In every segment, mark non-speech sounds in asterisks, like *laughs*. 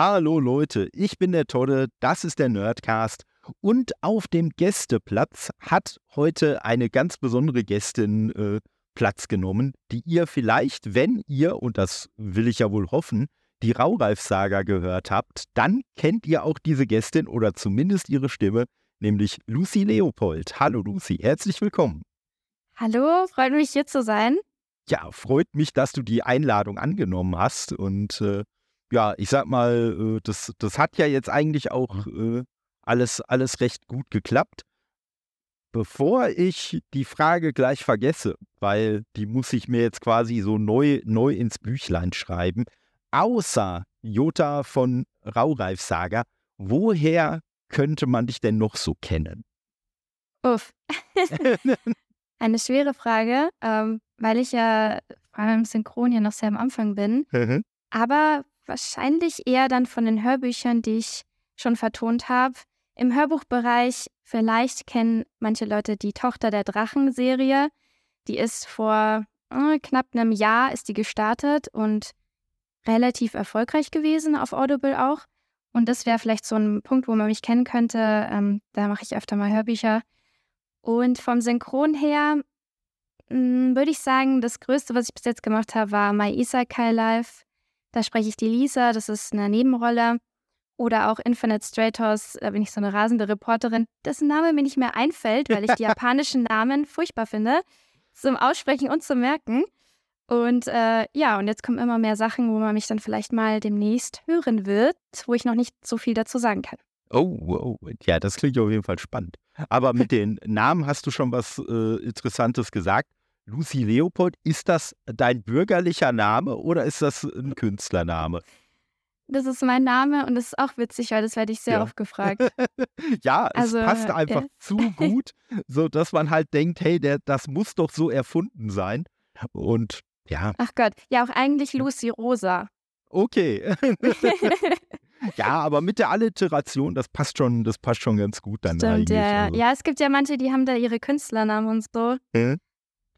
Hallo Leute, ich bin der Todde, das ist der Nerdcast und auf dem Gästeplatz hat heute eine ganz besondere Gästin äh, Platz genommen, die ihr vielleicht, wenn ihr, und das will ich ja wohl hoffen, die Raureif-Saga gehört habt, dann kennt ihr auch diese Gästin oder zumindest ihre Stimme, nämlich Lucy Leopold. Hallo Lucy, herzlich willkommen. Hallo, freut mich hier zu sein. Ja, freut mich, dass du die Einladung angenommen hast und äh, ja, ich sag mal, äh, das, das hat ja jetzt eigentlich auch mhm. äh, alles, alles recht gut geklappt. Bevor ich die Frage gleich vergesse, weil die muss ich mir jetzt quasi so neu, neu ins Büchlein schreiben, außer Jota von Raureif Saga, woher könnte man dich denn noch so kennen? Uff. *laughs* *laughs* Eine schwere Frage, ähm, weil ich ja vor allem im Synchron ja noch sehr am Anfang bin. Mhm. Aber Wahrscheinlich eher dann von den Hörbüchern, die ich schon vertont habe. Im Hörbuchbereich vielleicht kennen manche Leute die Tochter der Drachen-Serie. Die ist vor äh, knapp einem Jahr ist die gestartet und relativ erfolgreich gewesen auf Audible auch. Und das wäre vielleicht so ein Punkt, wo man mich kennen könnte. Ähm, da mache ich öfter mal Hörbücher. Und vom Synchron her hm, würde ich sagen, das Größte, was ich bis jetzt gemacht habe, war My Isekai Life. Da spreche ich die Lisa, das ist eine Nebenrolle. Oder auch Infinite Stratos, da bin ich so eine rasende Reporterin, dessen Name mir nicht mehr einfällt, weil ich die *laughs* japanischen Namen furchtbar finde, zum Aussprechen und zum Merken. Und äh, ja, und jetzt kommen immer mehr Sachen, wo man mich dann vielleicht mal demnächst hören wird, wo ich noch nicht so viel dazu sagen kann. Oh, oh, ja, das klingt auf jeden Fall spannend. Aber mit den Namen hast du schon was äh, Interessantes gesagt. Lucy Leopold, ist das dein bürgerlicher Name oder ist das ein Künstlername? Das ist mein Name und das ist auch witzig, weil das werde ich sehr ja. oft gefragt. *laughs* ja, es also, passt einfach ja. zu *laughs* gut, so dass man halt denkt, hey, der, das muss doch so erfunden sein. Und ja. Ach Gott, ja auch eigentlich Lucy Rosa. Okay. *laughs* ja, aber mit der Alliteration, das passt schon, das passt schon ganz gut dann Stimmt, eigentlich. Ja, also. ja, es gibt ja manche, die haben da ihre Künstlernamen und so. Hm?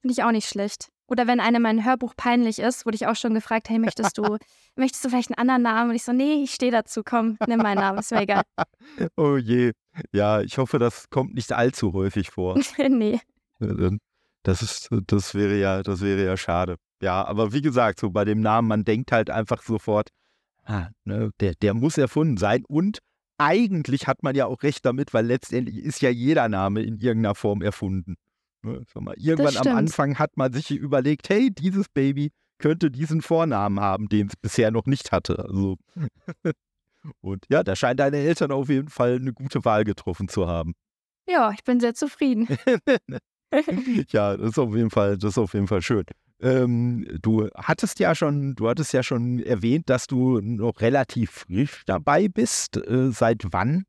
Finde ich auch nicht schlecht. Oder wenn einem mein Hörbuch peinlich ist, wurde ich auch schon gefragt, hey, möchtest du, *laughs* möchtest du vielleicht einen anderen Namen? Und ich so, nee, ich stehe dazu, komm, nimm meinen Namen, ist mir egal. *laughs* oh je. Ja, ich hoffe, das kommt nicht allzu häufig vor. *laughs* nee. Das ist, das wäre ja, das wäre ja schade. Ja, aber wie gesagt, so bei dem Namen, man denkt halt einfach sofort, ah, ne, der, der muss erfunden sein. Und eigentlich hat man ja auch recht damit, weil letztendlich ist ja jeder Name in irgendeiner Form erfunden. Ne, mal, irgendwann am Anfang hat man sich überlegt, hey, dieses Baby könnte diesen Vornamen haben, den es bisher noch nicht hatte. Also *laughs* und ja, da scheinen deine Eltern auf jeden Fall eine gute Wahl getroffen zu haben. Ja, ich bin sehr zufrieden. *laughs* ja, das ist auf jeden Fall, das ist auf jeden Fall schön. Ähm, du hattest ja schon, du hattest ja schon erwähnt, dass du noch relativ frisch dabei bist. Äh, seit wann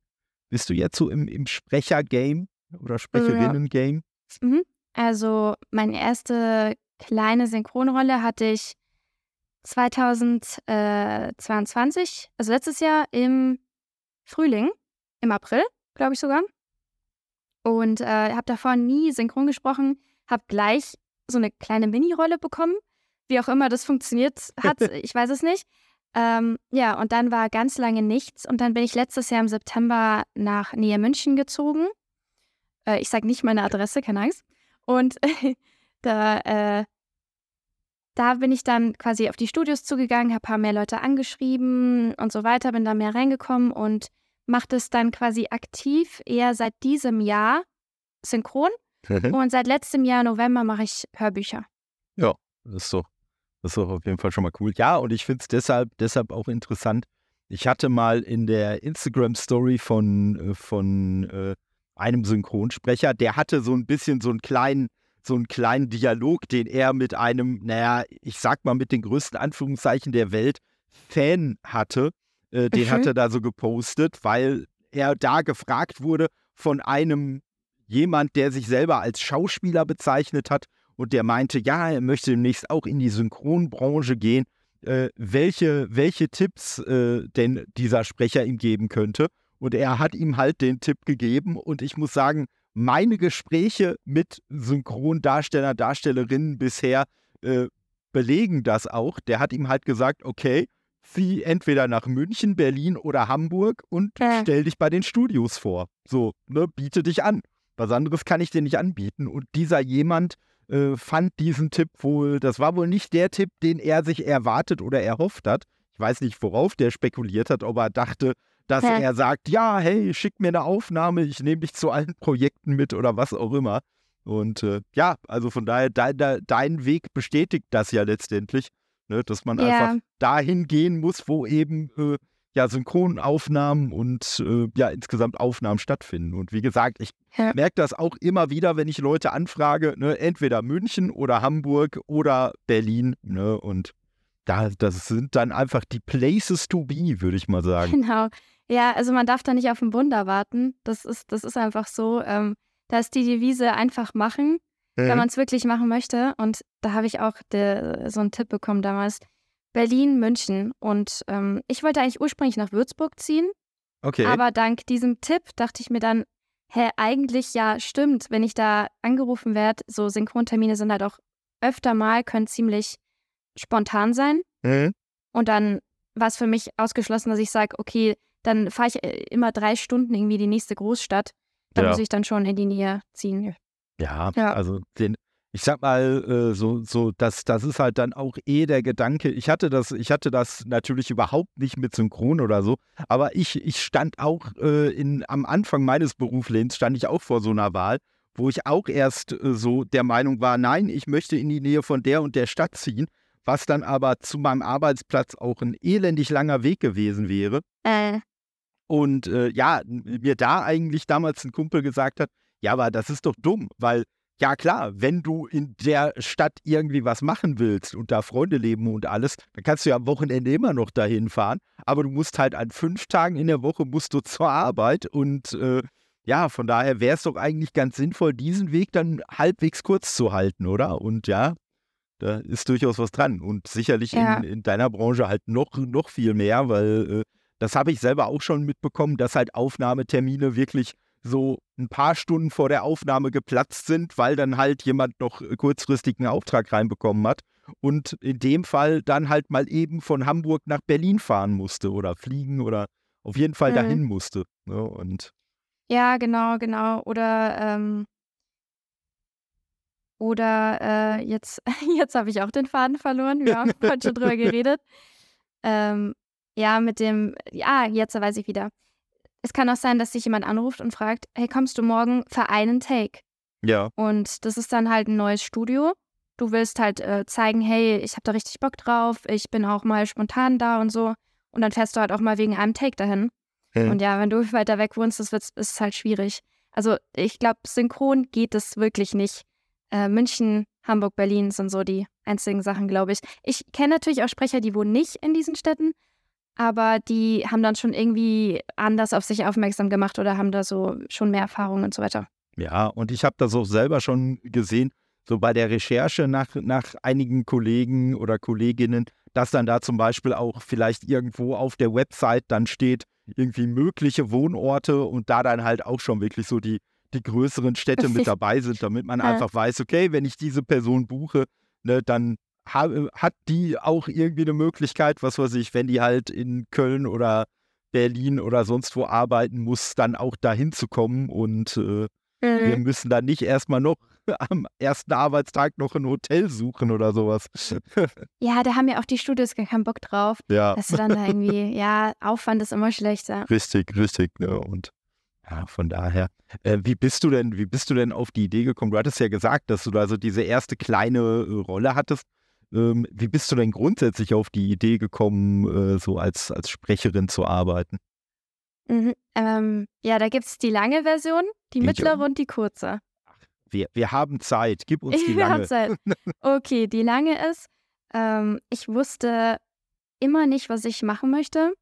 bist du jetzt so im, im Sprecher-Game oder Sprecherinnen-Game? Mhm. Also meine erste kleine Synchronrolle hatte ich 2022, also letztes Jahr im Frühling, im April, glaube ich sogar. Und äh, habe davor nie synchron gesprochen, habe gleich so eine kleine Mini-Rolle bekommen. Wie auch immer das funktioniert hat, *laughs* ich weiß es nicht. Ähm, ja, und dann war ganz lange nichts. Und dann bin ich letztes Jahr im September nach Nähe München gezogen äh, ich sage nicht meine Adresse, keine Angst. Und *laughs* da, äh, da bin ich dann quasi auf die Studios zugegangen, habe ein paar mehr Leute angeschrieben und so weiter, bin da mehr reingekommen und mache das dann quasi aktiv eher seit diesem Jahr synchron. Mhm. und seit letztem Jahr November mache ich Hörbücher. Ja, das ist doch, das ist doch auf jeden Fall schon mal cool. Ja, und ich finde es deshalb, deshalb auch interessant. Ich hatte mal in der Instagram-Story von, äh, von äh, einem Synchronsprecher, der hatte so ein bisschen so einen kleinen, so einen kleinen Dialog, den er mit einem, naja, ich sag mal mit den größten Anführungszeichen der Welt, Fan hatte. Äh, den mhm. hat er da so gepostet, weil er da gefragt wurde von einem jemand, der sich selber als Schauspieler bezeichnet hat und der meinte, ja, er möchte demnächst auch in die Synchronbranche gehen, äh, welche, welche Tipps äh, denn dieser Sprecher ihm geben könnte. Und er hat ihm halt den Tipp gegeben. Und ich muss sagen, meine Gespräche mit Synchrondarsteller, Darstellerinnen bisher äh, belegen das auch. Der hat ihm halt gesagt, okay, zieh entweder nach München, Berlin oder Hamburg und ja. stell dich bei den Studios vor. So, ne, biete dich an. Was anderes kann ich dir nicht anbieten. Und dieser jemand äh, fand diesen Tipp wohl, das war wohl nicht der Tipp, den er sich erwartet oder erhofft hat. Ich weiß nicht, worauf der spekuliert hat, ob er dachte, dass ja. er sagt, ja, hey, schick mir eine Aufnahme, ich nehme dich zu allen Projekten mit oder was auch immer. Und äh, ja, also von daher, de, de, dein Weg bestätigt das ja letztendlich, ne, dass man ja. einfach dahin gehen muss, wo eben äh, ja Synchronaufnahmen und äh, ja insgesamt Aufnahmen stattfinden. Und wie gesagt, ich ja. merke das auch immer wieder, wenn ich Leute anfrage, ne, entweder München oder Hamburg oder Berlin. Ne, und da, das sind dann einfach die Places to be, würde ich mal sagen. Genau. Ja, also man darf da nicht auf den Wunder warten. Das ist, das ist einfach so. Ähm, da ist die Devise einfach machen, mhm. wenn man es wirklich machen möchte. Und da habe ich auch de, so einen Tipp bekommen damals. Berlin, München. Und ähm, ich wollte eigentlich ursprünglich nach Würzburg ziehen. Okay. Aber dank diesem Tipp dachte ich mir dann, hä, eigentlich ja, stimmt, wenn ich da angerufen werde, so Synchrontermine sind halt auch öfter mal, können ziemlich spontan sein. Mhm. Und dann war es für mich ausgeschlossen, dass ich sage, okay, dann fahre ich äh, immer drei Stunden irgendwie die nächste Großstadt. Da ja. muss ich dann schon in die Nähe ziehen. Ja, ja. also den, ich sag mal, äh, so, so, das, das ist halt dann auch eh der Gedanke. Ich hatte das, ich hatte das natürlich überhaupt nicht mit Synchron oder so, aber ich, ich stand auch äh, in, am Anfang meines Berufslebens stand ich auch vor so einer Wahl, wo ich auch erst so der Meinung war, nein, ich möchte in die Nähe von der und der Stadt ziehen, was dann aber zu meinem Arbeitsplatz auch ein elendig langer Weg gewesen wäre. Äh. Und äh, ja, mir da eigentlich damals ein Kumpel gesagt hat, ja, aber das ist doch dumm, weil ja klar, wenn du in der Stadt irgendwie was machen willst und da Freunde leben und alles, dann kannst du ja am Wochenende immer noch dahin fahren. Aber du musst halt an fünf Tagen in der Woche musst du zur Arbeit und äh, ja, von daher wäre es doch eigentlich ganz sinnvoll, diesen Weg dann halbwegs kurz zu halten, oder? Und ja, da ist durchaus was dran. Und sicherlich ja. in, in, deiner Branche halt noch, noch viel mehr, weil äh, das habe ich selber auch schon mitbekommen, dass halt Aufnahmetermine wirklich so ein paar Stunden vor der Aufnahme geplatzt sind, weil dann halt jemand noch kurzfristig einen Auftrag reinbekommen hat und in dem Fall dann halt mal eben von Hamburg nach Berlin fahren musste oder fliegen oder auf jeden Fall mhm. dahin musste. Ne? Und ja, genau, genau. Oder ähm, oder äh, jetzt, *laughs* jetzt habe ich auch den Faden verloren. Wir haben *laughs* vorhin schon drüber geredet. Ähm, ja, mit dem, ja, jetzt weiß ich wieder. Es kann auch sein, dass sich jemand anruft und fragt, hey, kommst du morgen für einen Take? Ja. Und das ist dann halt ein neues Studio. Du willst halt äh, zeigen, hey, ich habe da richtig Bock drauf, ich bin auch mal spontan da und so. Und dann fährst du halt auch mal wegen einem Take dahin. Hm. Und ja, wenn du weiter weg wohnst, das wird, ist halt schwierig. Also ich glaube, synchron geht es wirklich nicht. Äh, München, Hamburg, Berlin sind so die einzigen Sachen, glaube ich. Ich kenne natürlich auch Sprecher, die wohnen nicht in diesen Städten, aber die haben dann schon irgendwie anders auf sich aufmerksam gemacht oder haben da so schon mehr Erfahrung und so weiter. Ja, und ich habe das auch selber schon gesehen, so bei der Recherche nach, nach einigen Kollegen oder Kolleginnen, dass dann da zum Beispiel auch vielleicht irgendwo auf der Website dann steht, irgendwie mögliche Wohnorte und da dann halt auch schon wirklich so die, die größeren Städte mit dabei sind, damit man einfach weiß, okay, wenn ich diese Person buche, ne, dann hat die auch irgendwie eine Möglichkeit, was weiß ich, wenn die halt in Köln oder Berlin oder sonst wo arbeiten muss, dann auch dahin zu kommen und äh, mhm. wir müssen dann nicht erstmal noch *laughs* am ersten Arbeitstag noch ein Hotel suchen oder sowas. *laughs* Ja, da haben ja auch die Studios gar keinen Bock drauf. Ja. Dass du dann da irgendwie, *laughs* ja, Aufwand ist immer schlechter. Richtig, richtig. Ne? Und ja, von daher. Äh, wie bist du denn, wie bist du denn auf die Idee gekommen? Du hattest ja gesagt, dass du da so diese erste kleine äh, Rolle hattest. Ähm, wie bist du denn grundsätzlich auf die Idee gekommen, äh, so als, als Sprecherin zu arbeiten? Mhm, ähm, ja, da gibt es die lange Version, die mittlere und die kurze. wir, wir haben Zeit, gib uns *laughs* die wir lange. Haben Zeit. Okay, die lange ist, ähm, ich wusste immer nicht, was ich machen möchte.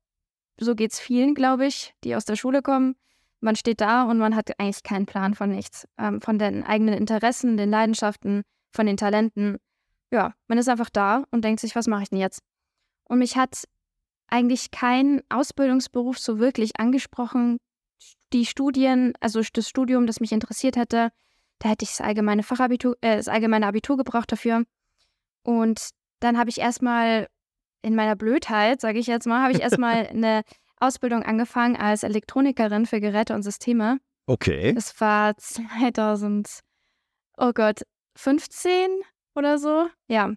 So geht es vielen, glaube ich, die aus der Schule kommen. Man steht da und man hat eigentlich keinen Plan von nichts. Ähm, von den eigenen Interessen, den Leidenschaften, von den Talenten ja, man ist einfach da und denkt sich, was mache ich denn jetzt? Und mich hat eigentlich kein Ausbildungsberuf so wirklich angesprochen. Die Studien, also das Studium, das mich interessiert hätte, da hätte ich das allgemeine Fachabitur, äh, das allgemeine Abitur gebraucht dafür. Und dann habe ich erstmal in meiner Blödheit, sage ich jetzt mal, habe ich erstmal *laughs* eine Ausbildung angefangen als Elektronikerin für Geräte und Systeme. Okay. Das war 2000, oh Gott, 15 oder so. Ja.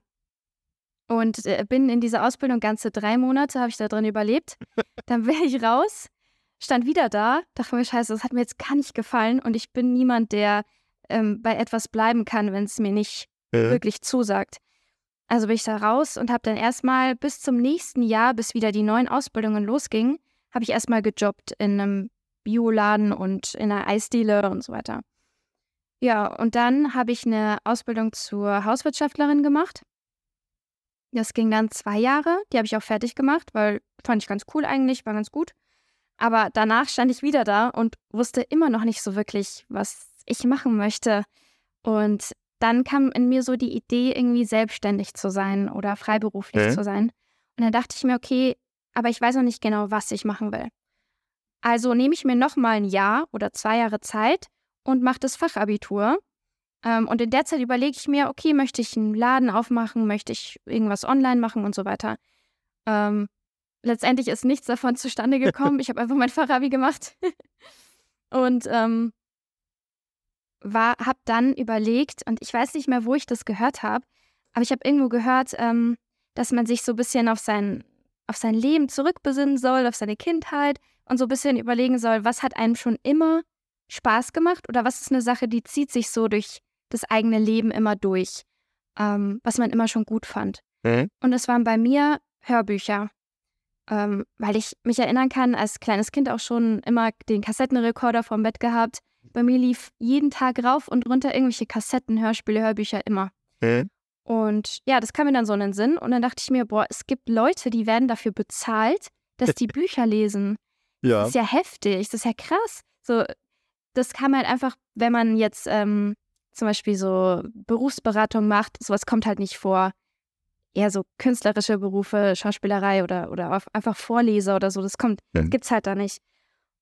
Und äh, bin in dieser Ausbildung ganze drei Monate, habe ich da drin überlebt. *laughs* Dann wäre ich raus, stand wieder da, dachte mir, scheiße, das hat mir jetzt gar nicht gefallen. Und ich bin niemand, der ähm, bei etwas bleiben kann, wenn es mir nicht äh. wirklich zusagt. Also bin ich da raus und habe dann erstmal bis zum nächsten Jahr, bis wieder die neuen Ausbildungen losgingen, habe ich erstmal gejobbt in einem Bioladen und in einer Eisdiele und so weiter. Ja, und dann habe ich eine Ausbildung zur Hauswirtschaftlerin gemacht. Das ging dann zwei Jahre. Die habe ich auch fertig gemacht, weil fand ich ganz cool eigentlich, war ganz gut. Aber danach stand ich wieder da und wusste immer noch nicht so wirklich, was ich machen möchte. Und dann kam in mir so die Idee, irgendwie selbstständig zu sein oder freiberuflich okay. zu sein. Und dann dachte ich mir, okay, aber ich weiß noch nicht genau, was ich machen will. Also nehme ich mir noch mal ein Jahr oder zwei Jahre Zeit und mache das Fachabitur. Ähm, und in der Zeit überlege ich mir, okay, möchte ich einen Laden aufmachen, möchte ich irgendwas online machen und so weiter. Ähm, letztendlich ist nichts davon *laughs* zustande gekommen. ich habe einfach mein Fachabi gemacht. *laughs* und ähm, habe dann überlegt, und ich weiß nicht mehr, wo ich das gehört habe, aber ich habe irgendwo gehört, ähm, dass man sich so ein bisschen auf sein, auf sein Leben zurückbesinnen soll, auf seine Kindheit und so ein bisschen überlegen soll, was hat einem schon immer Spaß gemacht oder was ist eine Sache, die zieht sich so durch das eigene Leben immer durch, ähm, was man immer schon gut fand. Mhm. Und es waren bei mir Hörbücher, ähm, weil ich mich erinnern kann, als kleines Kind auch schon immer den Kassettenrekorder vorm Bett gehabt bei mir lief jeden Tag rauf und runter irgendwelche Kassetten, Hörspiele, Hörbücher, immer. Mhm. Und ja, das kam mir dann so in den Sinn. Und dann dachte ich mir, boah, es gibt Leute, die werden dafür bezahlt, dass die *laughs* Bücher lesen. Ja. Das ist ja heftig, das ist ja krass. So, das kam halt einfach, wenn man jetzt ähm, zum Beispiel so Berufsberatung macht, sowas kommt halt nicht vor. Eher so künstlerische Berufe, Schauspielerei oder, oder einfach Vorleser oder so, das kommt, ja. gibt's halt da nicht.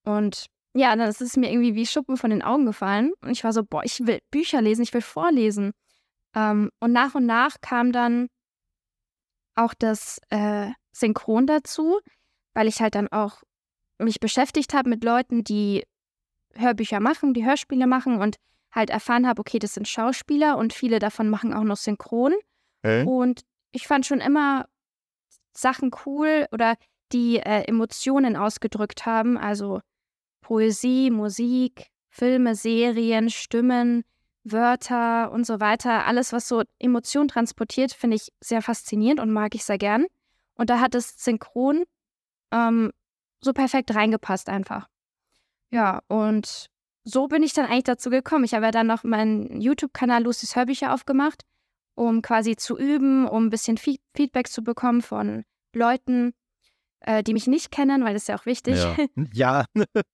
Und ja, dann ist es mir irgendwie wie Schuppen von den Augen gefallen. Und ich war so, boah, ich will Bücher lesen, ich will vorlesen. Ähm, und nach und nach kam dann auch das äh, Synchron dazu, weil ich halt dann auch mich beschäftigt habe mit Leuten, die Hörbücher machen, die Hörspiele machen und halt erfahren habe, okay, das sind Schauspieler und viele davon machen auch noch Synchron. Äh? Und ich fand schon immer Sachen cool oder die äh, Emotionen ausgedrückt haben. Also Poesie, Musik, Filme, Serien, Stimmen, Wörter und so weiter. Alles, was so Emotionen transportiert, finde ich sehr faszinierend und mag ich sehr gern. Und da hat es synchron ähm, so perfekt reingepasst einfach. Ja, und so bin ich dann eigentlich dazu gekommen. Ich habe ja dann noch meinen YouTube-Kanal Lucy's Hörbücher aufgemacht, um quasi zu üben, um ein bisschen Feedback zu bekommen von Leuten, äh, die mich nicht kennen, weil das ist ja auch wichtig. Ja. *laughs* ja. *laughs*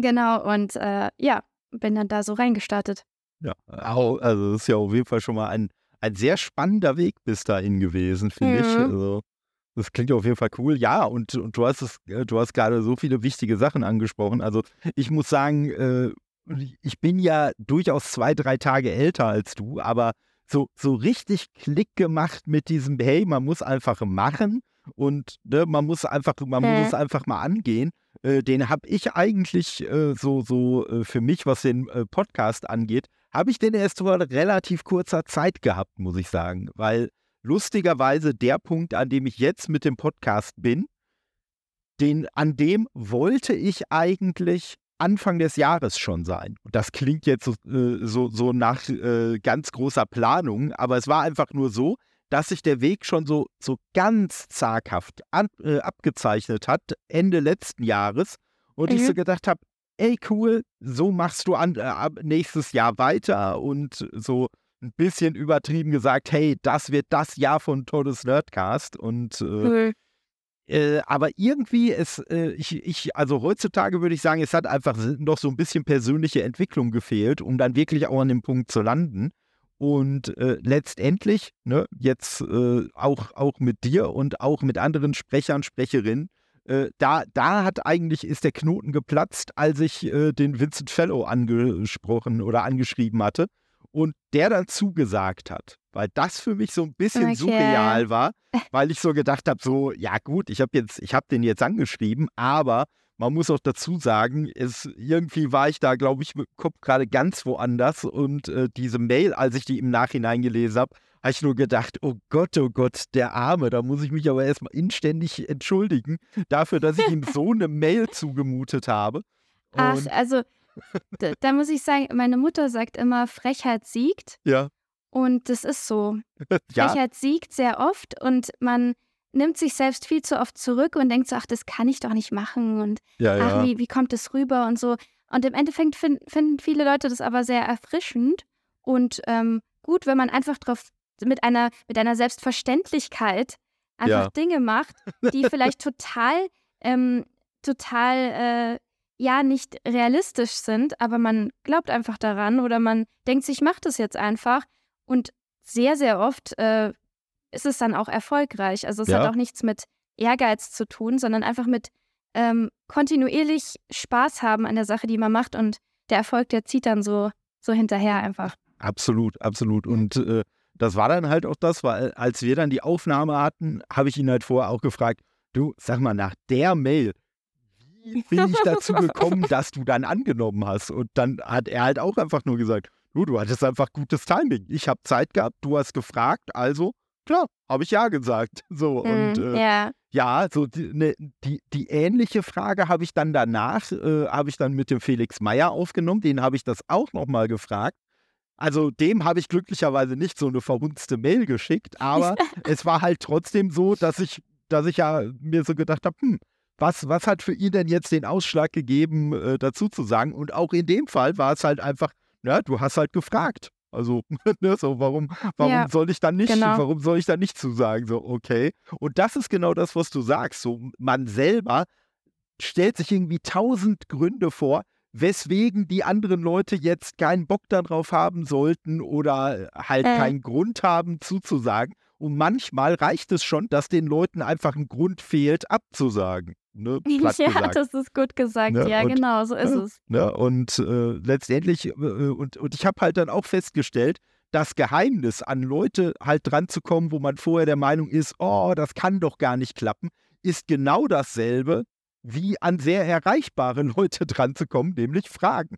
Genau, und äh, ja, bin dann da so reingestartet. Ja, also das ist ja auf jeden Fall schon mal ein, ein sehr spannender Weg bis dahin gewesen, finde mhm. ich. Also, das klingt auf jeden Fall cool. Ja, und, und du hast es, äh, du hast gerade so viele wichtige Sachen angesprochen. Also ich muss sagen, äh, ich bin ja durchaus zwei, drei Tage älter als du, aber so, so richtig Klick gemacht mit diesem, hey, man muss einfach machen und ne, man muss einfach, man äh. muss einfach mal angehen. Äh, den habe ich eigentlich äh, so, so äh, für mich, was den äh, Podcast angeht, habe ich den erst vor relativ kurzer Zeit gehabt, muss ich sagen. Weil lustigerweise der Punkt, an dem ich jetzt mit dem Podcast bin, den, an dem wollte ich eigentlich Anfang des Jahres schon sein. Und das klingt jetzt so, äh, so, so nach äh, ganz großer Planung, aber es war einfach nur so, dass sich der Weg schon so, so ganz zaghaft an, äh, abgezeichnet hat, Ende letzten Jahres. Und mhm. ich so mhm. gedacht habe, ey cool, so machst du an, äh, nächstes Jahr weiter und so ein bisschen übertrieben gesagt, hey, das wird das Jahr von Todes Nerdcast und äh, cool. Äh, aber irgendwie ist, äh, ich, ich, also heutzutage würde ich sagen, es hat einfach noch so ein bisschen persönliche Entwicklung gefehlt, um dann wirklich auch an dem Punkt zu landen. Und äh, letztendlich, ne, jetzt äh, auch, auch mit dir und auch mit anderen Sprechern, Sprecherinnen, äh, da, da hat eigentlich ist der Knoten geplatzt, als ich äh, den Vincent Fellow angesprochen oder angeschrieben hatte. und der dann zugesagt hat. Weil das für mich so ein bisschen okay. surreal war, *laughs* weil ich so gedacht habe, so, ja gut, ich habe jetzt, ich habe den jetzt angeschrieben, aber man muss auch dazu sagen, es, irgendwie war ich da, glaube ich, mit dem Kopf gerade ganz woanders und äh, diese Mail, als ich die im Nachhinein gelesen habe, habe ich nur gedacht, oh Gott, oh Gott, der Arme, da muss ich mich aber erstmal inständig entschuldigen dafür, dass ich ihm so eine Mail zugemutet habe. Und Ach, also da, da, muss ich sagen, meine Mutter sagt immer, Frechheit siegt. Ja. Und das ist so. *laughs* ja. Frechheit siegt sehr oft und man nimmt sich selbst viel zu oft zurück und denkt so, ach, das kann ich doch nicht machen und ja, ja. ach, wie, wie kommt das rüber und so. Und im Endeffekt find, finden viele Leute das aber sehr erfrischend und ähm, gut, wenn man einfach drauf mit einer, mit einer Selbstverständlichkeit einfach ja. Dinge macht, die *laughs* vielleicht total, ähm, total, äh, ja, nicht realistisch sind, aber man glaubt einfach daran oder man denkt sich, ich mache das jetzt einfach. Und sehr, sehr oft äh, ist es dann auch erfolgreich. Also es ja. hat auch nichts mit Ehrgeiz zu tun, sondern einfach mit ähm, kontinuierlich Spaß haben an der Sache, die man macht und der Erfolg, der zieht dann so, so hinterher einfach. Absolut, absolut. Und äh, das war dann halt auch das, weil als wir dann die Aufnahme hatten, habe ich ihn halt vorher auch gefragt, du, sag mal, nach der Mail, wie bin ich dazu gekommen, *laughs* dass du dann angenommen hast? Und dann hat er halt auch einfach nur gesagt, du, du hattest einfach gutes Timing. Ich habe Zeit gehabt, du hast gefragt, also klar, habe ich ja gesagt. *laughs* So, mm, und äh, ja. ja, so die, ne, die, die ähnliche Frage habe ich dann danach, äh, habe ich dann mit dem Felix Meyer aufgenommen, den habe ich das auch nochmal gefragt. Also dem habe ich glücklicherweise nicht so eine verhunzte Mail geschickt, aber *laughs* es war halt trotzdem so, dass ich, dass ich ja mir so gedacht habe, hm, was, was hat für ihn denn jetzt den Ausschlag gegeben, äh, dazu zu sagen? Und auch in dem Fall war es halt einfach, ja, du hast halt gefragt. Also, *laughs* ne, so, warum, warum ja, soll ich dann nicht, genau. warum soll ich dann nicht zusagen? So, okay. Und das ist genau das, was du sagst. So, man selber stellt sich irgendwie tausend Gründe vor, weswegen die anderen Leute jetzt keinen Bock darauf haben sollten oder halt äh. keinen Grund haben zuzusagen. Und manchmal reicht es schon, dass den Leuten einfach ein Grund fehlt, abzusagen. Ne, *laughs* ja, gesagt. das ist gut gesagt. Ne? Ja, und, genau, so ist ne? es. Ne? Und äh, letztendlich, äh, und, und ich habe halt dann auch festgestellt, das Geheimnis, an Leute halt dran zu kommen, wo man vorher der Meinung ist, oh, das kann doch gar nicht klappen, ist genau dasselbe, wie an sehr erreichbare *laughs* Leute dran zu kommen, nämlich Fragen.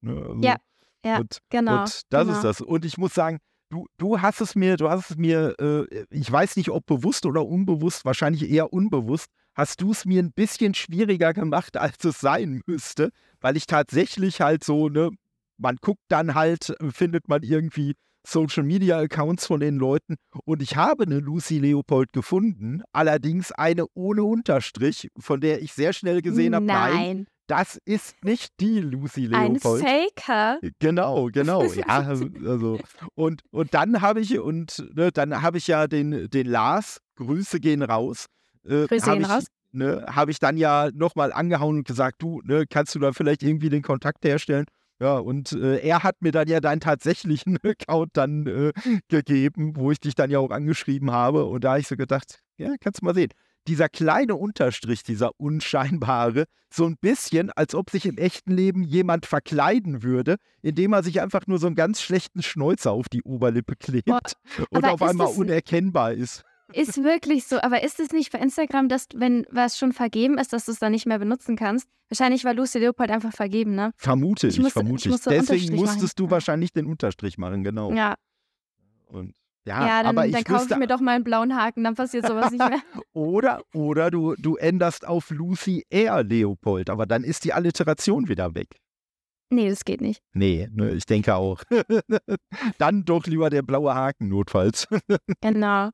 Ne? Also, ja, ja, und, genau. Und das genau. ist das. Und ich muss sagen, du, du hast es mir, du hast es mir, äh, ich weiß nicht, ob bewusst oder unbewusst, wahrscheinlich eher unbewusst, hast du es mir ein bisschen schwieriger gemacht, *laughs* als es sein müsste, weil ich tatsächlich halt so, ne, man guckt dann halt, findet man irgendwie Social Media Accounts von den Leuten und ich habe eine Lucy Leopold gefunden, allerdings eine ohne Unterstrich, von der ich sehr schnell gesehen habe, nein. nein das ist nicht die Lucy Leopold. Ein Faker. Genau, genau. *laughs* Ja, also, also und, und dann habe ich und ne, dann habe ich ja den, den Lars, Grüße gehen raus. Äh, Grüße gehen ich, raus. Ne, habe ich dann ja nochmal angehauen und gesagt, du, ne, kannst du da vielleicht irgendwie den Kontakt herstellen? Ja, und äh, er hat mir dann ja deinen tatsächlichen *laughs* Account dann äh, gegeben, wo ich dich dann ja auch angeschrieben habe. Und da habe ich so gedacht, ja, kannst du mal sehen. Dieser kleine Unterstrich, dieser unscheinbare, so ein bisschen, als ob sich im echten Leben jemand verkleiden würde, indem er sich einfach nur so einen ganz schlechten Schnäuzer auf die Oberlippe klebt Boah, und auf einmal unerkennbar ist. Ist wirklich so, aber ist es nicht bei Instagram, dass, wenn was schon vergeben ist, dass du es dann nicht mehr benutzen kannst? Wahrscheinlich war Lucy Leopold einfach vergeben, ne? Vermute ich, ich vermute ich. Deswegen musstest machen. du wahrscheinlich den Unterstrich machen, genau. Ja. Und ja, ja dann, aber ich dann kaufe ich mir doch mal einen blauen Haken, dann passiert sowas nicht mehr. *laughs* oder oder du, du änderst auf Lucy R. Leopold, aber dann ist die Alliteration wieder weg. Nee, das geht nicht. Nee, ne, ich denke auch. *laughs* dann doch lieber der blaue Haken notfalls. *laughs* genau.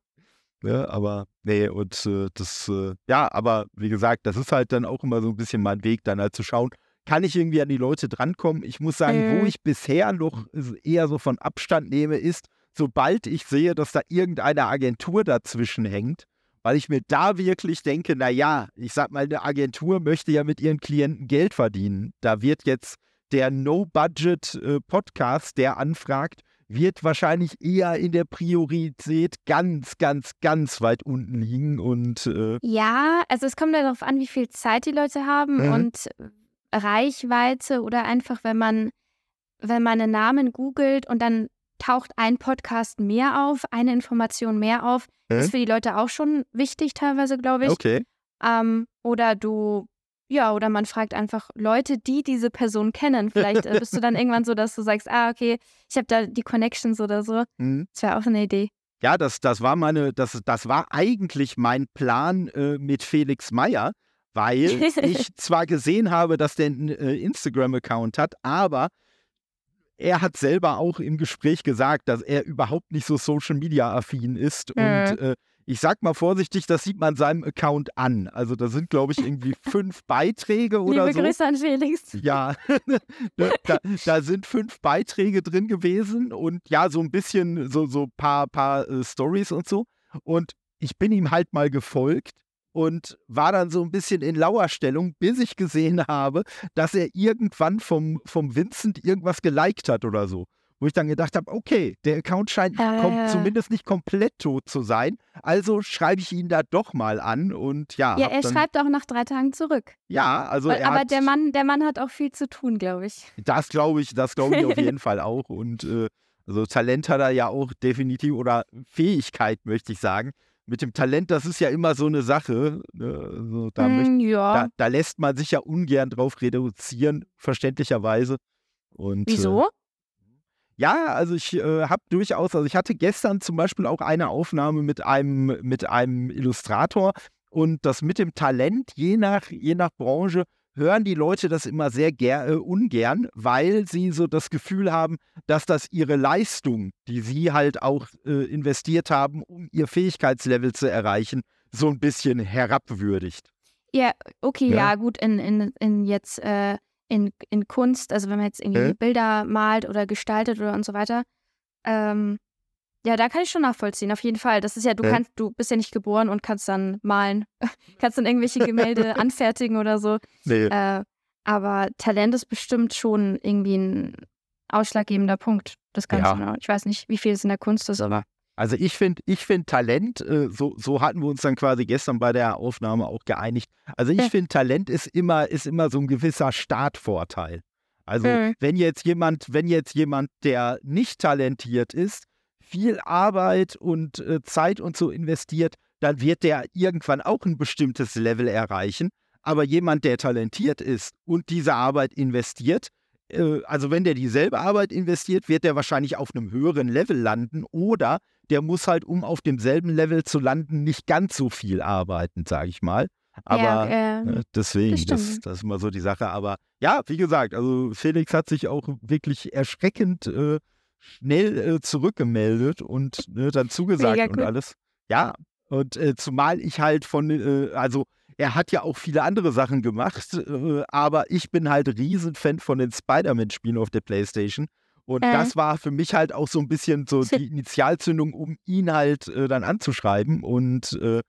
Ne? Aber nee, und äh, das, äh, ja, aber wie gesagt, das ist halt dann auch immer so ein bisschen mein Weg, dann halt zu schauen, kann ich irgendwie an die Leute drankommen? Ich muss sagen, mhm. wo ich bisher noch eher so von Abstand nehme, ist, sobald ich sehe, dass da irgendeine Agentur dazwischen hängt, weil ich mir da wirklich denke, naja, ich sag mal, eine Agentur möchte ja mit ihren Klienten Geld verdienen. Da wird jetzt der No-Budget-Podcast, äh, der anfragt, wird wahrscheinlich eher in der Priorität ganz, ganz, ganz weit unten liegen. Und äh ja, also es kommt darauf an, wie viel Zeit die Leute haben mhm. und Reichweite oder einfach, wenn man wenn man einen Namen googelt und dann taucht ein Podcast mehr auf, eine Information mehr auf, Hä? ist für die Leute auch schon wichtig teilweise, glaube ich. Okay. Ähm, oder du, ja, oder man fragt einfach Leute, die diese Person kennen. Vielleicht äh, bist du dann *laughs* irgendwann so, dass du sagst, ah, okay, ich habe da die Connections oder so. Mhm. Das wäre auch eine Idee. Ja, das, das war meine, das, das war eigentlich mein Plan äh, mit Felix Meyer, weil ich *laughs* zwar gesehen habe, dass der einen äh, Instagram-Account hat, aber er hat selber auch im Gespräch gesagt, dass er überhaupt nicht so Social Media affin ist. Mhm. Und äh, ich sag mal vorsichtig, das sieht man seinem Account an. Also da sind, glaube ich, irgendwie *laughs* fünf Beiträge oder Liebe so. Grüße an Felix. Ja, *laughs* Ne, da, da sind fünf Beiträge drin gewesen und ja, so ein bisschen, so so paar, paar äh, Stories und so. Und ich bin ihm halt mal gefolgt und war dann so ein bisschen in Lauerstellung, bis ich gesehen habe, dass er irgendwann vom, vom Vincent irgendwas geliked hat oder so. Wo ich dann gedacht habe, okay, der Account scheint Äh. zumindest nicht komplett tot zu sein. Also schreibe ich ihn da doch mal an und ja. Ja, er dann, schreibt auch nach drei Tagen zurück. Ja, also Weil- er Aber hat, der Mann, der Mann hat auch viel zu tun, glaube ich. Das glaube ich, das glaube ich auf *laughs* jeden Fall auch. Und äh, also Talent hat er ja auch definitiv oder Fähigkeit, möchte ich sagen. Mit dem Talent, das ist ja immer so eine Sache. Ne? Also, da, möcht, Hm, ja. da, da lässt man sich ja ungern drauf reduzieren, verständlicherweise. Und, Äh, Wieso? Ja, also ich äh, habe durchaus, also ich hatte gestern zum Beispiel auch eine Aufnahme mit einem, mit einem Illustrator und das mit dem Talent, je nach, je nach Branche, hören die Leute das immer sehr ger äh, ungern, weil sie so das Gefühl haben, dass das ihre Leistung, die sie halt auch äh, investiert haben, um ihr Fähigkeitslevel zu erreichen, so ein bisschen herabwürdigt. Ja, okay, Ja. ja, gut, in, in, in jetzt äh, in, in Kunst, also wenn man jetzt irgendwie Hä? Bilder malt oder gestaltet oder und so weiter, ähm, ja, da kann ich schon nachvollziehen, auf jeden Fall. Das ist ja, du Hä? kannst, du bist ja nicht geboren und kannst dann malen, *laughs* kannst dann irgendwelche Gemälde *laughs* anfertigen oder so. Nee. Äh, aber Talent ist bestimmt schon irgendwie ein ausschlaggebender Punkt des Ganzen. ne? Ich weiß nicht, wie viel es in der Kunst ist, aber Also ich finde ich find Talent, äh, so, so hatten wir uns dann quasi gestern bei der Aufnahme auch geeinigt. Also ich finde Talent ist immer, ist immer so ein gewisser Startvorteil. Also Mhm. wenn jetzt jemand, wenn jetzt jemand, der nicht talentiert ist, viel Arbeit und äh, Zeit und so investiert, dann wird der irgendwann auch ein bestimmtes Level erreichen. Aber jemand, der talentiert ist und diese Arbeit investiert, äh, also wenn der dieselbe Arbeit investiert, wird der wahrscheinlich auf einem höheren Level landen oder der muss halt, um auf demselben Level zu landen, nicht ganz so viel arbeiten, sage ich mal. Aber ja, äh, deswegen, das das, ist immer so die Sache. Aber ja, wie gesagt, also Felix hat sich auch wirklich erschreckend äh, schnell äh, zurückgemeldet und ne, dann zugesagt Mega und cool. alles. Ja, und äh, zumal ich halt von, äh, also er hat ja auch viele andere Sachen gemacht, äh, aber ich bin halt Riesenfan von den Spider-Man-Spielen auf der Playstation. Und Äh. das war für mich halt auch so ein bisschen so *laughs* die Initialzündung, um ihn halt äh, dann anzuschreiben. Und äh,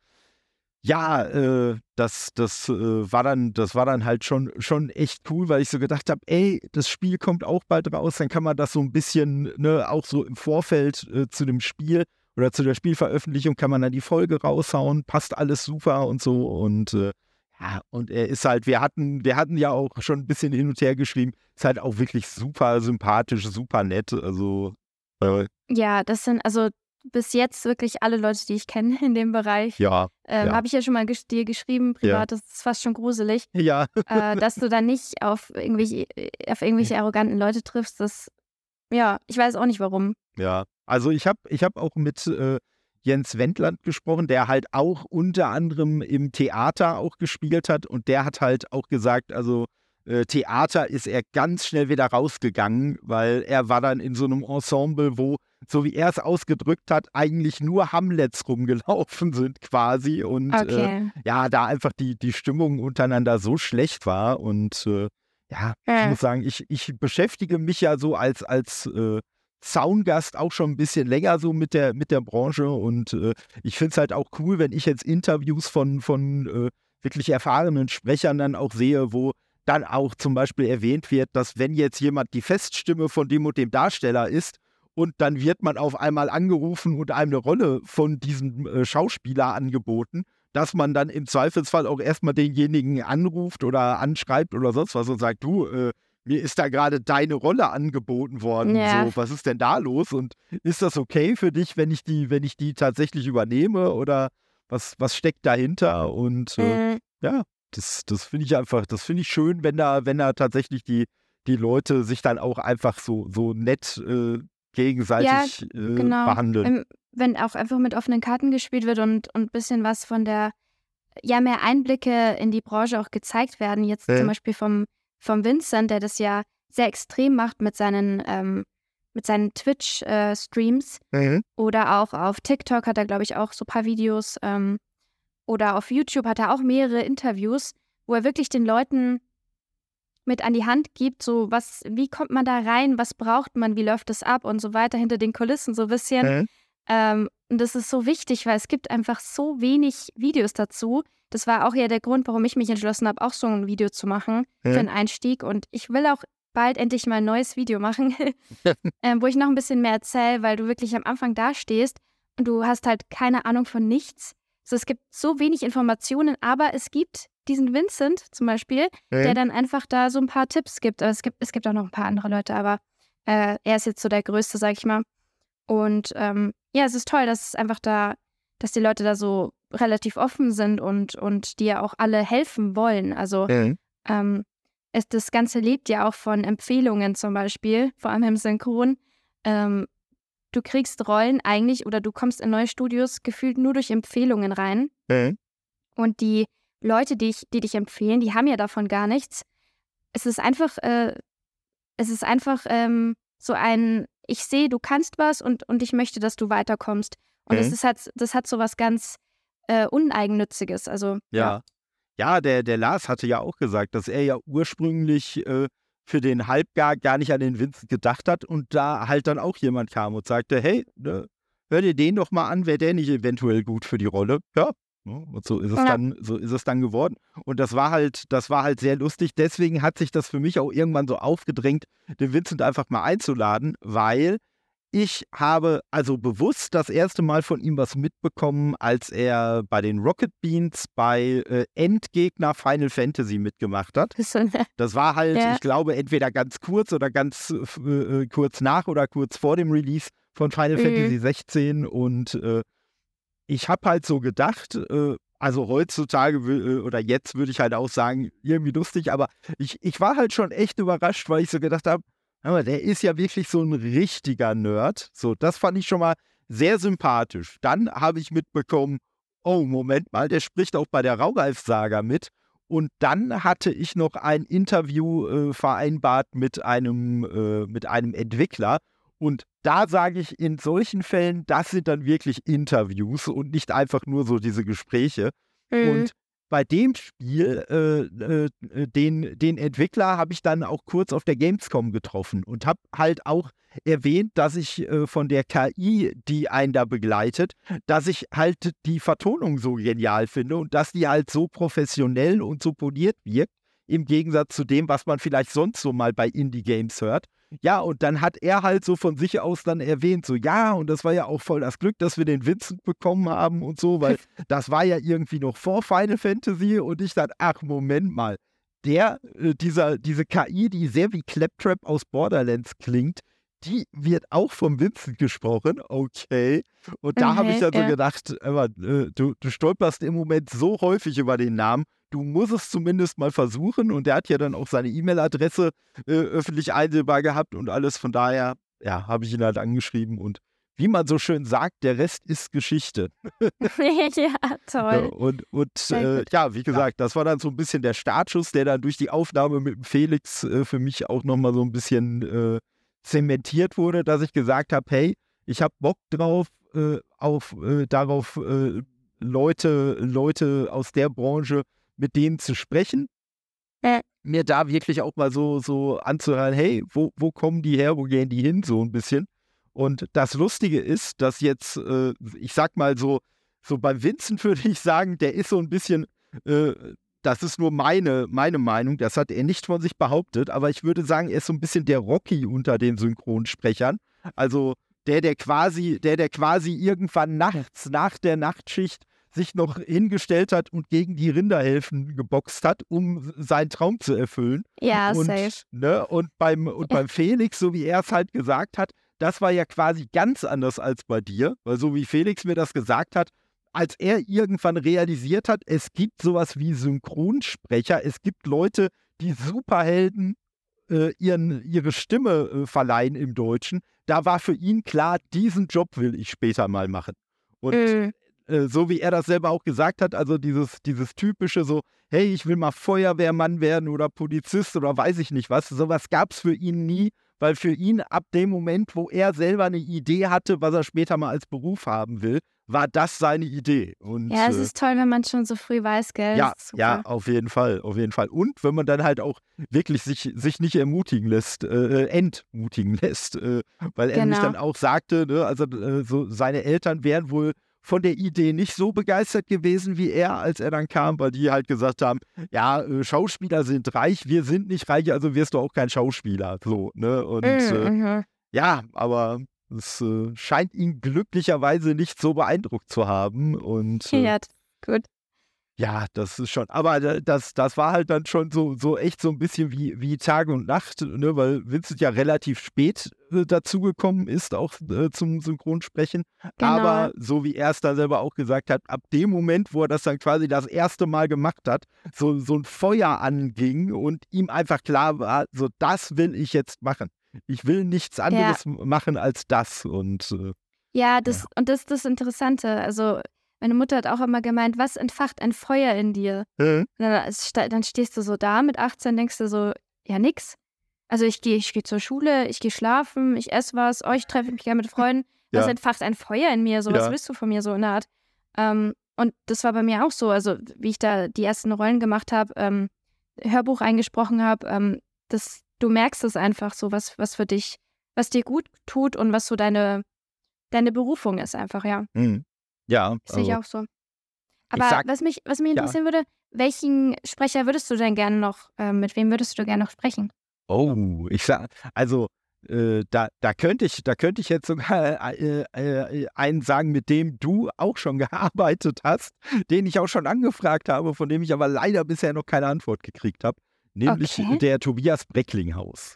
ja, äh, das, das, äh, war dann, das war dann halt schon, schon echt cool, weil ich so gedacht habe, ey, das Spiel kommt auch bald raus, dann kann man das so ein bisschen, ne, auch so im Vorfeld äh, zu dem Spiel oder zu der Spielveröffentlichung kann man dann die Folge raushauen, passt alles super und so. Und äh, ja, und er ist halt, wir hatten, wir hatten ja auch schon ein bisschen hin und her geschrieben, ist halt auch wirklich super sympathisch, super nett. Also äh, ja, das sind also bis jetzt wirklich alle Leute, die ich kenne in dem Bereich. ja, Ähm, Ja. Habe ich ja schon mal ges- dir geschrieben, privat, das ist fast schon gruselig, ja, äh, dass du dann nicht auf irgendwelche, auf irgendwelche arroganten Leute triffst. Das, ja, ich weiß auch nicht warum. Ja, also ich habe ich hab auch mit äh, Jens Wendland gesprochen, der halt auch unter anderem im Theater auch gespielt hat und der hat halt auch gesagt, also äh, Theater ist er ganz schnell wieder rausgegangen, weil er war dann in so einem Ensemble, wo, so wie er es ausgedrückt hat, eigentlich nur Hamlets rumgelaufen *laughs* sind quasi und äh, Okay. ja, da einfach die, die Stimmung untereinander so schlecht war und äh, ja, ich Ja. muss sagen, ich, ich beschäftige mich ja so als, als äh, Soundgast auch schon ein bisschen länger so mit der, mit der Branche und äh, ich finde es halt auch cool, wenn ich jetzt Interviews von, von äh, wirklich erfahrenen Sprechern dann auch sehe, wo dann auch zum Beispiel erwähnt wird, dass wenn jetzt jemand die Feststimme von dem und dem Darsteller ist und dann wird man auf einmal angerufen und einem eine Rolle von diesem äh, Schauspieler angeboten, dass man dann im Zweifelsfall auch erstmal denjenigen anruft oder anschreibt oder sonst was und sagt, du, äh, mir ist da gerade deine Rolle angeboten worden. Ja. So, was ist denn da los? Und ist das okay für dich, wenn ich die, wenn ich die tatsächlich übernehme? Oder was, was steckt dahinter? Und äh, mhm. ja, das, das finde ich einfach, das finde ich schön, wenn da, wenn da tatsächlich die, die Leute sich dann auch einfach so, so nett äh, gegenseitig ja, äh, genau. behandeln. Wenn, wenn auch einfach mit offenen Karten gespielt wird und ein bisschen was von der, ja, mehr Einblicke in die Branche auch gezeigt werden. Jetzt zum Beispiel vom, vom Vincent, der das ja sehr extrem macht mit seinen, ähm, mit seinen Twitch-Streams. Äh, mhm. Oder auch auf TikTok hat er, glaube ich, auch so ein paar Videos. Ähm, oder auf YouTube hat er auch mehrere Interviews, wo er wirklich den Leuten mit an die Hand gibt, so was, wie kommt man da rein, was braucht man, wie läuft es ab und so weiter hinter den Kulissen so ein bisschen. Mhm. Ähm, und das ist so wichtig, weil es gibt einfach so wenig Videos dazu. Das war auch ja der Grund, warum ich mich entschlossen habe, auch so ein Video zu machen mhm. für einen Einstieg. Und ich will auch bald endlich mal ein neues Video machen, *laughs* ähm, wo ich noch ein bisschen mehr erzähle, weil du wirklich am Anfang dastehst und du hast halt keine Ahnung von nichts. So, es gibt so wenig Informationen, aber es gibt diesen Vincent zum Beispiel, mhm. der dann einfach da so ein paar Tipps gibt. Aber es gibt, es gibt auch noch ein paar andere Leute, aber äh, er ist jetzt so der Größte, sag ich mal. Und ähm, ja, es ist toll, dass es einfach da, dass die Leute da so relativ offen sind und, und dir auch alle helfen wollen. Also mhm. ähm, es, das Ganze lebt ja auch von Empfehlungen zum Beispiel, vor allem im Synchron. Ähm, du kriegst Rollen eigentlich oder du kommst in neue Studios gefühlt nur durch Empfehlungen rein. Mhm. Und die Leute, die, ich, die dich empfehlen, die haben ja davon gar nichts. Es ist einfach, äh, es ist einfach ähm, so ein, ich sehe, du kannst was und, und ich möchte, dass du weiterkommst. Und mhm. das, ist halt, das hat so was ganz äh, Uneigennütziges. Also, ja. ja. Ja, der, der Lars hatte ja auch gesagt, dass er ja ursprünglich äh, für den Halbgar gar nicht an den Vincent gedacht hat und da halt dann auch jemand kam und sagte, hey, ne, hör dir den doch mal an, wäre der nicht eventuell gut für die Rolle? Ja, Ne? Und so ist es ja. dann, so ist es dann geworden. Und das war halt, das war halt sehr lustig. Deswegen hat sich das für mich auch irgendwann so aufgedrängt, den Vincent einfach mal einzuladen, weil ich habe also bewusst das erste Mal von ihm was mitbekommen, als er bei den Rocket Beans bei äh, Endgegner Final Fantasy mitgemacht hat. Das war halt, ja. ich glaube, entweder ganz kurz oder ganz äh, äh kurz nach oder kurz vor dem Release von Final mhm. Fantasy 16 und äh, ich habe halt so gedacht, äh, also heutzutage äh, oder jetzt würde ich halt auch sagen, irgendwie lustig, aber ich, ich war halt schon echt überrascht, weil ich so gedacht habe, aber der ist ja wirklich so ein richtiger Nerd. So, das fand ich schon mal sehr sympathisch. Dann habe ich mitbekommen, oh, Moment mal, der spricht auch bei der Raureif-Saga mit. Und dann hatte ich noch ein Interview äh, vereinbart mit einem, äh, mit einem Entwickler. Und da sage ich in solchen Fällen, das sind dann wirklich Interviews und nicht einfach nur so diese Gespräche. Mhm. Und bei dem Spiel, äh, äh, äh den, den Entwickler habe ich dann auch kurz auf der Gamescom getroffen und habe halt auch erwähnt, dass ich äh, von der KI, die einen da begleitet, dass ich halt die Vertonung so genial finde und dass die halt so professionell und so poliert wirkt, im Gegensatz zu dem, was man vielleicht sonst so mal bei Indie-Games hört. Ja, und dann hat er halt so von sich aus dann erwähnt, so ja, und das war ja auch voll das Glück, dass wir den Vincent bekommen haben und so, weil *laughs* das war ja irgendwie noch vor Final Fantasy und ich dachte, ach, Moment mal, der, äh, dieser, diese KI, die sehr wie Claptrap aus Borderlands klingt, die wird auch vom Vincent gesprochen, okay. Und da okay, habe ich dann ja. so gedacht, aber, äh, du, du stolperst im Moment so häufig über den Namen, du musst es zumindest mal versuchen. Und er hat ja dann auch seine E-Mail-Adresse äh, öffentlich einsehbar gehabt und alles. Von daher, ja, habe ich ihn halt angeschrieben und wie man so schön sagt, der Rest ist Geschichte. *laughs* ja, toll. Und und äh, ja, wie gesagt, das war dann so ein bisschen der Startschuss, der dann durch die Aufnahme mit Felix äh, für mich auch nochmal so ein bisschen äh, zementiert wurde, dass ich gesagt habe, hey, ich habe Bock drauf, äh, auf, äh, darauf äh, Leute, Leute aus der Branche mit denen zu sprechen, äh. mir da wirklich auch mal so, so anzuhören, hey, wo, wo kommen die her, wo gehen die hin, so ein bisschen. Und das Lustige ist, dass jetzt, äh, ich sag mal so, so beim Vincent *laughs* würde ich sagen, der ist so ein bisschen, äh, das ist nur meine, meine Meinung, das hat er nicht von sich behauptet, aber ich würde sagen, er ist so ein bisschen der Rocky unter den Synchronsprechern. Also der, der quasi, der, der quasi irgendwann nachts, nach der Nachtschicht sich noch hingestellt hat und gegen die Rinderhelfen geboxt hat, um seinen Traum zu erfüllen. Ja, und, safe. Ne, und beim, und beim Felix, so wie er es halt gesagt hat, das war ja quasi ganz anders als bei dir, weil so wie Felix mir das gesagt hat, als er irgendwann realisiert hat, es gibt sowas wie Synchronsprecher, es gibt Leute, die Superhelden äh, ihren, ihre Stimme äh, verleihen im Deutschen, da war für ihn klar, diesen Job will ich später mal machen. Und Mhm. Äh, so wie er das selber auch gesagt hat, also dieses, dieses typische so, hey, ich will mal Feuerwehrmann werden oder Polizist oder weiß ich nicht was, sowas gab es für ihn nie, weil für ihn ab dem Moment, wo er selber eine Idee hatte, was er später mal als Beruf haben will, war das seine Idee. Und, Ja, es äh, ist toll, wenn man schon so früh weiß, gell? ja, ja, auf jeden Fall, auf jeden Fall. Und wenn man dann halt auch wirklich sich, sich nicht ermutigen lässt, äh, entmutigen *laughs* lässt, äh, weil er nämlich Genau. dann auch sagte, ne, also äh, so seine Eltern wären wohl von der Idee nicht so begeistert gewesen wie er, als er dann kam, weil die halt gesagt haben, ja, äh, Schauspieler sind reich, wir sind nicht reich, also wirst du auch kein Schauspieler. So, ne? Und äh, Mhm, mhm. ja, aber es äh, scheint ihn glücklicherweise nicht so beeindruckt zu haben. Und äh, Ja, gut. Ja, das ist schon, aber da- das, das war halt dann schon so, so echt so ein bisschen wie, wie Tag und Nacht, ne, weil Vincent ja relativ spät äh, dazugekommen ist, auch äh, zum Synchronsprechen. Genau. Aber so wie er es dann selber auch gesagt hat, ab dem Moment, wo er das dann quasi das erste Mal gemacht hat, so, so ein Feuer anging und ihm einfach klar war, so das will ich jetzt machen. Ich will nichts anderes machen als das. Und äh, Ja, das, und das ist das Interessante. Also, meine Mutter hat auch immer gemeint, was entfacht ein Feuer in dir? Und dann, dann stehst du so da mit 18, denkst du so, ja, nix. Also ich gehe ich geh zur Schule, ich gehe schlafen, ich esse was, oh, ich treffe mich gerne mit Freunden. *laughs* Was Ja. entfacht ein Feuer in mir? So, was Ja. willst du von mir so in der Art? Ähm, und das war bei mir auch so. Also, wie ich da die ersten Rollen gemacht habe, ähm, Hörbuch eingesprochen habe, ähm, das, du merkst es einfach so, was, was für dich, was dir gut tut und was so deine, deine Berufung ist einfach, ja. mh. Ja, Sehe ich also, auch so. Aber sag- was, mich, was mich Ja. interessieren würde, welchen Sprecher würdest du denn gerne noch, äh, mit wem würdest du gerne noch sprechen? Oh, ich sag, also äh, da, da könnte ich, da könnte ich jetzt sogar äh, äh, einen sagen, mit dem du auch schon *laughs* gearbeitet hast, den ich auch schon angefragt habe, von dem ich aber leider bisher noch keine Antwort gekriegt habe, nämlich Okay. der Tobias Brecklinghaus.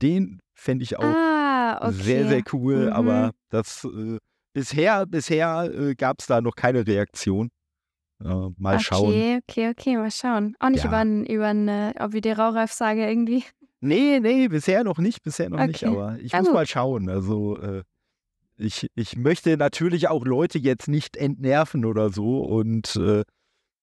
Den fände ich auch Ah, okay. sehr, sehr cool, Mhm. aber das äh, bisher, bisher äh, gab es da noch keine Reaktion. Äh, mal schauen. Okay, okay, okay, mal schauen. Auch nicht Ja. über ein, über ein äh, ob ich dir Raureif sage irgendwie. *laughs* Nee, nee, bisher noch nicht, bisher noch nicht, Okay. aber ich Ja, muss mal schauen. Also äh, ich, ich möchte natürlich auch Leute jetzt nicht entnerven oder so und äh,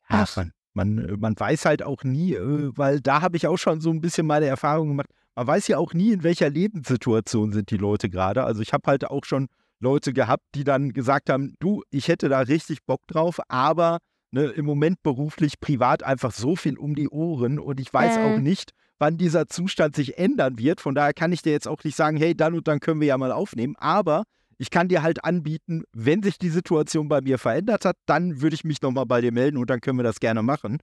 Ach. man, man, man weiß halt auch nie, äh, weil da habe ich auch schon so ein bisschen meine Erfahrung gemacht. Man weiß ja auch nie, in welcher Lebenssituation sind die Leute gerade. Also ich habe halt auch schon Leute gehabt, die dann gesagt haben, du, ich hätte da richtig Bock drauf, aber ne, im Moment beruflich, privat einfach so viel um die Ohren und ich weiß Äh. auch nicht, wann dieser Zustand sich ändern wird. Von daher kann ich dir jetzt auch nicht sagen, hey, dann und dann können wir ja mal aufnehmen. Aber ich kann dir halt anbieten, wenn sich die Situation bei mir verändert hat, dann würde ich mich nochmal bei dir melden und dann können wir das gerne machen.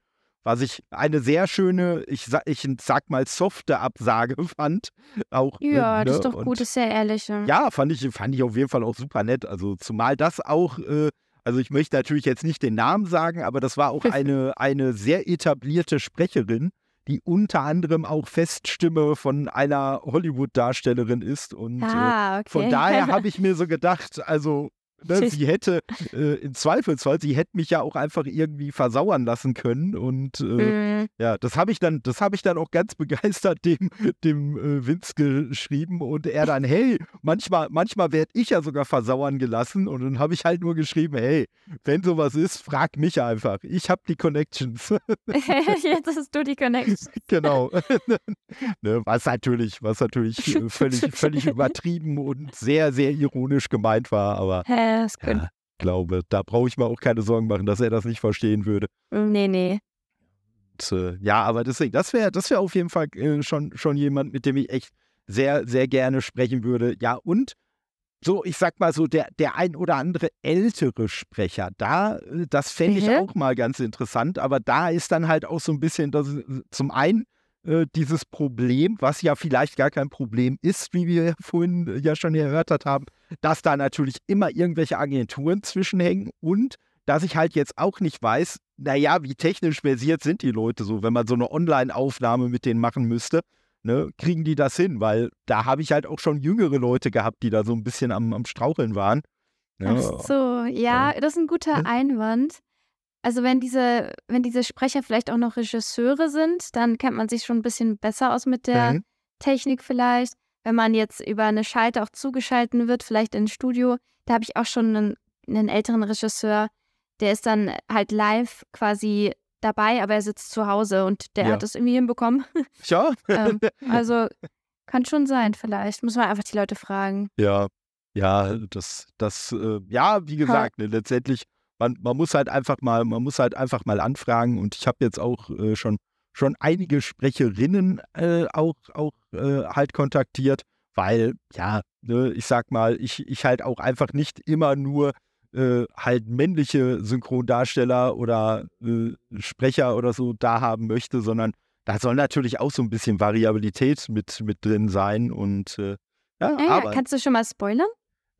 Was ich eine sehr schöne, ich sag, ich sag mal, softe Absage *laughs* fand. Auch, Ja, äh, das ne, ist doch und- gut, ist sehr ehrlich. Ja. ja, fand ich, fand ich auf jeden Fall auch super nett. Also zumal das auch, äh, also ich möchte natürlich jetzt nicht den Namen sagen, aber das war auch eine, eine sehr etablierte Sprecherin, die unter anderem auch Feststimme von einer Hollywood-Darstellerin ist. Und äh, ah, okay. von daher *laughs* habe ich mir so gedacht, also ne, sie hätte äh, im Zweifelsfall, sie hätte mich ja auch einfach irgendwie versauern lassen können. Und äh, Mm, ja, das habe ich dann, das habe ich dann auch ganz *laughs* begeistert dem, dem äh, Vince geschrieben und er dann, *laughs* hey, manchmal, manchmal werde ich ja sogar versauern gelassen und dann habe ich halt nur geschrieben, hey, wenn sowas ist, frag mich einfach. Ich habe die Connections. *laughs* Jetzt hast du die Connection. genau. ne, was natürlich, was natürlich äh, völlig, völlig übertrieben und sehr, sehr ironisch gemeint war, aber Ist gut. ja, ich glaube, da brauche ich mir auch keine Sorgen machen, dass er das nicht verstehen würde. Nee, nee. Und, äh, ja, aber deswegen, das wäre das wär auf jeden Fall äh, schon, schon jemand, mit dem ich echt sehr, sehr gerne sprechen würde. Ja, und so, ich sag mal so, der, der ein oder andere ältere Sprecher, da, äh, das fände ich Mhm. auch mal ganz interessant, aber da ist dann halt auch so ein bisschen das, äh, zum einen äh, dieses Problem, was ja vielleicht gar kein Problem ist, wie wir vorhin ja schon erörtert haben, dass da natürlich immer irgendwelche Agenturen zwischenhängen und dass ich halt jetzt auch nicht weiß, naja, wie technisch versiert sind die Leute so, wenn man so eine Online-Aufnahme mit denen machen müsste. Ne, kriegen die das hin? Weil da habe ich halt auch schon jüngere Leute gehabt, die da so ein bisschen am, am Straucheln waren. Ja. Ach so, ja, das ist ein guter Einwand. Also wenn diese, wenn diese Sprecher vielleicht auch noch Regisseure sind, dann kennt man sich schon ein bisschen besser aus mit der mhm. Technik vielleicht. Wenn man jetzt über eine Schalte auch zugeschalten wird, vielleicht ins Studio, da habe ich auch schon einen, einen älteren Regisseur, der ist dann halt live quasi dabei, aber er sitzt zu Hause und der ja. hat es irgendwie hinbekommen. *laughs* Ja. *laughs* ähm, also kann schon sein, vielleicht. Muss man einfach die Leute fragen. Ja, ja, das, das, äh, ja, wie gesagt, ne, letztendlich, man, man muss halt einfach mal, man muss halt einfach mal anfragen und ich habe jetzt auch äh, schon, schon einige Sprecherinnen äh, auch, auch äh, halt kontaktiert, weil, ja, ne, ich sag mal, ich, ich halt auch einfach nicht immer nur äh, halt männliche Synchrondarsteller oder äh, Sprecher oder so da haben möchte, sondern da soll natürlich auch so ein bisschen Variabilität mit, mit drin sein und ja, ja, ja, aber, kannst du schon mal spoilern?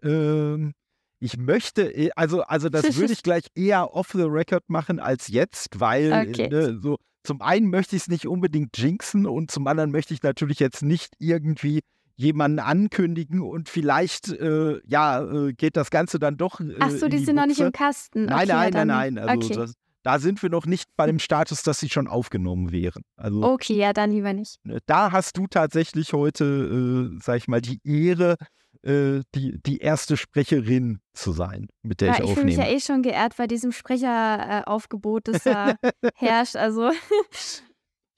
Ähm, ich möchte, äh, also, also das *laughs* würde ich gleich eher off the record machen als jetzt, weil okay. ne, so zum einen möchte ich es nicht unbedingt jinxen und zum anderen möchte ich natürlich jetzt nicht irgendwie jemanden ankündigen und vielleicht, äh, ja, äh, geht das Ganze dann doch. Äh, Ach so, die, die sind noch nicht im Kasten. Nein, okay, nein, nein, nein. Also okay. das, da sind wir noch nicht bei dem Status, dass sie schon aufgenommen wären. Also, okay, ja, dann lieber nicht. Ne, da hast du tatsächlich heute, äh, sag ich mal, die Ehre, äh, die, die erste Sprecherin zu sein, mit der ja, ich aufnehme. Ich fühle mich ja eh schon geehrt bei diesem Sprecheraufgebot, das da *laughs* herrscht. Also.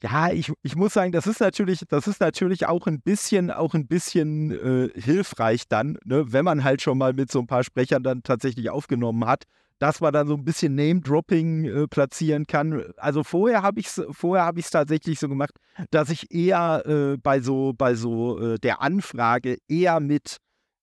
Ja, ich, ich muss sagen, das ist natürlich, das ist natürlich auch ein bisschen, auch ein bisschen äh, hilfreich dann, ne, wenn man halt schon mal mit so ein paar Sprechern dann tatsächlich aufgenommen hat, dass man dann so ein bisschen Name-Dropping äh, platzieren kann. Also vorher habe ich es vorher habe ich es tatsächlich so gemacht, dass ich eher äh, bei so bei so äh, der Anfrage eher mit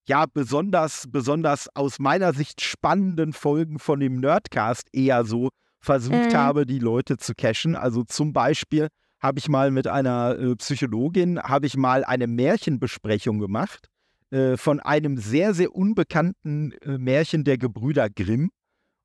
ja, besonders, besonders aus meiner Sicht spannenden Folgen von dem Nerdcast eher so versucht mhm. habe, die Leute zu cashen. Also zum Beispiel habe ich mal mit einer äh, Psychologin, habe ich mal eine Märchenbesprechung gemacht äh, von einem sehr, sehr unbekannten äh, Märchen der Gebrüder Grimm.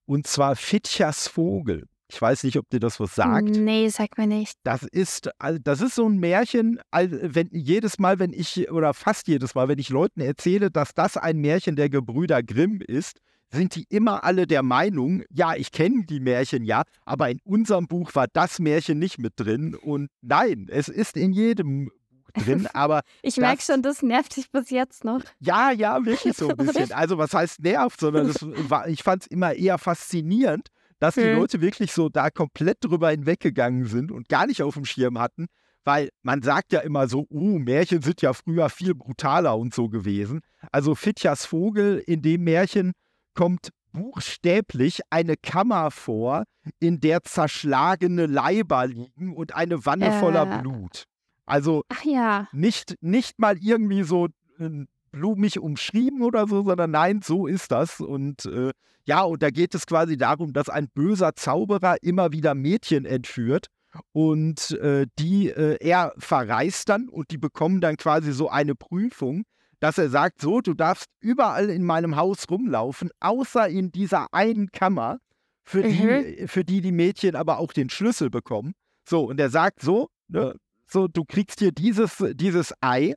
Und zwar Fitchers Vogel. Ich weiß nicht, ob dir das was sagt. Nee, sag mir nicht. Das ist, also das ist so ein Märchen, wenn jedes Mal, wenn ich, oder fast jedes Mal, wenn ich Leuten erzähle, dass das ein Märchen der Gebrüder Grimm ist, sind die immer alle der Meinung, ja, ich kenne die Märchen ja, aber in unserem Buch war das Märchen nicht mit drin. Und nein, es ist in jedem Buch *laughs* drin, aber. ich merke schon, das nervt dich bis jetzt noch. Ja, ja, wirklich so ein bisschen. *laughs* Also, was heißt nervt, sondern *laughs* war, ich fand es immer eher faszinierend, dass die hm. Leute wirklich so da komplett drüber hinweggegangen sind und gar nicht auf dem Schirm hatten, weil man sagt ja immer so, uh, Märchen sind ja früher viel brutaler und so gewesen. Also Fitjas Vogel in dem Märchen kommt buchstäblich eine Kammer vor, in der zerschlagene Leiber liegen und eine Wanne äh. voller Blut. Also ja. nicht, nicht mal irgendwie so äh, blumig umschrieben oder so, sondern nein, so ist das. Und äh, ja, und da geht es quasi darum, dass ein böser Zauberer immer wieder Mädchen entführt und äh, die äh, er verreist dann und die bekommen dann quasi so eine Prüfung, dass er sagt, so, du darfst überall in meinem Haus rumlaufen, außer in dieser einen Kammer, für, mhm. die, für die die Mädchen aber auch den Schlüssel bekommen. So, und er sagt so, ne, so, du kriegst hier dieses, dieses Ei,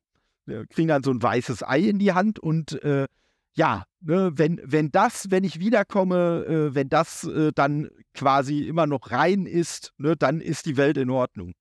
kriegen dann so ein weißes Ei in die Hand und äh, ja, ne, wenn, wenn das, wenn ich wiederkomme, äh, wenn das äh, dann quasi immer noch rein ist, ne, dann ist die Welt in Ordnung.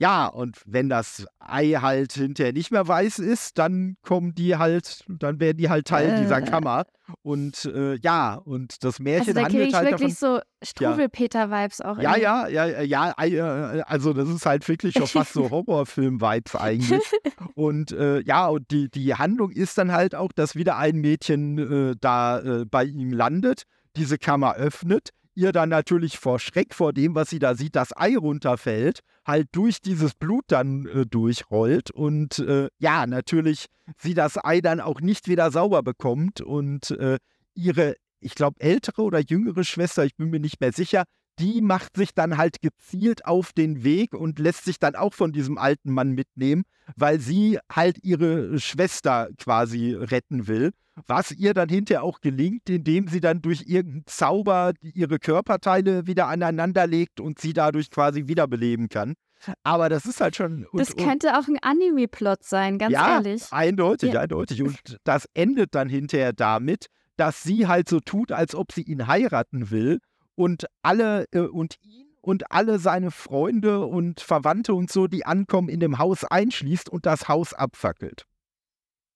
Ja, und wenn das Ei halt hinterher nicht mehr weiß ist, dann kommen die halt, dann werden die halt Teil äh. dieser Kammer. Und äh, ja, und das Märchen also da handelt ich halt wirklich so Struwelpeter-Vibes auch. Ja, ja, ja, ja, ja, äh, also das ist halt wirklich schon fast so *laughs* Horrorfilm-Vibes eigentlich. *laughs* und äh, ja, und die, die Handlung ist dann halt auch, dass wieder ein Mädchen äh, da äh, bei ihm landet, diese Kammer öffnet, ihr dann natürlich vor Schreck vor dem, was sie da sieht, das Ei runterfällt, halt durch dieses Blut dann äh, durchrollt und äh, ja, natürlich sie das Ei dann auch nicht wieder sauber bekommt und äh, ihre, ich glaube, ältere oder jüngere Schwester, ich bin mir nicht mehr sicher, die macht sich dann halt gezielt auf den Weg und lässt sich dann auch von diesem alten Mann mitnehmen, weil sie halt ihre Schwester quasi retten will. Was ihr dann hinterher auch gelingt, indem sie dann durch irgendeinen Zauber ihre Körperteile wieder aneinander legt und sie dadurch quasi wiederbeleben kann. Aber das ist halt schon. Und, das könnte auch ein Anime-Plot sein, ganz ja, ehrlich. Eindeutig, ja. eindeutig. Und das endet dann hinterher damit, dass sie halt so tut, als ob sie ihn heiraten will und alle äh, und ihn und alle seine Freunde und Verwandte und so, die ankommen, in dem Haus einschließt und das Haus abfackelt.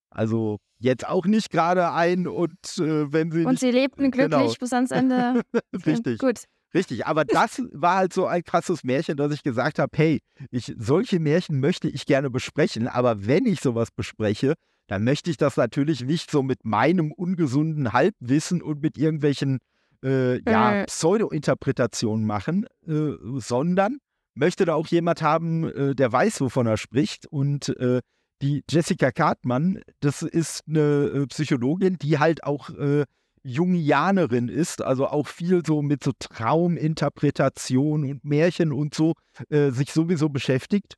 Also jetzt auch nicht gerade ein und äh, wenn sie. Und nicht, sie lebten glücklich genau. bis ans Ende. *laughs* Richtig. Gut. Richtig, aber das war halt so ein krasses Märchen, dass ich gesagt habe, hey, ich, solche Märchen möchte ich gerne besprechen, aber wenn ich sowas bespreche, dann möchte ich das natürlich nicht so mit meinem ungesunden Halbwissen und mit irgendwelchen äh, ja, äh. Pseudo-Interpretationen machen, äh, sondern möchte da auch jemand haben, äh, der weiß, wovon er spricht und äh, die Jessica Cartman, das ist eine äh, Psychologin, die halt auch Jungianerin ist, also auch viel so mit so Trauminterpretation und Märchen und so sich sowieso beschäftigt.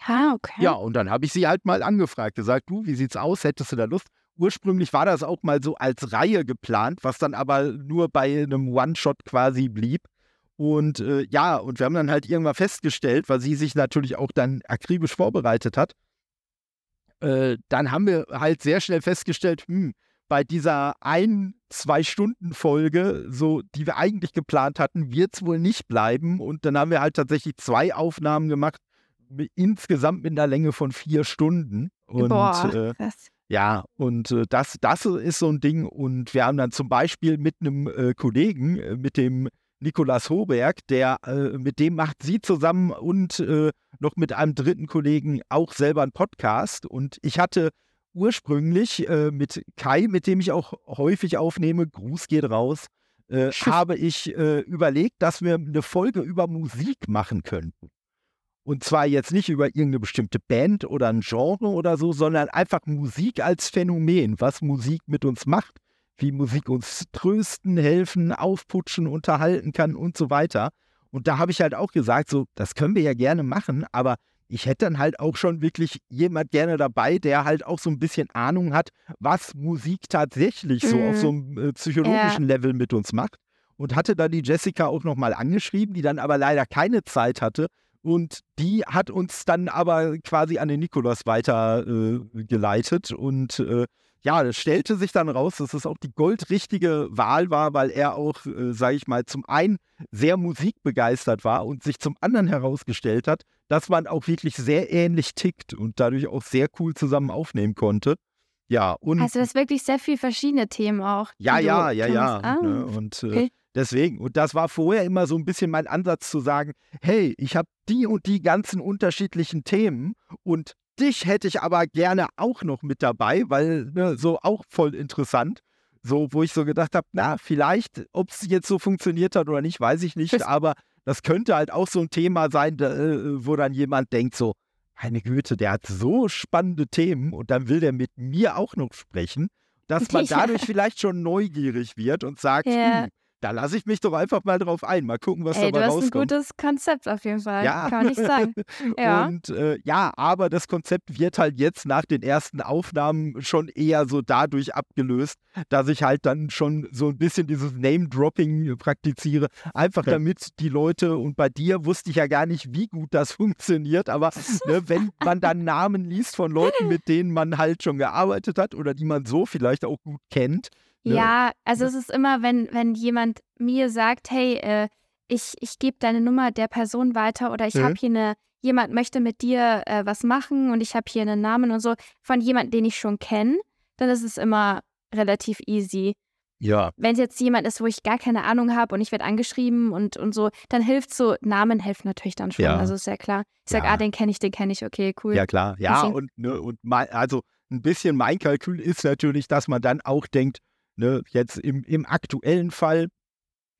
Ah, okay. Ja, und dann habe ich sie halt mal angefragt, gesagt, du, wie sieht's aus? Hättest du da Lust? Ursprünglich war das auch mal so als Reihe geplant, was dann aber nur bei einem One-Shot quasi blieb. Und äh, ja, und wir haben dann halt irgendwann festgestellt, weil sie sich natürlich auch dann akribisch vorbereitet hat, äh, dann haben wir halt sehr schnell festgestellt, hm, bei dieser ein, zwei Stunden Folge, so die wir eigentlich geplant hatten, wird es wohl nicht bleiben. Und dann haben wir halt tatsächlich zwei Aufnahmen gemacht, insgesamt mit einer Länge von vier Stunden. Und Boah, äh, ja, und äh, das, das ist so ein Ding. Und wir haben dann zum Beispiel mit einem äh, Kollegen, äh, mit dem Nikolas Hoberg, der, äh, mit dem macht sie zusammen und äh, noch mit einem dritten Kollegen auch selber einen Podcast. Und ich hatte ursprünglich äh, mit Kai, mit dem ich auch häufig aufnehme, Gruß geht raus, *laughs* habe ich überlegt, dass wir eine Folge über Musik machen könnten. Und zwar jetzt nicht über irgendeine bestimmte Band oder ein Genre oder so, sondern einfach Musik als Phänomen, was Musik mit uns macht, wie Musik uns trösten, helfen, aufputschen, unterhalten kann und so weiter. Und da habe ich halt auch gesagt, so, das können wir ja gerne machen, aber ich hätte dann halt auch schon wirklich jemand gerne dabei, der halt auch so ein bisschen Ahnung hat, was Musik tatsächlich mhm. so auf so mhm. einem äh, psychologischen ja. Level mit uns macht. Und hatte dann die Jessica auch nochmal angeschrieben, die dann aber leider keine Zeit hatte. Und die hat uns dann aber quasi an den Nikolaus weitergeleitet. Äh, und äh, ja, das stellte sich dann raus, dass es auch die goldrichtige Wahl war, weil er auch, äh, sage ich mal, zum einen sehr musikbegeistert war und sich zum anderen herausgestellt hat, dass man auch wirklich sehr ähnlich tickt und dadurch auch sehr cool zusammen aufnehmen konnte. Ja, und. Also, das ist wirklich sehr viele verschiedene Themen auch. Ja, ja, ja, ja. Ah, ne? Und äh, okay. Deswegen, und das war vorher immer so ein bisschen mein Ansatz zu sagen: hey, ich habe die und die ganzen unterschiedlichen Themen und Dich hätte ich aber gerne auch noch mit dabei, weil ne, so auch voll interessant. So, wo ich so gedacht habe, na, vielleicht, ob es jetzt so funktioniert hat oder nicht, weiß ich nicht, aber das könnte halt auch so ein Thema sein, da, äh, wo dann jemand denkt so, meine Güte, der hat so spannende Themen und dann will der mit mir auch noch sprechen, dass *laughs* man dadurch vielleicht schon neugierig wird und sagt, ja. hm, da lasse ich mich doch einfach mal drauf ein. Mal gucken, was Ey, dabei rauskommt. Das ist ein gutes Konzept auf jeden Fall. Ja. Kann man nicht sagen. *laughs* Ja. Und äh, ja, aber das Konzept wird halt jetzt nach den ersten Aufnahmen schon eher so dadurch abgelöst, dass ich halt dann schon so ein bisschen dieses Name-Dropping praktiziere. Einfach okay. damit die Leute, und bei dir wusste ich ja gar nicht, wie gut das *laughs* funktioniert, aber ne, wenn man dann Namen liest von Leuten, mit denen man halt schon gearbeitet hat oder die man so vielleicht auch gut kennt, ja, also es ist immer, wenn, wenn jemand mir sagt, hey, äh, ich, ich gebe deine Nummer der Person weiter oder ich mhm. habe hier eine, jemand möchte mit dir äh, was machen und ich habe hier einen Namen und so von jemandem, den ich schon kenne, dann ist es immer relativ easy. Ja. Wenn es jetzt jemand ist, wo ich gar keine Ahnung habe und ich werde angeschrieben und, und so, dann hilft so, Namen helfen natürlich dann schon. Ja. Also ist ja klar. Ich sage, ja. ah, den kenne ich, den kenne ich, okay, cool. Ja, klar. Ja, und, ne, und mein, also ein bisschen mein Kalkül ist natürlich, dass man dann auch denkt, Ne, jetzt im, im aktuellen Fall,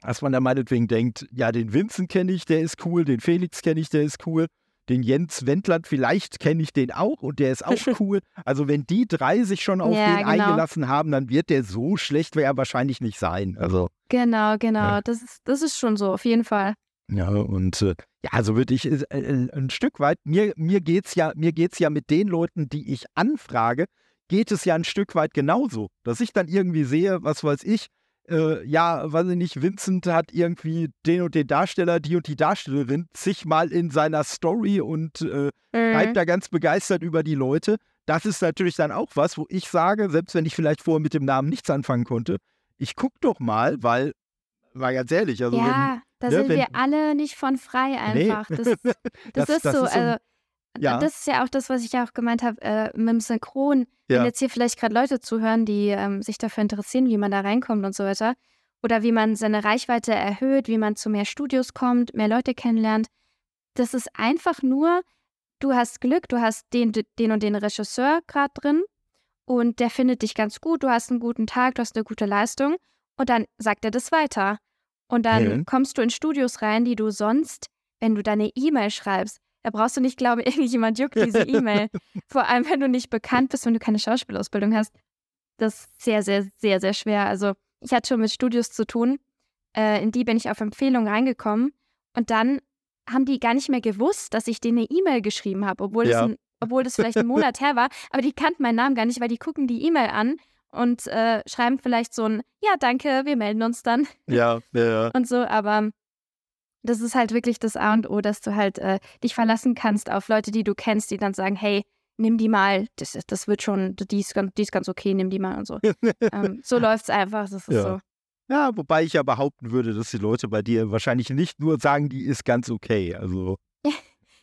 dass man da meinetwegen denkt, ja, den Vincent kenne ich, der ist cool, den Felix kenne ich, der ist cool. den Jens Wendland, vielleicht kenne ich den auch und der ist auch *laughs* cool. Also wenn die drei sich schon auf ja, den genau. eingelassen haben, dann wird der so schlecht, wäre er wahrscheinlich nicht sein. Also genau, genau, ja. das ist das ist schon so auf jeden Fall. Ja, und äh, ja, so würde ich äh, äh, ein Stück weit, mir, mir geht es ja, ja mit den Leuten, die ich anfrage, geht es ja ein Stück weit genauso. Dass ich dann irgendwie sehe, was weiß ich, äh, ja, weiß ich nicht, Vincent hat irgendwie den und den Darsteller, die und die Darstellerin zigmal in seiner Story und äh, mhm. da ganz begeistert über die Leute. Das ist natürlich dann auch was, wo ich sage, selbst wenn ich vielleicht vorher mit dem Namen nichts anfangen konnte, ich gucke doch mal, weil, war ganz ehrlich, also ja. wenn da ne, sind wir alle nicht von frei einfach. Nee. Das, *laughs* das, das, ist das so. Ist so also, ja. Das ist ja auch das, was ich auch gemeint habe äh, mit dem Synchron. Ja. Wenn jetzt hier vielleicht gerade Leute zuhören, die ähm, sich dafür interessieren, wie man da reinkommt und so weiter. Oder wie man seine Reichweite erhöht, wie man zu mehr Studios kommt, mehr Leute kennenlernt. Das ist einfach nur, du hast Glück, du hast den, den und den Regisseur gerade drin und der findet dich ganz gut, du hast einen guten Tag, du hast eine gute Leistung und dann sagt er das weiter. Und dann mhm. kommst du in Studios rein, die du sonst, wenn du deine E-Mail schreibst, da brauchst du nicht glauben, *laughs* irgendjemand juckt diese E-Mail. Vor allem, wenn du nicht bekannt bist, wenn du keine Schauspielausbildung hast. Das ist sehr, sehr, sehr, sehr schwer. Also ich hatte schon mit Studios zu tun. Äh, in die bin ich auf Empfehlung reingekommen. Und dann haben die gar nicht mehr gewusst, dass ich denen eine E-Mail geschrieben habe, obwohl, ja. das obwohl das vielleicht ein Monat her war. Aber die kannten meinen Namen gar nicht, weil die gucken die E-Mail an und äh, schreiben vielleicht so ein Ja, danke, wir melden uns dann. Ja, ja, ja. Und so, aber das ist halt wirklich das A und O, dass du halt äh, dich verlassen kannst auf Leute, die du kennst, die dann sagen, hey, nimm die mal, das, das wird schon, die ist, ganz, die ist ganz okay, nimm die mal und so. ähm, so *laughs* läuft es einfach, das ist ja. so. Ja, wobei ich ja behaupten würde, dass die Leute bei dir wahrscheinlich nicht nur sagen, die ist ganz okay. Also.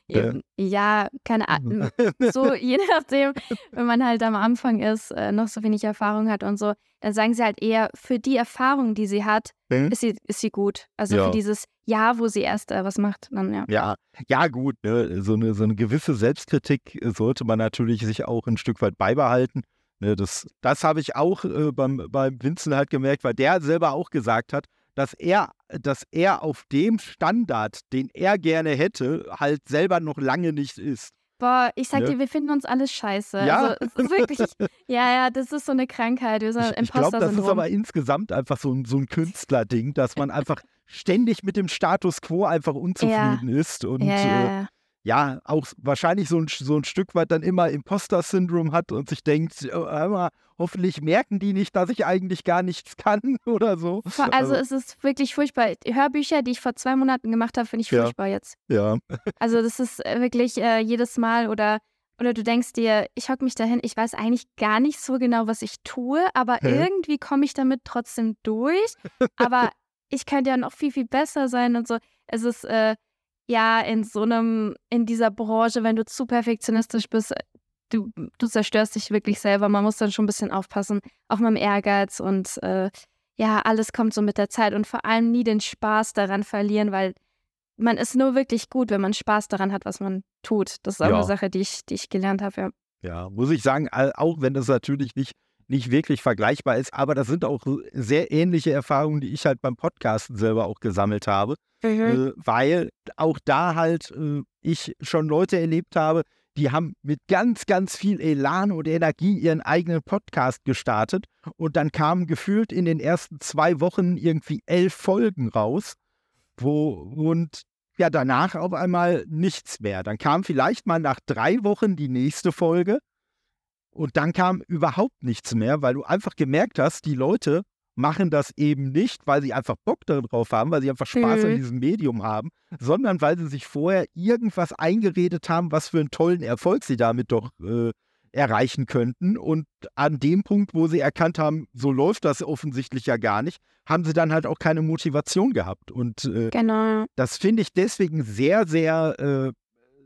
Eben, ja, keine Ahnung. So, *laughs* je nachdem, wenn man halt am Anfang ist, äh, noch so wenig Erfahrung hat und so, dann sagen sie halt eher, für die Erfahrung, die sie hat, mhm. ist, sie, ist sie gut. Also ja. für dieses Jahr, wo sie erst äh, was macht, dann ja. Ja, ja gut, ne? so, eine, so eine gewisse Selbstkritik sollte man natürlich sich auch ein Stück weit beibehalten. Ne? Das, das habe ich auch äh, beim, beim Vincent halt gemerkt, weil der selber auch gesagt hat, dass er, dass er auf dem Standard, den er gerne hätte, halt selber noch lange nicht ist. Boah, ich sag ne? dir, wir finden uns alles scheiße. Ja, also, wirklich, *laughs* ja, ja, das ist so eine Krankheit. Ich, ich glaube, das ist aber insgesamt einfach so ein, so ein Künstlerding, dass man einfach ständig mit dem Status quo einfach unzufrieden ja. ist und ja, ja, äh, ja, auch wahrscheinlich so ein, so ein Stück weit dann immer Imposter-Syndrom hat und sich denkt, oh, hoffentlich merken die nicht, dass ich eigentlich gar nichts *laughs* kann oder so. Also, also es ist wirklich furchtbar. Hörbücher, die ich vor zwei Monaten gemacht habe, finde ich furchtbar ja. jetzt. Ja. Also das ist äh, wirklich äh, jedes Mal oder oder du denkst dir, ich hocke mich dahin, ich weiß eigentlich gar nicht so genau, was ich tue, aber Hä? irgendwie komme ich damit trotzdem durch. Aber *laughs* ich könnte ja noch viel, viel besser sein und so. Es ist, äh, ja, in so einem, in dieser Branche, wenn du zu perfektionistisch bist, du, du zerstörst dich wirklich selber. Man muss dann schon ein bisschen aufpassen, auch mit dem Ehrgeiz und äh, ja, alles kommt so mit der Zeit und vor allem nie den Spaß daran verlieren, weil man ist nur wirklich gut, wenn man Spaß daran hat, was man tut. Das ist auch ja. eine Sache, die ich, die ich gelernt habe, ja. Ja, muss ich sagen, auch wenn das natürlich nicht, nicht wirklich vergleichbar ist, aber das sind auch sehr ähnliche Erfahrungen, die ich halt beim Podcasten selber auch gesammelt habe. Mhm. Äh, weil auch da halt äh, ich schon Leute erlebt habe, die haben mit ganz, ganz viel Elan und Energie ihren eigenen Podcast gestartet und dann kamen gefühlt in den ersten zwei Wochen irgendwie elf Folgen raus, wo und ja danach auf einmal nichts mehr. Dann kam vielleicht mal nach drei Wochen die nächste Folge und dann kam überhaupt nichts mehr, weil du einfach gemerkt hast, die Leute machen das eben nicht, weil sie einfach Bock darauf haben, weil sie einfach Spaß mhm. an diesem Medium haben, sondern weil sie sich vorher irgendwas eingeredet haben, was für einen tollen Erfolg sie damit doch äh, erreichen könnten. Und an dem Punkt, wo sie erkannt haben, so läuft das offensichtlich ja gar nicht, haben sie dann halt auch keine Motivation gehabt. Und äh, genau. das finde ich deswegen sehr, sehr, äh,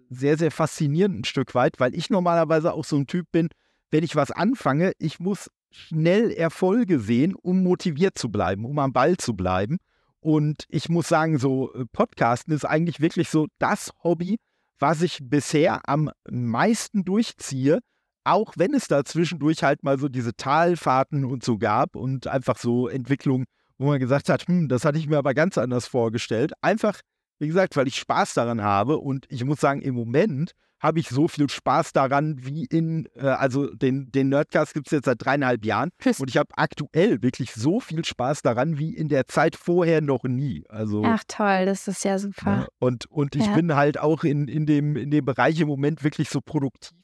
sehr, sehr faszinierend ein Stück weit, weil ich normalerweise auch so ein Typ bin, wenn ich was anfange, ich muss schnell Erfolge sehen, um motiviert zu bleiben, um am Ball zu bleiben. Und ich muss sagen, so äh, Podcasten ist eigentlich wirklich so das Hobby, was ich bisher am meisten durchziehe, auch wenn es da zwischendurch halt mal so diese Talfahrten und so gab und einfach so Entwicklungen, wo man gesagt hat, hm, das hatte ich mir aber ganz anders vorgestellt. Einfach wie gesagt, weil ich Spaß daran habe und ich muss sagen, im Moment habe ich so viel Spaß daran wie in, äh, also den, den Nerdcast gibt es jetzt seit dreieinhalb Jahren und ich habe aktuell wirklich so viel Spaß daran wie in der Zeit vorher noch nie. Also, Ach toll, das ist ja super. Ja, und, und ich ja. bin halt auch in, in, dem, in dem Bereich im Moment wirklich so produktiv.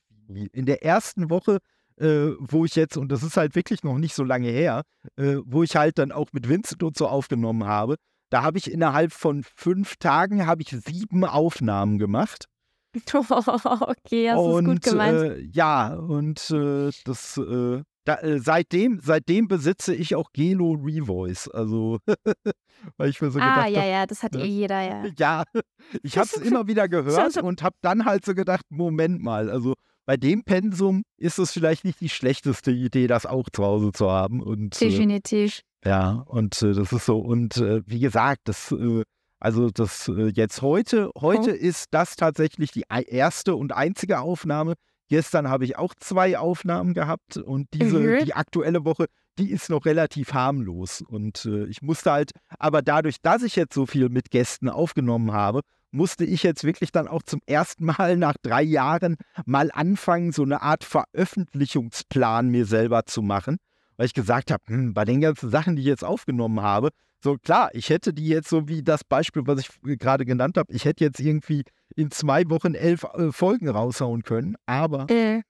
In der ersten Woche äh, wo ich jetzt, und das ist halt wirklich noch nicht so lange her, äh, wo ich halt dann auch mit Vincent und so aufgenommen habe, da habe ich innerhalb von fünf Tagen habe ich sieben Aufnahmen gemacht. *laughs* okay, hast und, gut gemeint. Äh, ja, und äh, das äh, da, äh, seitdem, seitdem besitze ich auch Gelo Revoice. Also, *laughs* weil ich mir so ah, gedacht ja, ja, das hat ne? eh jeder, ja. *laughs* Ja, ich habe es immer wieder gehört und habe dann halt so gedacht, Moment mal, also bei dem Pensum ist es vielleicht nicht die schlechteste Idee, das auch zu Hause zu haben. Und, äh, Definitiv. Ja, und äh, das ist so. Und wie gesagt, das also das äh, jetzt heute, heute oh. ist das tatsächlich die erste und einzige Aufnahme. Gestern habe ich auch zwei Aufnahmen gehabt und diese, mhm. die aktuelle Woche, die ist noch relativ harmlos. Und äh, ich musste halt, aber dadurch, dass ich jetzt so viel mit Gästen aufgenommen habe, musste ich jetzt wirklich dann auch zum ersten Mal *laughs* nach drei Jahren mal anfangen, so eine Art Veröffentlichungsplan mir selber zu machen. Weil ich gesagt habe, hm, bei den ganzen Sachen, die ich jetzt aufgenommen habe, so klar, ich hätte die jetzt so wie das Beispiel, was ich gerade genannt habe, ich hätte jetzt irgendwie in zwei Wochen elf äh, Folgen raushauen können, aber äh.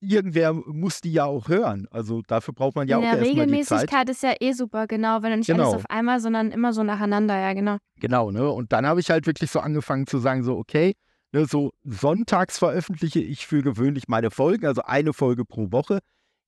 irgendwer muss die ja auch hören. Also dafür braucht man ja in auch erstmal die Zeit. Regelmäßigkeit ist ja eh super, genau, wenn du nicht genau. alles auf einmal, sondern immer so nacheinander, ja genau. Genau, ne? Und dann habe ich halt wirklich so angefangen zu sagen, so okay, ne, so sonntags veröffentliche ich für gewöhnlich meine Folgen, also eine Folge pro Woche.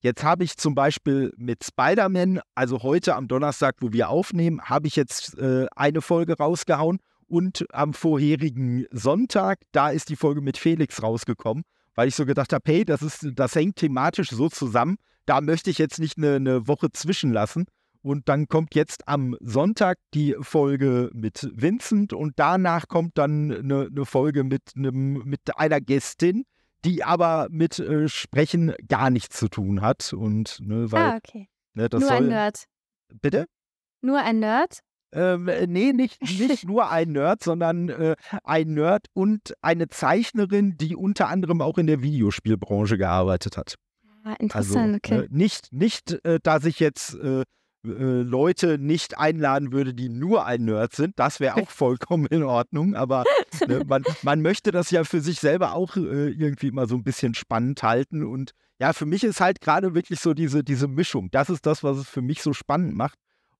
Jetzt habe ich zum Beispiel mit Spider-Man, also heute am Donnerstag, wo wir aufnehmen, habe ich jetzt äh, eine Folge rausgehauen und am vorherigen Sonntag, da ist die Folge mit Felix rausgekommen, weil ich so gedacht habe, hey, das, ist, das hängt thematisch so zusammen, da möchte ich jetzt nicht eine, eine Woche zwischenlassen. Und dann kommt jetzt am Sonntag die Folge mit Vincent und danach kommt dann eine, eine Folge mit, einem, mit einer Gästin, die aber mit äh, Sprechen gar nichts zu tun hat. Und, ne, weil, ah, okay. Ne, Nur soll, ein Nerd. Bitte? Nur ein Nerd? Ähm, äh, nee, nicht, nicht nur ein Nerd, sondern äh, ein Nerd und eine Zeichnerin, die unter anderem auch in der Videospielbranche gearbeitet hat. Ah, interessant, also, okay. Äh, nicht, nicht äh, dass ich jetzt äh, Leute nicht einladen würde, die nur ein Nerd sind. Das wäre auch *laughs* vollkommen in Ordnung. Aber ne, *laughs* man, man, möchte das ja für sich selber auch äh, irgendwie mal so ein bisschen spannend halten. Und ja, für mich ist halt gerade wirklich so diese, diese Mischung. Das ist das, was es für mich so spannend macht.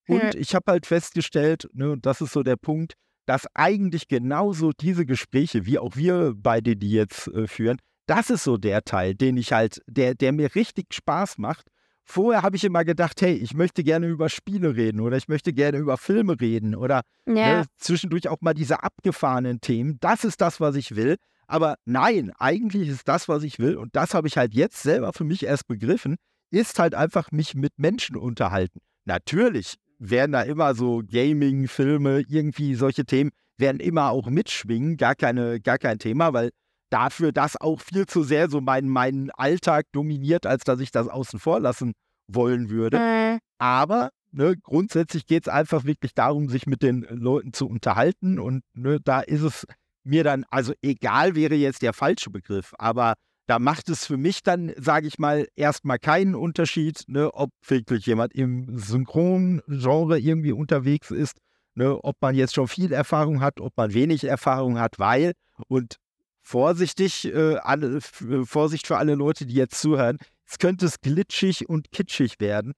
Und ich habe halt festgestellt, ne, und das ist so der Punkt, dass eigentlich genauso diese Gespräche, wie auch wir beide die jetzt äh, führen, das ist so der Teil, den ich halt, der, der mir richtig Spaß macht Vorher habe ich immer gedacht, hey, ich möchte gerne über Spiele reden oder ich möchte gerne über Filme reden oder ja. ne, zwischendurch auch mal diese abgefahrenen Themen. Das ist das, was ich will. Aber nein, eigentlich ist das, was ich will, und das habe ich halt jetzt selber für mich erst begriffen, ist halt einfach mich mit Menschen unterhalten. Natürlich werden da immer so Gaming, Filme, irgendwie solche Themen werden immer auch mitschwingen, gar, keine, gar kein Thema, weil dafür das auch viel zu sehr so meinen mein Alltag dominiert, als dass ich das außen vor lassen wollen würde. Mhm. Aber ne, grundsätzlich geht es einfach wirklich darum, sich mit den Leuten zu unterhalten. Und ne, da ist es mir dann, also egal wäre jetzt der falsche Begriff, aber da macht es für mich dann, sage ich mal, erstmal keinen Unterschied, ne, ob wirklich jemand im Synchrongenre irgendwie unterwegs ist, ne, ob man jetzt schon viel Erfahrung hat, ob man wenig Erfahrung hat, weil, und vorsichtig, äh, alle, äh, Vorsicht für alle Leute, die jetzt zuhören. Es könnte es glitschig und kitschig werden.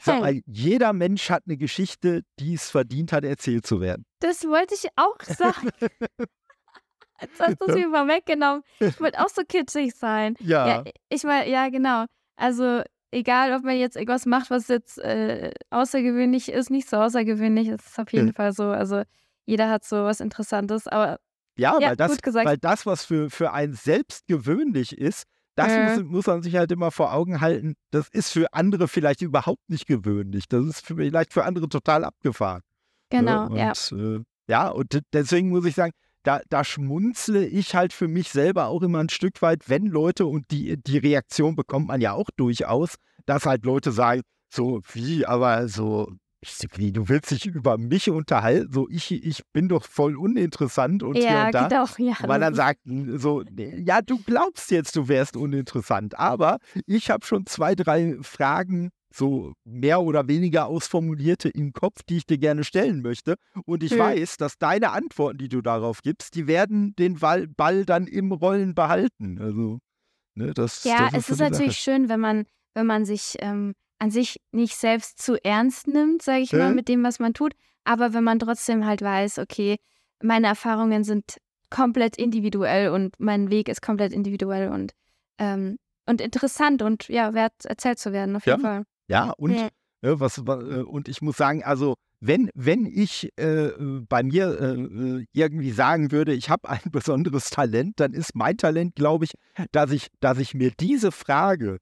Sag mal, jeder Mensch hat eine Geschichte, die es verdient hat, erzählt zu werden. Das wollte ich auch sagen. *laughs* Jetzt hast du es mir mal weggenommen. Ich wollte auch so kitschig sein. Ja. ja ich meine, ja, genau. Also, egal, ob man jetzt irgendwas macht, was jetzt äh, außergewöhnlich ist, nicht so außergewöhnlich, ist auf jeden. Fall so. Also, jeder hat so was Interessantes, aber ja, ja weil, das, weil das, was für, für einen selbst gewöhnlich ist, das äh. muss, muss, man sich halt immer vor Augen halten. Das ist für andere vielleicht überhaupt nicht gewöhnlich. Das ist vielleicht für andere total abgefahren. Ne? Genau, ja. Und, ja. Äh, ja, und deswegen muss ich sagen, da, da schmunzle ich halt für mich selber auch immer ein Stück weit, wenn Leute, und die, die Reaktion bekommt man ja auch durchaus, dass halt Leute sagen, so wie, aber so du willst dich über mich unterhalten, so ich, ich bin doch voll uninteressant und ja, hier und da. Genau, *laughs* ja, weil dann sagt so, ja, du glaubst jetzt, du wärst uninteressant, aber ich habe schon zwei, drei Fragen, so mehr oder weniger ausformulierte im Kopf, die ich dir gerne stellen möchte. Und ich hm. weiß, dass deine Antworten, die du darauf gibst, die werden den Ball, dann im Rollen behalten. Also, ne, das Ja, das es ist natürlich schön, wenn man, wenn man sich ähm, an sich nicht selbst zu ernst nimmt, sage ich mal, mit dem, was man tut. Aber wenn man trotzdem halt weiß, okay, meine Erfahrungen sind komplett individuell und mein Weg ist komplett individuell und, ähm, und interessant und ja, wert erzählt zu werden, auf jeden ja. Fall. Ja, und, ja. Äh, was, äh, und ich muss sagen, also wenn, wenn ich äh, bei mir äh, irgendwie sagen würde, ich habe ein *laughs* besonderes Talent, dann ist mein Talent, glaube ich, dass ich, dass ich mir diese Frage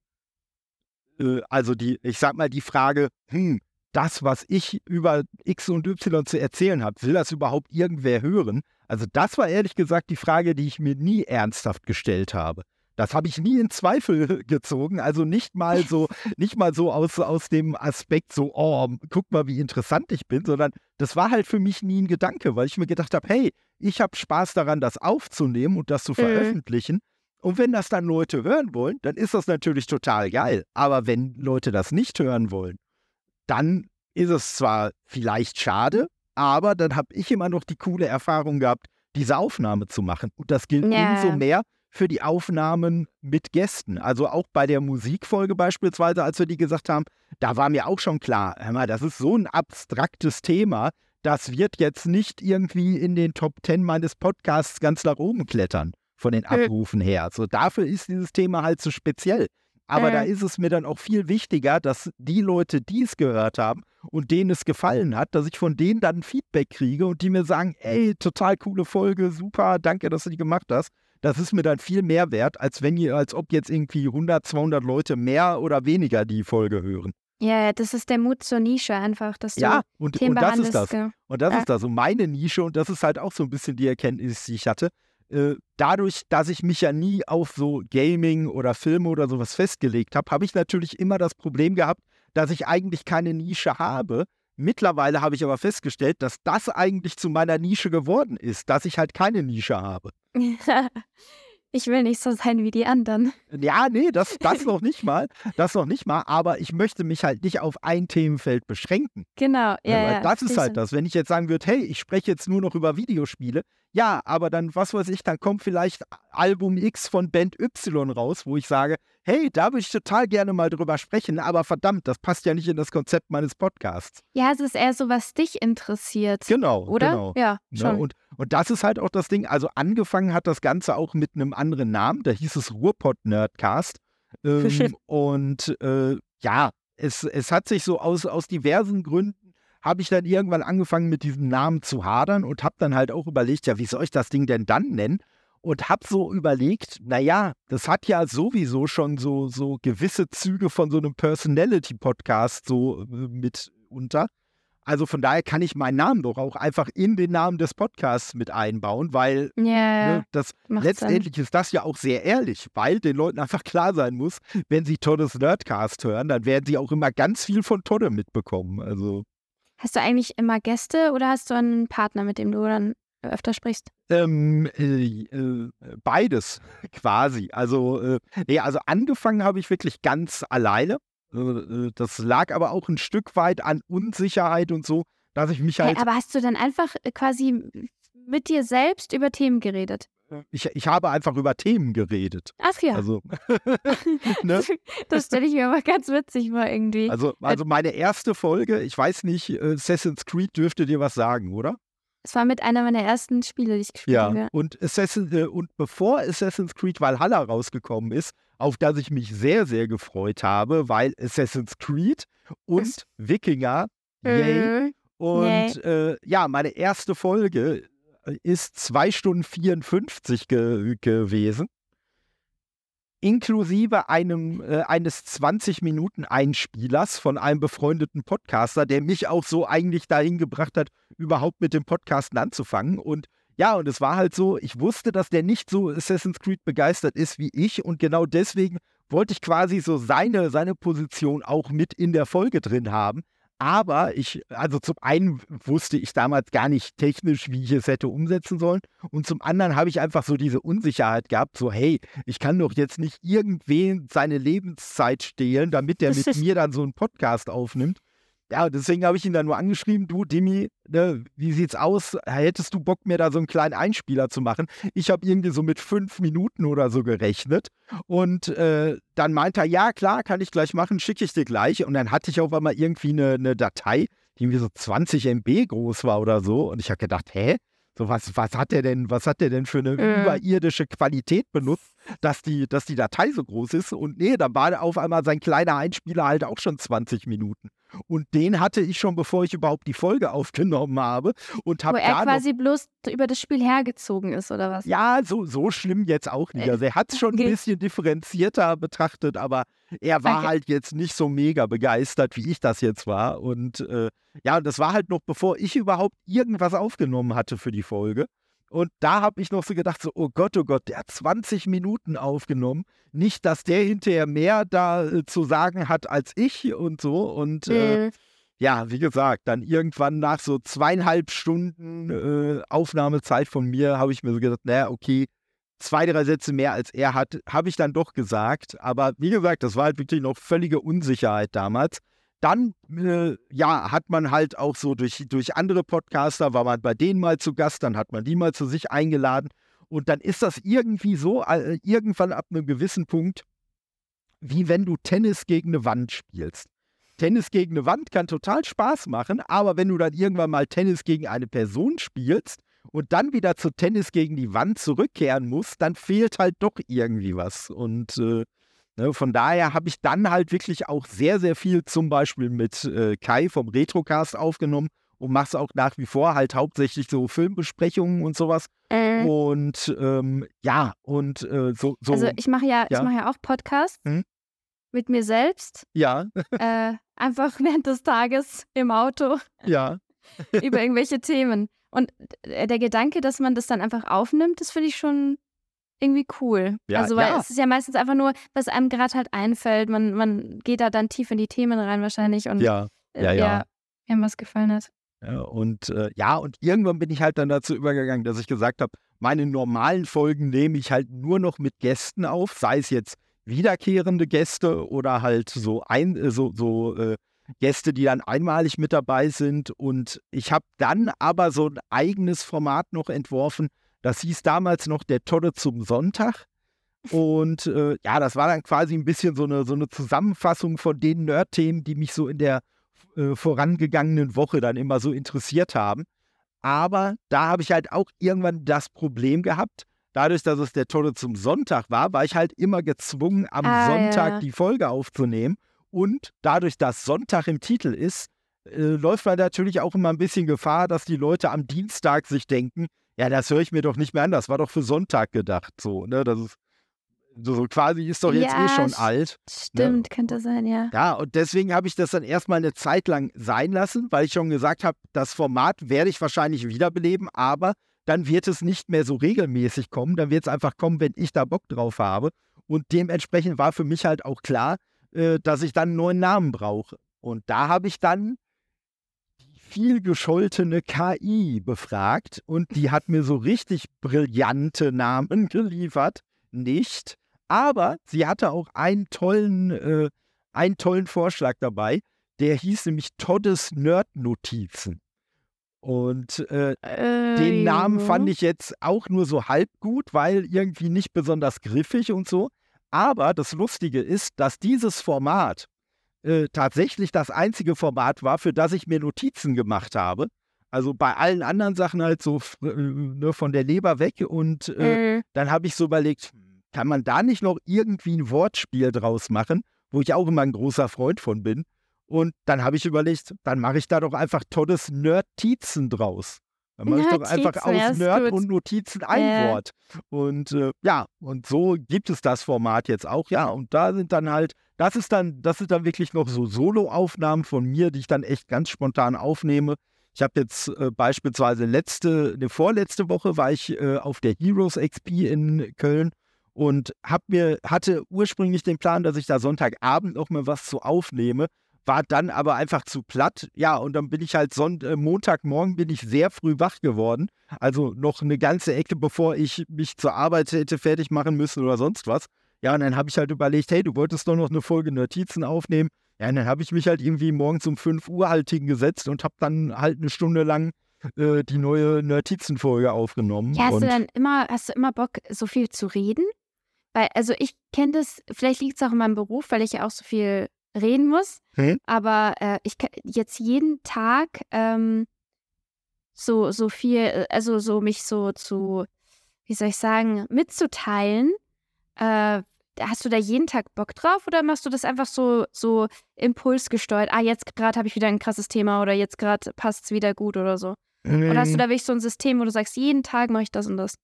äh, also die, ich sag mal, die Frage, hm, das, was ich über X und Y zu erzählen habe, will das überhaupt irgendwer hören? Also das war ehrlich gesagt die Frage, die ich mir nie ernsthaft gestellt habe. Das habe ich nie in Zweifel *laughs* gezogen. Also nicht mal so, *laughs* nicht mal so aus, aus dem Aspekt so, oh, guck mal, wie interessant ich bin, sondern das war halt für mich nie ein Gedanke, weil ich mir gedacht habe, hey, ich habe Spaß daran, das aufzunehmen und das zu mhm. Und wenn das dann Leute hören wollen, dann ist das natürlich total geil. Aber wenn Leute das nicht hören wollen, dann ist es zwar vielleicht schade, aber dann habe ich immer noch die coole Erfahrung gehabt, diese Aufnahme zu machen. Und das gilt ja. umso mehr für die Aufnahmen mit Gästen. Also auch bei der Musikfolge beispielsweise, als wir die gesagt haben, da war mir auch schon klar, hör mal, das ist so ein abstraktes Thema, das wird jetzt nicht irgendwie in den Top Ten meines Podcasts ganz nach oben klettern von den Abrufen her. So dafür ist dieses Thema halt so speziell. Aber äh. da ist es mir dann auch viel wichtiger, dass die Leute, die es gehört haben und denen es gefallen hat, dass ich von denen dann Feedback kriege und die mir sagen, ey, total coole Folge, super, danke, dass du die gemacht hast. Das ist mir dann viel mehr wert, als wenn ihr, als ob jetzt irgendwie 100, 200 Leute mehr oder weniger die Folge hören. Ja, das ist der Mut zur Nische einfach, dass du ja, und, Themen und das ist das. Genau. Und das ja. ist das. Und meine Nische, und das ist halt auch so ein bisschen die Erkenntnis, die ich hatte. Äh, dadurch, dass ich mich ja nie auf so Gaming oder Filme oder sowas festgelegt habe, habe ich natürlich immer das Problem gehabt, dass ich eigentlich keine Nische habe. Mittlerweile habe ich aber festgestellt, dass das eigentlich zu meiner Nische geworden ist, dass ich halt keine Nische habe. *laughs* Ich will nicht so sein wie die anderen. Ja, nee, das, das *laughs* noch nicht mal. Das noch nicht mal. Aber ich möchte mich halt nicht auf ein Themenfeld beschränken. Genau, ja. ja das ist halt das. Wenn ich jetzt sagen würde, hey, ich spreche jetzt nur noch über Videospiele, ja, aber dann, was weiß ich, dann kommt vielleicht Album X von Band Y raus, wo ich sage, hey, da würde ich total gerne mal drüber sprechen, aber verdammt, das passt ja nicht in das Konzept meines Podcasts. Ja, es ist eher so, was dich interessiert. Genau, oder? Genau. Ja, ne, schon. Ja, und, und das ist halt auch das Ding. Also angefangen hat das Ganze auch mit einem anderen Namen, da hieß es Ruhrpott Nerdcast. *laughs* Ähm, und äh, ja, es, es hat sich so aus, aus diversen Gründen habe ich dann irgendwann angefangen mit diesem Namen zu hadern und habe dann halt auch überlegt, ja, wie soll ich das Ding denn dann nennen? Und habe so überlegt, naja, das hat ja sowieso schon so, so gewisse Züge von so einem Personality-Podcast so äh, mit unter. Also von daher kann ich meinen Namen doch auch einfach in den Namen des Podcasts mit einbauen, weil yeah, ne, das letztendlich Sinn. ist das ja auch sehr ehrlich, weil den Leuten einfach klar sein muss, wenn sie Toddes Nerdcast hören, dann werden sie auch immer ganz viel von Todde mitbekommen. Also Hast du eigentlich immer Gäste oder hast du einen Partner, mit dem du dann öfter sprichst? Ähm, äh, äh, beides *laughs* quasi. Also, äh, nee, also angefangen habe ich wirklich ganz alleine. Äh, äh, das lag aber auch ein Stück weit an Unsicherheit und so, dass ich mich halt. Hey, aber hast du dann einfach quasi mit dir selbst über Themen geredet? Ich, ich habe einfach über Themen geredet. Ach ja. Also, *laughs* ne? Das stelle ich mir aber ganz witzig vor irgendwie. Also, also meine erste Folge, ich weiß nicht, äh, Assassin's Creed dürfte dir was sagen, oder? Es war mit einer meiner ersten Spiele, die ich gespielt habe. Ja, und, Assassin, äh, und bevor Assassin's Creed Valhalla rausgekommen ist, auf das ich mich sehr, sehr gefreut habe, weil Assassin's Creed und Was? Wikinger, yay, mhm. und äh, ja, meine erste Folge ist 2 Stunden 54 ge gewesen. Inklusive einem, äh, eines 20-Minuten-Einspielers von einem befreundeten Podcaster, der mich auch so eigentlich dahin gebracht hat, überhaupt mit dem Podcasten anzufangen. Und ja, und es war halt so, ich wusste, dass der nicht so Assassin's Creed begeistert ist wie ich. Und genau deswegen wollte ich quasi so seine, seine Position auch mit in der Folge drin haben. Aber ich, also zum einen wusste ich damals gar nicht technisch, wie ich es hätte umsetzen sollen. Und zum anderen habe ich einfach so diese Unsicherheit gehabt, so, hey, ich kann doch jetzt nicht irgendwen seine Lebenszeit stehlen, damit der mit mir dann so einen Podcast aufnimmt. Ja, deswegen habe ich ihn dann nur angeschrieben, du Dimi, ne, wie sieht's aus? Hättest du Bock, mir da so einen kleinen Einspieler zu machen? Ich habe irgendwie so mit fünf Minuten oder so gerechnet. Und äh, dann meinte er, ja, klar, kann ich gleich machen, schicke ich dir gleich. Und dann hatte ich auf einmal irgendwie eine, eine Datei, die irgendwie so 20 MB groß war oder so. Und ich habe gedacht, hä? So, was, was hat der denn, was hat der denn für eine äh. überirdische Qualität benutzt, dass die, dass die Datei so groß ist? Und nee, dann war auf einmal sein kleiner Einspieler halt auch schon 20 Minuten. Und den hatte ich schon, bevor ich überhaupt die Folge *laughs* aufgenommen habe. Und hab Wo er quasi bloß über das Spiel hergezogen ist, oder was? Ja, so, so schlimm jetzt auch nicht. Also er hat es schon okay. ein bisschen differenzierter betrachtet, aber er war okay. halt jetzt nicht so mega begeistert, wie ich das jetzt war. Und äh, ja, das war halt noch, bevor ich überhaupt irgendwas aufgenommen hatte für die Folge. Und da habe ich noch so gedacht, so, oh Gott, oh Gott, der hat 20 Minuten aufgenommen. Nicht, dass der hinterher mehr da äh, zu sagen hat als ich und so. Und äh, mhm. ja, wie gesagt, dann irgendwann nach so zweieinhalb Stunden äh, Aufnahmezeit von mir habe ich mir so gedacht, naja, okay, zwei, drei Sätze mehr als er hat, habe ich dann doch gesagt. Aber wie gesagt, das war halt wirklich noch völlige Unsicherheit damals dann, äh, ja, hat man halt auch so durch, durch andere Podcaster, war man bei denen mal zu Gast, dann hat man die mal zu sich eingeladen. Und dann ist das irgendwie so, äh, irgendwann ab einem gewissen Punkt, wie wenn du Tennis gegen eine Wand spielst. Tennis gegen eine Wand kann total Spaß machen, aber wenn du dann irgendwann mal Tennis gegen eine Person spielst und dann wieder zu Tennis gegen die Wand zurückkehren musst, dann fehlt halt doch irgendwie was. Und äh, Ne, von daher habe ich dann halt wirklich auch sehr, sehr viel zum Beispiel mit äh, Kai vom Retrocast aufgenommen und mache es auch nach wie vor halt hauptsächlich so Filmbesprechungen und sowas. Äh. Und ähm, ja, und äh, so, so, Also ich mache ja, ja, ich mache ja auch Podcasts hm? mit mir selbst. Ja. *laughs* Äh, einfach während des Tages im Auto. Ja. *laughs* über irgendwelche Themen. Und äh, der Gedanke, dass man das dann einfach aufnimmt, das finde ich schon irgendwie cool. Ja, also, weil ja. es ist ja meistens einfach nur, was einem gerade halt einfällt. Man, man geht da dann tief in die Themen rein wahrscheinlich und ja, ja, äh, ja. ja was gefallen hat. Ja, und äh, ja, und irgendwann bin ich halt dann dazu übergegangen, dass ich gesagt habe, meine normalen Folgen nehme ich halt nur noch mit Gästen auf, sei es jetzt wiederkehrende Gäste oder halt so ein, äh, so, so äh, Gäste, die dann einmalig mit dabei sind. Und ich habe dann aber so ein eigenes Format noch entworfen, das hieß damals noch der Tolle zum Sonntag. Und äh, ja, das war dann quasi ein bisschen so eine, so eine Zusammenfassung von den Nerd-Themen, die mich so in der äh, vorangegangenen Woche dann immer so interessiert haben. Aber da habe ich halt auch irgendwann das Problem gehabt, dadurch, dass es der Tolle zum Sonntag war, war ich halt immer gezwungen, am ah, Sonntag ja. die Folge aufzunehmen. Und dadurch, dass Sonntag im Titel ist, äh, läuft man natürlich auch immer ein bisschen Gefahr, dass die Leute am Dienstag sich denken, ja, das höre ich mir doch nicht mehr an, das war doch für Sonntag gedacht, so, ne, das ist, so quasi ist doch jetzt ja, eh schon alt. Ne? Stimmt, ne? könnte sein, ja. Ja, und deswegen habe ich das dann erstmal eine Zeit lang sein lassen, weil ich schon gesagt habe, das Format werde ich wahrscheinlich wiederbeleben, aber dann wird es nicht mehr so regelmäßig kommen, dann wird es einfach kommen, wenn ich da Bock drauf habe. Und dementsprechend war für mich halt auch klar, äh, dass ich dann einen neuen Namen brauche. Und da habe ich dann viel gescholtene KI befragt und die hat mir so richtig brillante Namen *laughs* geliefert. Nicht, aber sie hatte auch einen tollen, äh, einen tollen Vorschlag dabei. Der hieß nämlich Toddes Nerd-Notizen. Und äh, äh, den Namen fand ich jetzt auch nur so halb gut, weil irgendwie nicht besonders griffig und so. Aber das Lustige ist, dass dieses Format äh, tatsächlich das einzige Format war, für das ich mir Notizen gemacht habe. Also bei allen anderen Sachen halt so äh, ne, von der Leber weg. Und äh, mhm. dann habe ich so überlegt, kann man da nicht noch irgendwie ein Wortspiel draus machen, wo ich auch immer ein großer Freund von bin. Und dann habe ich überlegt, dann mache ich da doch einfach tolles Nerd-Tizen draus. Dann mache ich doch einfach aus Nerd und Notizen ein äh. Wort. Und äh, ja, und so gibt es das Format jetzt auch, ja. Und da sind dann halt, das ist dann, das sind dann wirklich noch so Solo-Aufnahmen von mir, die ich dann echt ganz spontan aufnehme. Ich habe jetzt äh, beispielsweise letzte, eine vorletzte Woche war ich äh, auf der Heroes XP in Köln und hab mir, hatte ursprünglich den Plan, dass ich da Sonntagabend noch mal was zu aufnehme, war dann aber einfach zu platt. Ja, und dann bin ich halt Sonnt äh, Montagmorgen bin ich sehr früh wach geworden. Also noch eine ganze Ecke, bevor ich mich zur Arbeit hätte fertig machen müssen oder sonst was. Ja, und dann habe ich halt überlegt, hey, du wolltest doch noch eine Folge Notizen aufnehmen. Ja, und dann habe ich mich halt irgendwie morgens um 5 Uhr halt hingesetzt und habe dann halt eine Stunde lang äh, die neue Notizenfolge aufgenommen. Ja, hast du dann immer, hast du immer Bock, so viel zu reden? Weil, also ich kenne das, vielleicht liegt es auch in meinem Beruf, weil ich ja auch so viel reden muss. Hm? Aber äh, ich kann jetzt jeden Tag ähm, so, so viel, äh, also so mich so zu, wie soll ich sagen, mitzuteilen. Äh, hast du da jeden Tag Bock drauf oder machst du das einfach so, so impulsgesteuert? Ah, jetzt gerade habe ich wieder ein krasses Thema oder jetzt gerade passt es wieder gut oder so. Oder hast du da wirklich so ein System, wo du sagst, jeden Tag mache ich das und das?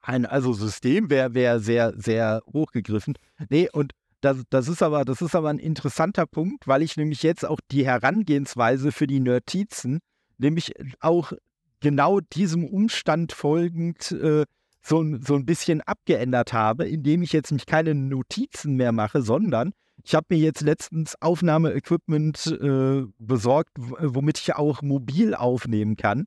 Ein, also System wäre wär sehr, sehr hochgegriffen. Nee, und das, das, ist aber, das ist aber ein interessanter Punkt, weil ich nämlich jetzt auch die Herangehensweise für die Notizen, nämlich auch genau diesem Umstand folgend äh, so, so ein bisschen abgeändert habe, indem ich jetzt nicht keine Notizen mehr mache, sondern ich habe mir jetzt letztens Aufnahmeequipment äh, besorgt, womit ich auch mobil aufnehmen kann.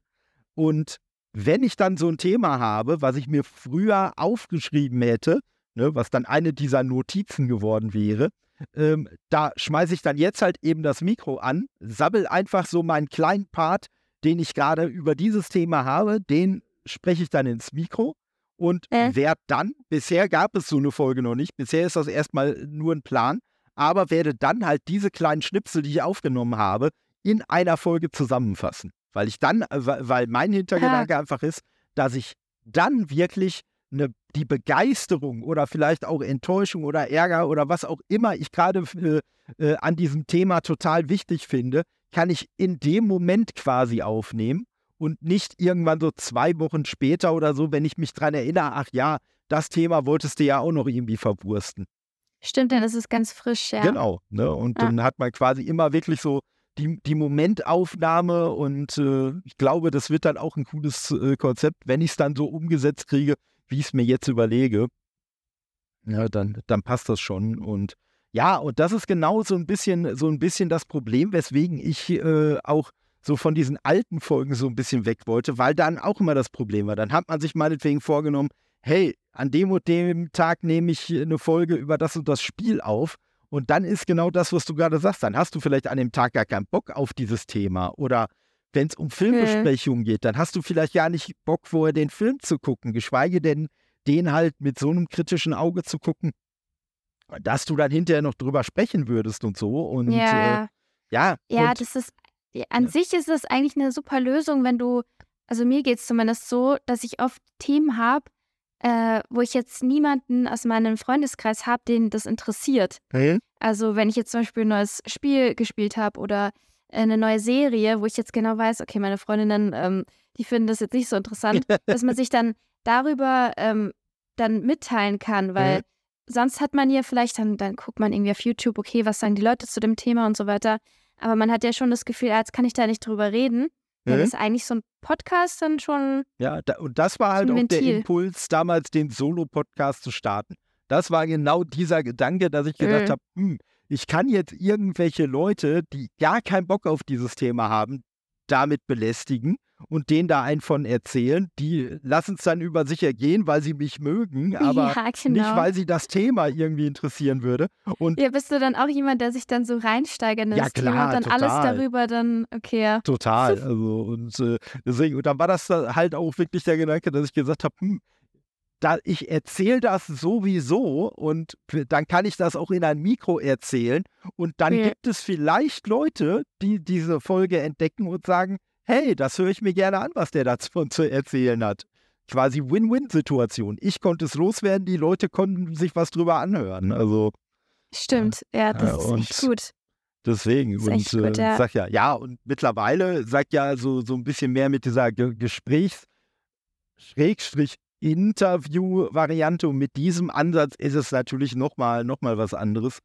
Und wenn ich dann so ein Thema habe, was ich mir früher aufgeschrieben hätte, ne, was dann eine dieser Notizen geworden wäre, ähm, da schmeiße ich dann jetzt halt eben das Mikro an, sabbel einfach so meinen kleinen Part, den ich gerade über dieses Thema habe, den spreche ich dann ins Mikro und Äh. werde dann, bisher gab es so eine Folge noch nicht, bisher ist das erstmal nur ein Plan, aber werde dann halt diese kleinen Schnipsel, die ich aufgenommen habe, in einer Folge zusammenfassen. Weil ich dann, äh, weil mein Hintergedanke einfach ist, dass ich dann wirklich eine, die Begeisterung oder vielleicht auch Enttäuschung oder Ärger oder was auch immer ich gerade äh, äh, an diesem Thema total wichtig finde, kann ich in dem Moment quasi aufnehmen und nicht irgendwann so zwei Wochen später oder so, wenn ich mich dran erinnere, ach ja, das Thema wolltest du ja auch noch irgendwie verwursten. Stimmt, dann ist es ganz frisch, ja. Genau. Ne? Und Ja. dann hat man quasi immer wirklich so die, die Momentaufnahme und äh, ich glaube, das wird dann auch ein cooles äh, Konzept, wenn ich es dann so umgesetzt kriege, wie ich es mir jetzt überlege. Ja, dann, dann passt das schon. Und ja, und das ist genau so ein bisschen, so ein bisschen das Problem, weswegen ich äh, auch so von diesen alten Folgen so ein bisschen weg wollte, weil dann auch immer das Problem war. Dann hat man sich meinetwegen vorgenommen, hey, an dem und dem Tag nehme ich eine Folge über das und das Spiel auf. Und dann ist genau das, was du gerade sagst. Dann hast du vielleicht an dem Tag gar keinen Bock auf dieses Thema. Oder wenn es um Filmbesprechungen geht, dann hast du vielleicht gar nicht Bock, vorher den Film zu gucken, geschweige denn, den halt mit so einem kritischen Auge zu gucken, dass du dann hinterher noch drüber sprechen würdest und so. Und äh, ja, ja, ja, und, das ist, an Ja. sich ist es eigentlich eine super Lösung, wenn du, also mir geht es zumindest so, dass ich oft Themen habe, äh, wo ich jetzt niemanden aus meinem Freundeskreis habe, den das interessiert. Hä? Also wenn ich jetzt zum Beispiel ein neues Spiel gespielt habe oder eine neue Serie, wo ich jetzt genau weiß, okay, meine Freundinnen, ähm, die finden das jetzt nicht so interessant, *laughs* dass man sich dann darüber ähm, dann mitteilen kann, weil Mhm. sonst hat man ja vielleicht, dann, dann guckt man irgendwie auf YouTube, okay, was sagen die Leute zu dem Thema und so weiter. Aber man hat ja schon das Gefühl, ah, jetzt kann ich da nicht drüber reden. Dann Mhm. ist eigentlich so ein Podcast dann schon, Ja, da, und das war halt auch der. Impuls, damals den Solo-Podcast zu starten. Das war genau dieser Gedanke, dass ich gedacht Mhm. habe, hm, ich kann jetzt irgendwelche Leute, die gar keinen Bock auf dieses Thema haben, damit belästigen und denen da einen von erzählen. Die lassen es dann über sich ergehen, weil sie mich mögen, *laughs* aber ja, nicht, genau. weil sie das Thema irgendwie interessieren würde. Und ja, bist du dann auch jemand, der sich dann so reinsteigert in Ja, das Thema und dann alles total. darüber dann, okay, ja. Total. *laughs* Also, und äh, deswegen, und dann war das da halt auch wirklich der Gedanke, dass ich gesagt habe, hm, da, ich erzähle das sowieso und dann kann ich das auch in ein Mikro erzählen. Und dann Ja. gibt es vielleicht Leute, die diese Folge entdecken und sagen, hey, das höre ich mir gerne an, was der dazu zu erzählen hat. Quasi Win-Win-Situation. Ich konnte es loswerden, die Leute konnten sich was drüber anhören. Also Stimmt, ja, das Ja, ist echt gut. Deswegen, ist und echt gut, äh, ja. sag ja, ja, und mittlerweile sagt ja so, so ein bisschen mehr mit dieser Ge Gesprächs- Schrägstrich Interview-Variante und mit diesem Ansatz ist es natürlich nochmal noch mal was anderes.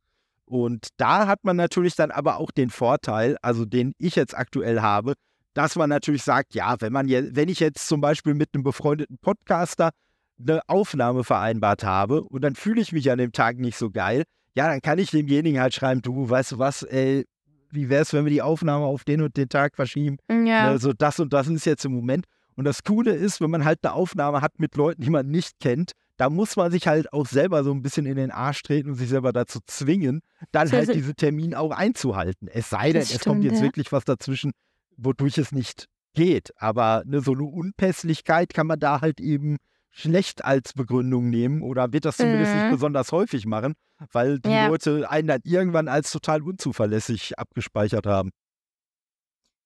Und da hat man natürlich dann aber auch den Vorteil, also den ich jetzt aktuell habe, dass man natürlich sagt, ja, wenn man je, wenn ich jetzt zum Beispiel mit einem befreundeten Podcaster eine Aufnahme vereinbart habe und dann fühle ich mich an dem Tag nicht so geil, ja, dann kann ich demjenigen halt schreiben, du, weißt du was, ey, wie wäre es, wenn wir die Aufnahme auf den und den Tag verschieben? Ja. Also das und das ist jetzt im Moment. Und das Coole ist, wenn man halt eine Aufnahme hat mit Leuten, die man nicht kennt, da muss man sich halt auch selber so ein bisschen in den Arsch treten und sich selber dazu zwingen, dann halt diese Termine auch einzuhalten. Es sei denn, es kommt jetzt ja. wirklich was dazwischen, wodurch es nicht geht. Aber ne, so eine Unpässlichkeit kann man da halt eben schlecht als Begründung nehmen oder wird das zumindest mhm. nicht besonders häufig machen, weil die ja. Leute einen dann irgendwann als total unzuverlässig abgespeichert haben.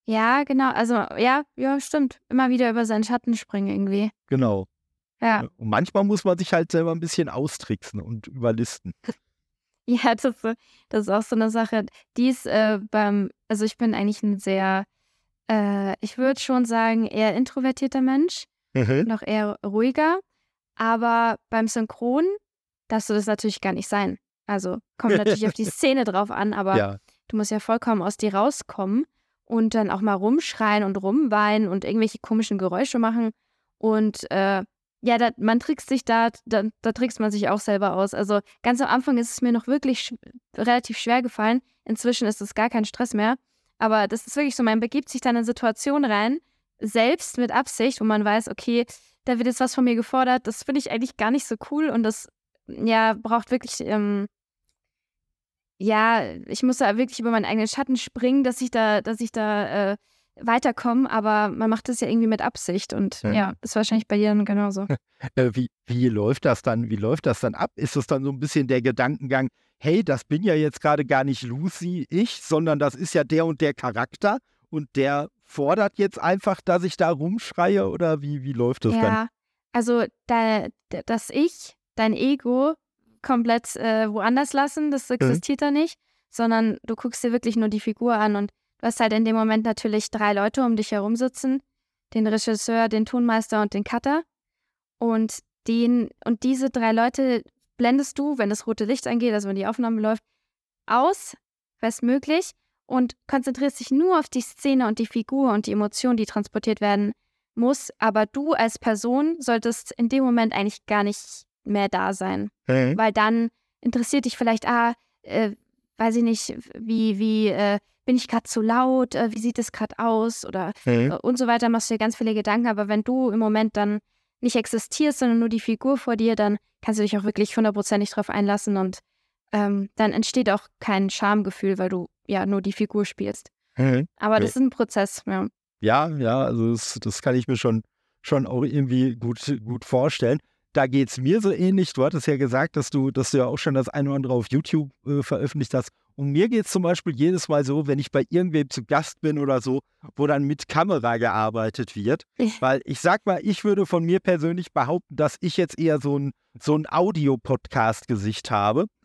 Ja, genau. Also ja, ja, stimmt. Immer wieder über seinen Schatten springen irgendwie. Genau. Ja. Und manchmal muss man sich halt selber ein bisschen austricksen und überlisten. *laughs* ja, das, das ist auch so eine Sache. Die ist äh, beim, also ich bin eigentlich ein sehr, äh, ich würde schon sagen, eher introvertierter Mensch mhm. noch eher ruhiger. Aber beim Synchron darfst du das natürlich gar nicht sein. Also kommt natürlich auf die *laughs* Szene drauf an, aber ja. du musst ja vollkommen aus dir rauskommen und dann auch mal rumschreien und rumweinen und irgendwelche komischen Geräusche machen. Und äh, ja, da, man trickst sich da, da, da trickst man sich auch selber aus. Also ganz am Anfang ist es mir noch wirklich sch relativ schwer gefallen. Inzwischen ist es gar kein Stress mehr. Aber das ist wirklich so, man begibt sich dann in Situationen rein, selbst mit Absicht, wo man weiß, okay, da wird jetzt was von mir gefordert, das finde ich eigentlich gar nicht so cool und das ja braucht wirklich, ähm, ja, ich muss da wirklich über meinen eigenen Schatten springen, dass ich da, dass ich da äh, weiterkomme, aber man macht das ja irgendwie mit Absicht und ja, ja ist wahrscheinlich bei dir dann genauso. *laughs* Äh, wie, wie läuft das dann? Wie läuft das dann ab? Ist es dann so ein bisschen der Gedankengang, hey, das bin ja jetzt gerade gar nicht Lucy, ich, sondern das ist ja der und der Charakter und der fordert jetzt einfach, dass ich da rumschreie oder wie, wie läuft das ja, dann? Ja, also da, das Ich, dein Ego komplett äh, woanders lassen, das mhm. existiert mhm. da nicht, sondern du guckst dir wirklich nur die Figur an und du hast halt in dem Moment natürlich drei Leute um dich herum sitzen, den Regisseur, den Tonmeister und den Cutter und den und diese drei Leute blendest du, wenn das rote Licht angeht, also wenn die Aufnahme läuft, aus, bestmöglich und konzentrierst dich nur auf die Szene und die Figur und die Emotion, die transportiert werden muss. Aber du als Person solltest in dem Moment eigentlich gar nicht mehr da sein. Mhm. Weil dann interessiert dich vielleicht, ah, äh, weiß ich nicht, wie, wie, äh, bin ich gerade zu laut, äh, wie sieht es gerade aus oder mhm. Äh, und so weiter, machst du dir ganz viele Gedanken. Aber wenn du im Moment dann nicht existierst, sondern nur die Figur vor dir, dann kannst du dich auch wirklich hundertprozentig drauf einlassen und ähm, dann entsteht auch kein Schamgefühl, weil du ja nur die Figur spielst. Mhm. Aber das ist ein Prozess, ja. Ja, ja, also das, das kann ich mir schon, schon auch irgendwie gut, gut vorstellen. Da geht es mir so ähnlich. Du hattest ja gesagt, dass du, dass du ja auch schon das eine oder andere auf YouTube äh, veröffentlicht hast. Und mir geht es zum Beispiel jedes Mal so, wenn ich bei irgendwem zu Gast bin oder so, wo dann mit Kamera gearbeitet wird. Weil ich sag mal, ich würde von mir persönlich behaupten, dass ich jetzt eher so ein, so ein Audio-Podcast-Gesicht habe. *laughs*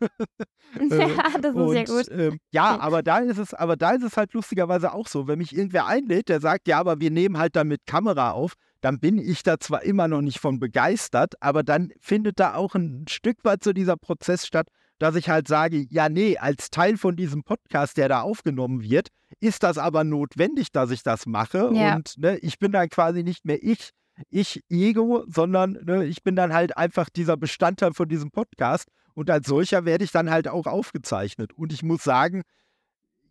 ja, das ist Und, ja gut. Ähm, ja, aber da ist es, aber da ist es halt lustigerweise auch so, wenn mich irgendwer einlädt, der sagt, ja, aber wir nehmen halt dann mit Kamera auf, dann bin ich da zwar immer noch nicht von begeistert, aber dann findet da auch ein Stück weit so dieser Prozess statt, dass ich halt sage, ja, nee, als Teil von diesem Podcast, der da aufgenommen wird, ist das aber notwendig, dass ich das mache. Ja. Und ne, ich bin dann quasi nicht mehr ich, ich Ego, sondern ne, ich bin dann halt einfach dieser Bestandteil von diesem Podcast. Und als solcher werde ich dann halt auch aufgezeichnet. Und ich muss sagen,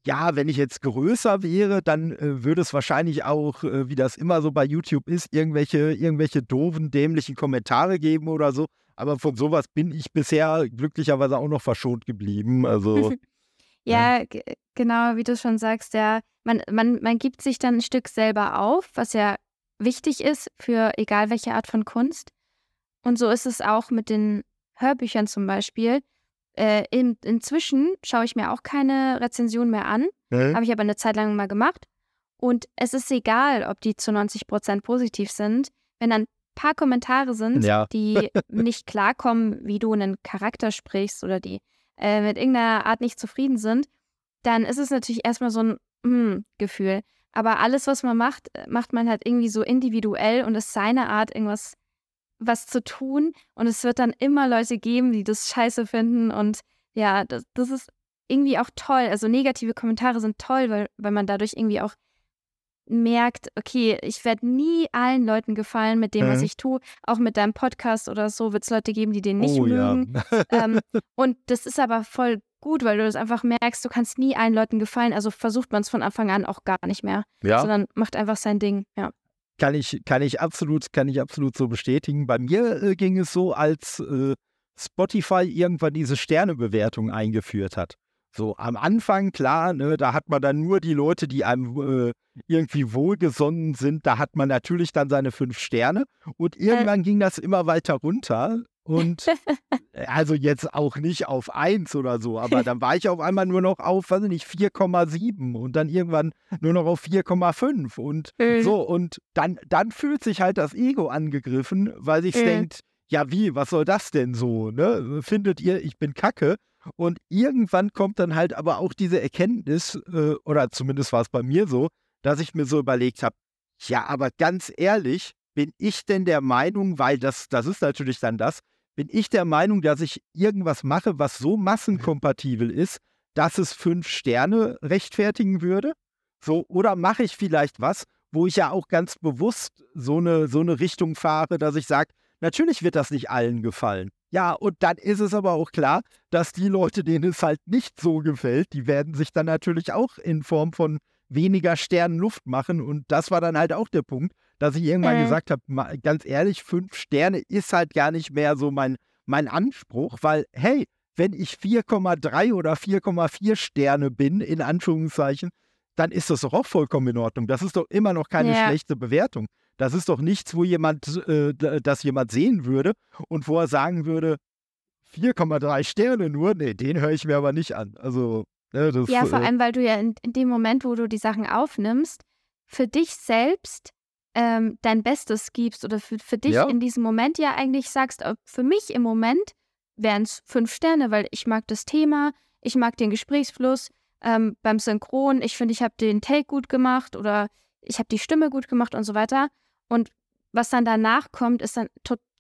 ja, wenn ich jetzt größer wäre, dann äh, würde es wahrscheinlich auch, äh, wie das immer so bei YouTube ist, irgendwelche, irgendwelche doofen, dämlichen Kommentare geben oder so. Aber von sowas bin ich bisher glücklicherweise auch noch verschont geblieben. Also. *laughs* ja, ja. genau, wie du schon sagst, ja, man, man, man gibt sich dann ein Stück selber auf, was ja wichtig ist für egal welche Art von Kunst. Und so ist es auch mit den Hörbüchern zum Beispiel. Äh, in, inzwischen schaue ich mir auch keine Rezension mehr an, mhm. habe ich aber eine Zeit lang mal gemacht. Und es ist egal, ob die zu 90 Prozent positiv sind. Wenn dann paar Kommentare sind, ja. die *laughs* nicht klarkommen, wie du einen Charakter sprichst oder die äh, mit irgendeiner Art nicht zufrieden sind, dann ist es natürlich erstmal so ein mm, Gefühl. Aber alles, was man macht, äh, macht man halt irgendwie so individuell und ist seine Art, irgendwas was zu tun. Und es wird dann immer Leute geben, die das scheiße finden. Und ja, das, das ist irgendwie auch toll. Also negative Kommentare sind toll, weil, weil man dadurch irgendwie auch merkt, okay, ich werde nie allen Leuten gefallen mit dem, mhm. was ich tue. Auch mit deinem Podcast oder so wird es Leute geben, die den nicht oh, mögen. Ja. *laughs* ähm, und das ist aber voll gut, weil du das einfach merkst, du kannst nie allen Leuten gefallen. Also versucht man es von Anfang an auch gar nicht mehr. Ja. Sondern macht einfach sein Ding, ja. Kann ich, kann ich absolut, kann ich absolut so bestätigen. Bei mir äh, ging es so, als äh, Spotify irgendwann diese Sternebewertung eingeführt hat. So am Anfang, klar, ne, da hat man dann nur die Leute, die einem äh, irgendwie wohlgesonnen sind. Da hat man natürlich dann seine fünf Sterne. Und irgendwann ging das immer weiter runter. Und *laughs* also jetzt auch nicht auf 1 oder so, aber dann war ich auf einmal nur noch auf, weiß ich nicht, 4,7 und dann irgendwann nur noch auf 4,5 und mhm. so. Und dann, dann fühlt sich halt das Ego angegriffen, weil sich mhm. denkt, ja wie, was soll das denn so? Ne? Findet ihr, ich bin Kacke? Und irgendwann kommt dann halt aber auch diese Erkenntnis, äh, oder zumindest war es bei mir so, dass ich mir so überlegt habe, ja, aber ganz ehrlich, bin ich denn der Meinung, weil das, das ist natürlich dann das, bin ich der Meinung, dass ich irgendwas mache, was so massenkompatibel ist, dass es fünf Sterne rechtfertigen würde? So, oder mache ich vielleicht was, wo ich ja auch ganz bewusst so eine, so eine Richtung fahre, dass ich sage, natürlich wird das nicht allen gefallen. Ja, und dann ist es aber auch klar, dass die Leute, denen es halt nicht so gefällt, die werden sich dann natürlich auch in Form von weniger Sternen Luft machen. Und das war dann halt auch der Punkt, dass ich irgendwann äh. gesagt habe, ganz ehrlich, fünf Sterne ist halt gar nicht mehr so mein, mein Anspruch, weil, hey, wenn ich 4,3 oder 4,4 Sterne bin, in Anführungszeichen, dann ist das doch auch vollkommen in Ordnung. Das ist doch immer noch keine ja. schlechte Bewertung. Das ist doch nichts, wo jemand, äh, das jemand sehen würde und wo er sagen würde, 4,3 Sterne nur, nee, den höre ich mir aber nicht an. Also, ne, das, Ja, vor äh, allem, weil du ja in, in, dem Moment, wo du die Sachen aufnimmst, für dich selbst ähm, dein Bestes gibst oder für, für dich ja. in diesem Moment ja eigentlich sagst, äh, für mich im Moment wären es fünf Sterne, weil ich mag das Thema, ich mag den Gesprächsfluss ähm, beim Synchron, ich finde, ich habe den Take gut gemacht oder ich habe die Stimme gut gemacht und so weiter. Und was dann danach kommt, ist dann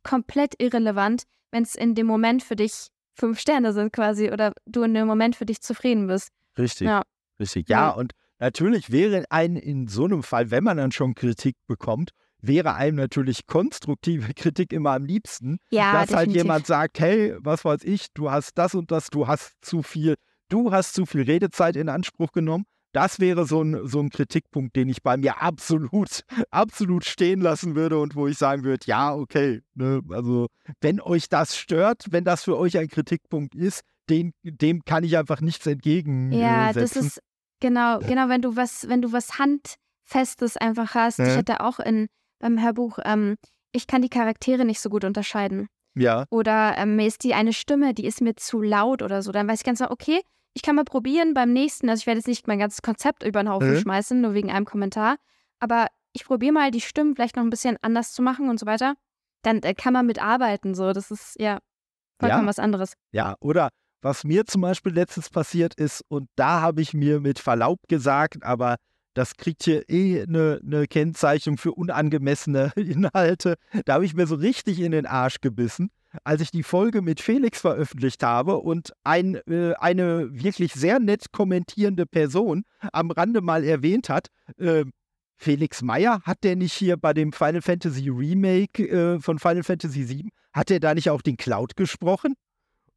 komplett irrelevant, wenn es in dem Moment für dich fünf Sterne sind quasi oder du in dem Moment für dich zufrieden bist. Richtig. Ja. Richtig. Ja, ja. und Natürlich wäre ein in so einem Fall, wenn man dann schon Kritik bekommt, wäre einem natürlich konstruktive Kritik immer am liebsten, ja, dass halt definitiv. halt jemand sagt, hey, was weiß ich, du hast das und das, du hast zu viel, du hast zu viel Redezeit in Anspruch genommen. Das wäre so ein, so ein Kritikpunkt, den ich bei mir absolut, *laughs* absolut stehen lassen würde und wo ich sagen würde, ja, okay, ne, also wenn euch das stört, wenn das für euch ein Kritikpunkt ist, den, dem kann ich einfach nichts entgegensetzen. Ja, das ist Genau, genau, wenn du was, wenn du was Handfestes einfach hast. Ja. Ich hatte auch in beim Hörbuch, ähm, ich kann die Charaktere nicht so gut unterscheiden. Ja. Oder ähm, mir ist die eine Stimme, die ist mir zu laut oder so. Dann weiß ich ganz genau, okay, ich kann mal probieren beim nächsten. Also ich werde jetzt nicht mein ganzes Konzept über den Haufen mhm. schmeißen, nur wegen einem Kommentar. Aber ich probiere mal die Stimmen vielleicht noch ein bisschen anders zu machen und so weiter. Dann äh, kann man mitarbeiten. So, das ist ja vollkommen ja. was anderes. Ja, oder was mir zum Beispiel letztens passiert ist, und da habe ich mir mit Verlaub gesagt, aber das kriegt hier eh eine, eine Kennzeichnung für unangemessene *laughs* Inhalte. Da habe ich mir so richtig in den Arsch gebissen, als ich die Folge mit Felix veröffentlicht habe und ein, äh, eine wirklich sehr nett kommentierende Person am Rande mal erwähnt hat, äh, Felix Meyer, hat der nicht hier bei dem Final Fantasy Remake äh, von Final Fantasy VII, hat der da nicht auch den Cloud gesprochen?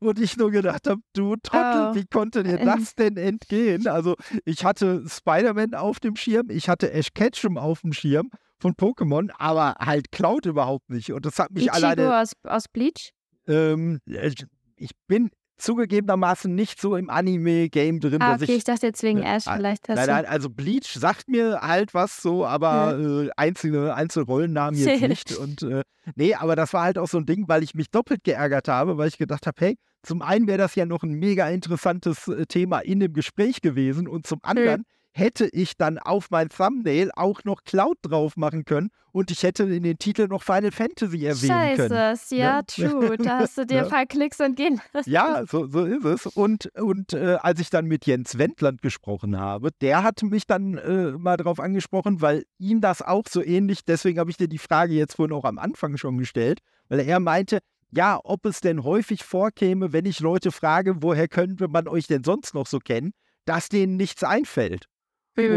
Und ich nur gedacht habe, du Trottel, oh. wie konnte dir das denn entgehen? Also ich hatte Spider-Man auf dem Schirm, ich hatte Ash Ketchum auf dem Schirm von Pokémon, aber halt Cloud überhaupt nicht. Und das hat mich Ichigo alleine... aus, aus Bleach? Ähm, ich bin zugegebenermaßen nicht so im Anime-Game drin. Ah, okay, ich, ich, dachte jetzt wegen äh, Ash vielleicht. Hast nein, nein, also Bleach sagt mir halt was so, aber ja. äh, einzelne, einzelne Rollennamen jetzt *laughs* nicht. Und äh, nee, aber das war halt auch so ein Ding, weil ich mich doppelt geärgert habe, weil ich gedacht habe, hey, zum einen wäre das ja noch ein mega interessantes äh, Thema in dem Gespräch gewesen und zum anderen mhm hätte ich dann auf mein Thumbnail auch noch Cloud drauf machen können und ich hätte in den Titel noch Final Fantasy erwähnen Scheiße, können. Scheiße, ja, true. Da hast du *laughs* dir ein paar Klicks entgehen lassen. Ja, so, so ist es. Und, und äh, als ich dann mit Jens Wendland gesprochen habe, der hat mich dann äh, mal darauf angesprochen, weil ihm das auch so ähnlich, deswegen habe ich dir die Frage jetzt vorhin auch am Anfang schon gestellt, weil er meinte, ja, ob es denn häufig vorkäme, wenn ich Leute frage, woher könnte man euch denn sonst noch so kennen, dass denen nichts einfällt.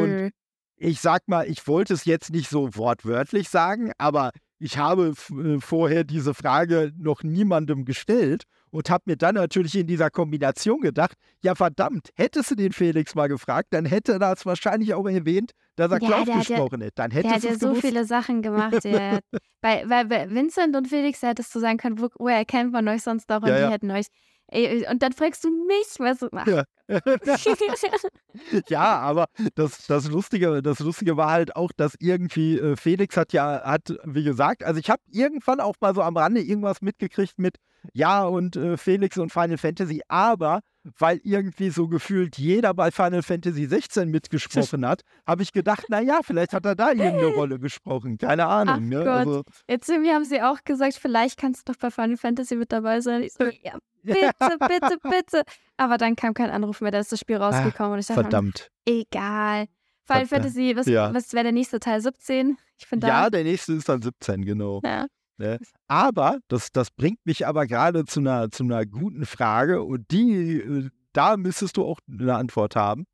Und ich sag mal, ich wollte es jetzt nicht so wortwörtlich sagen, aber ich habe äh, vorher diese Frage noch niemandem gestellt und habe mir dann natürlich in dieser Kombination gedacht, ja verdammt, hättest du den Felix mal gefragt, dann hätte er das wahrscheinlich auch erwähnt, dass er ja, Klaus gesprochen hätte. Dann hätte der hat ja so viele Sachen *laughs* gemacht. Ja. bei, bei Vincent und Felix hättest du sagen können, wo, woher kennt man euch sonst auch und ja, die hätten euch Ey, und dann fragst du mich, was machst. Ja. *laughs* ja, aber das, das, Lustige, das Lustige war halt auch, dass irgendwie äh, Felix hat ja, hat, wie gesagt, also ich habe irgendwann auch mal so am Rande irgendwas mitgekriegt mit, ja, und äh, Felix und Final Fantasy, aber weil irgendwie so gefühlt jeder bei Final Fantasy 16 mitgesprochen hat, habe ich gedacht, naja, vielleicht hat er da irgendeine Rolle gesprochen. Keine Ahnung. Ach ne? Gott. Also, Jetzt irgendwie haben sie auch gesagt, vielleicht kannst du doch bei Final Fantasy mit dabei sein. Ich so, ja, *laughs* bitte, bitte, bitte. Aber dann kam kein Anruf mehr, da ist das Spiel ah, rausgekommen. und ich dachte, verdammt. Egal. Final. Fantasy, was, ja. was wäre der nächste Teil? 17? Ich finde Ja, der nächste ist dann 17, genau. Ja. Ne? Aber, das, das bringt mich aber gerade zu einer, zu einer guten Frage und die, äh, da müsstest du auch eine Antwort haben.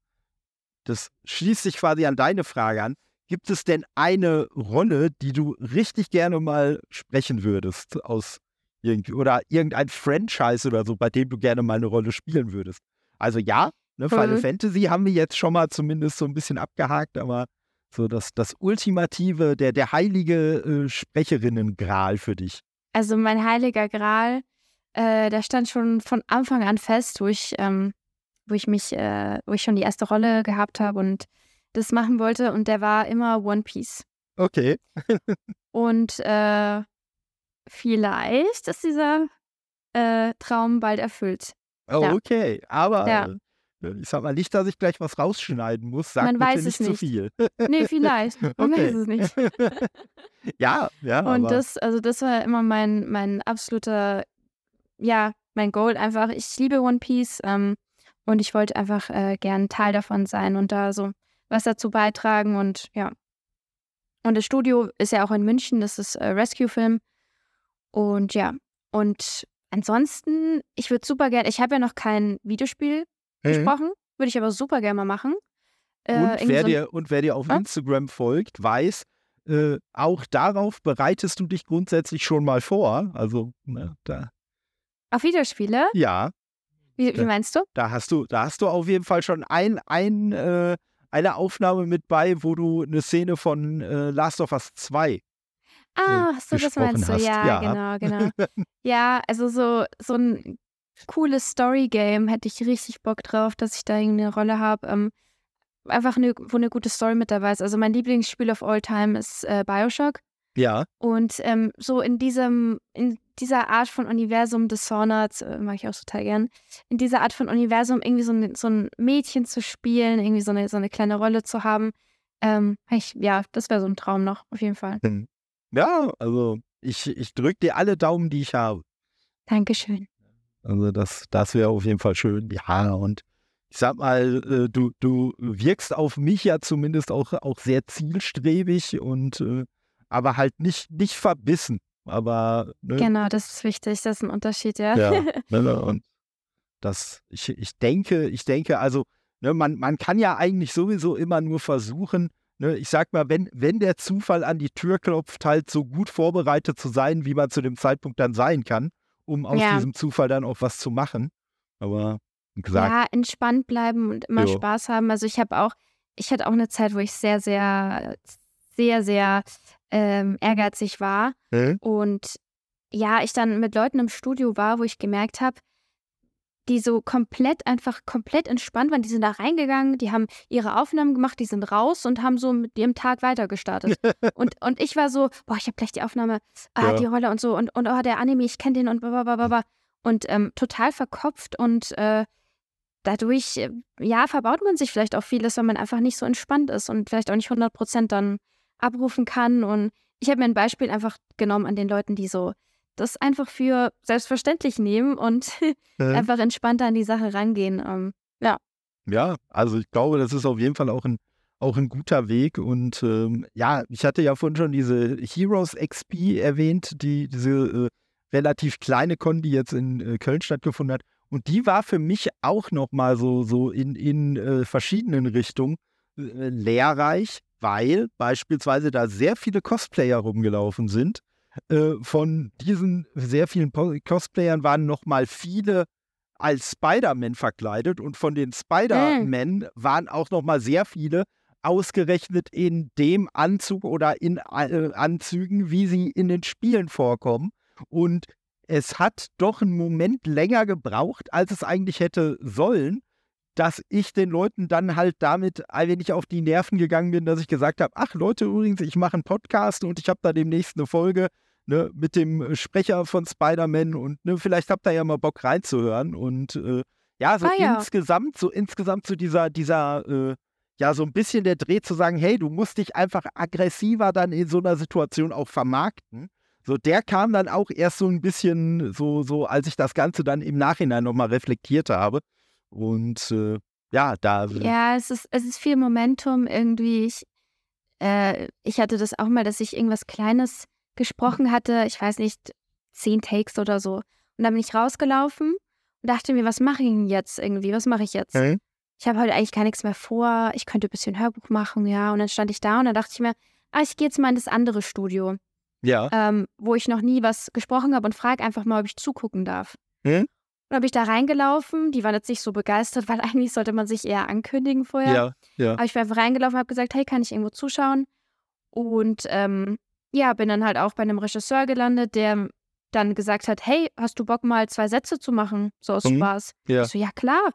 Das schließt sich quasi an deine Frage an. Gibt es denn eine Rolle, die du richtig gerne mal sprechen würdest aus irgendwie oder irgendein Franchise oder so, bei dem du gerne mal eine Rolle spielen würdest? Also ja, ne, Final mhm. Fantasy haben wir jetzt schon mal zumindest so ein bisschen abgehakt, aber so das, das ultimative, der, der heilige äh, Sprecherinnen-Gral für dich. Also mein heiliger Gral, äh, der stand schon von Anfang an fest, wo ich, ähm, wo ich mich, äh, wo ich schon die erste Rolle gehabt habe und das machen wollte und der war immer One Piece. Okay. *laughs* und äh, vielleicht ist dieser äh, Traum bald erfüllt. Oh, ja. okay. Aber ja. Äh, ich sag mal nicht, dass ich gleich was rausschneiden muss. Sag Man weiß es nicht, nicht zu viel. Nee, vielleicht. *laughs* Man okay. weiß es nicht. *laughs* ja, ja. Und das, also das war immer mein, mein absoluter, ja, mein Goal einfach. Ich liebe One Piece ähm, und ich wollte einfach äh, gern Teil davon sein und da so was dazu beitragen und ja. Und das Studio ist ja auch in München, das ist äh, Rescue Film. Und ja, und ansonsten, ich würde super gerne, ich habe ja noch kein Videospiel mhm. gesprochen, würde ich aber super gerne mal machen. Äh, und, wer so dir, und wer dir auf ah? Instagram folgt, weiß, äh, auch darauf bereitest du dich grundsätzlich schon mal vor. Also, ne, da. Auf Videospiele? Ja. Wie, wie, meinst du? Da hast du, da hast du auf jeden Fall schon ein, ein, äh, eine Aufnahme mit bei, wo du eine Szene von äh, Last of Us 2 Ah, so das meinst du, ja, ja, genau, genau. *laughs* ja, also so, so ein cooles Story-Game hätte ich richtig Bock drauf, dass ich da irgendeine Rolle habe. Ähm, einfach eine, wo eine gute Story mit dabei ist. Also mein Lieblingsspiel of all time ist äh, Bioshock. Ja. Und ähm, so in diesem, in dieser Art von Universum des Dishonored, äh, mag ich auch total gern, in dieser Art von Universum irgendwie so ein, so ein Mädchen zu spielen, irgendwie so eine, so eine kleine Rolle zu haben. Ähm, ich, ja, das wäre so ein Traum noch, auf jeden Fall. Hm. Ja, also ich, ich drücke dir alle Daumen, die ich habe. Dankeschön. Also das, das wäre auf jeden Fall schön. Ja, und ich sag mal, äh, du, du wirkst auf mich ja zumindest auch, auch sehr zielstrebig und äh, aber halt nicht, nicht verbissen. Aber ne? genau, das ist wichtig, das ist ein Unterschied, ja. Ja, ne, *laughs* ne, und das, ich, ich denke, ich denke, also, ne, man, man kann ja eigentlich sowieso immer nur versuchen, ne, ich sag mal, wenn, wenn der Zufall an die Tür klopft, halt so gut vorbereitet zu sein, wie man zu dem Zeitpunkt dann sein kann, um aus ja. diesem Zufall dann auch was zu machen. Aber gesagt. Ja, entspannt bleiben und immer jo. Spaß haben. Also ich habe auch, ich hatte auch eine Zeit, wo ich sehr, sehr, sehr, sehr ähm, ehrgeizig war. Mhm. Und ja, ich dann mit Leuten im Studio war, wo ich gemerkt habe, die so komplett, einfach komplett entspannt waren. Die sind da reingegangen, die haben ihre Aufnahmen gemacht, die sind raus und haben so mit ihrem Tag weitergestartet. *laughs* und, und ich war so, boah, ich habe gleich die Aufnahme, ah, ja. die Rolle und so und, und oh, der Anime, ich kenne den und blablabla. Und ähm, total verkopft und äh, dadurch, äh, ja, verbaut man sich vielleicht auch vieles, weil man einfach nicht so entspannt ist und vielleicht auch nicht 100 Prozent dann abrufen kann. Und ich habe mir ein Beispiel einfach genommen an den Leuten, die so das einfach für selbstverständlich nehmen und äh. *laughs* einfach entspannter an die Sache rangehen. Ähm, ja. Ja, also ich glaube, das ist auf jeden Fall auch ein, auch ein guter Weg. Und ähm, ja, ich hatte ja vorhin schon diese Heroes XP erwähnt, die diese äh, relativ kleine Con, die jetzt in äh, Köln stattgefunden hat. Und die war für mich auch nochmal so, so in, in äh, verschiedenen Richtungen äh, lehrreich, weil beispielsweise da sehr viele Cosplayer rumgelaufen sind äh, von diesen sehr vielen Cosplayern waren nochmal viele als Spider-Man verkleidet und von den Spider-Man mm. waren auch nochmal sehr viele ausgerechnet in dem Anzug oder in äh, Anzügen, wie sie in den Spielen vorkommen. Und es hat doch einen Moment länger gebraucht, als es eigentlich hätte sollen, dass ich den Leuten dann halt damit ein wenig auf die Nerven gegangen bin, dass ich gesagt habe, ach Leute, übrigens, ich mache einen Podcast und ich habe da demnächst eine Folge ne, mit dem Sprecher von Spider-Man und ne, vielleicht habt ihr ja mal Bock reinzuhören. Und äh, ja, so ah, ja. insgesamt, so insgesamt so dieser, dieser, äh, ja, so ein bisschen der Dreh zu sagen, hey, du musst dich einfach aggressiver dann in so einer Situation auch vermarkten. So, der kam dann auch erst so ein bisschen so, so, als ich das Ganze dann im Nachhinein nochmal reflektiert habe. Und äh, ja, da. Ja, es ist, es ist viel Momentum irgendwie. Ich, äh, ich hatte das auch mal, dass ich irgendwas Kleines gesprochen hatte, ich weiß nicht, zehn Takes oder so. Und dann bin ich rausgelaufen und dachte mir, was mache ich denn jetzt irgendwie? Was mache ich jetzt? Okay. Ich habe heute eigentlich gar nichts mehr vor. Ich könnte ein bisschen Hörbuch machen, ja. Und dann stand ich da und dann dachte ich mir, ah, ich gehe jetzt mal in das andere Studio. Ja. Ähm, wo ich noch nie was gesprochen habe und frage einfach mal, ob ich zugucken darf. Hm? Dann bin ich da reingelaufen. Die waren jetzt nicht so begeistert, *laughs* weil eigentlich sollte man sich eher ankündigen vorher. Ja, ja. Aber ich bin einfach reingelaufen und habe gesagt, hey, kann ich irgendwo zuschauen? Und ähm, ja, bin dann halt auch bei einem Regisseur gelandet, der dann gesagt hat, hey, hast du Bock mal zwei Sätze zu machen, so aus mhm. Spaß? Ja. Ich so, ja klar.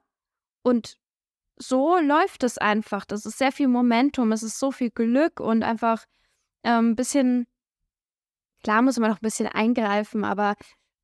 Und so läuft es einfach. Das ist sehr viel Momentum, es ist so viel Glück und einfach ein ähm, bisschen, klar muss man noch ein bisschen eingreifen, aber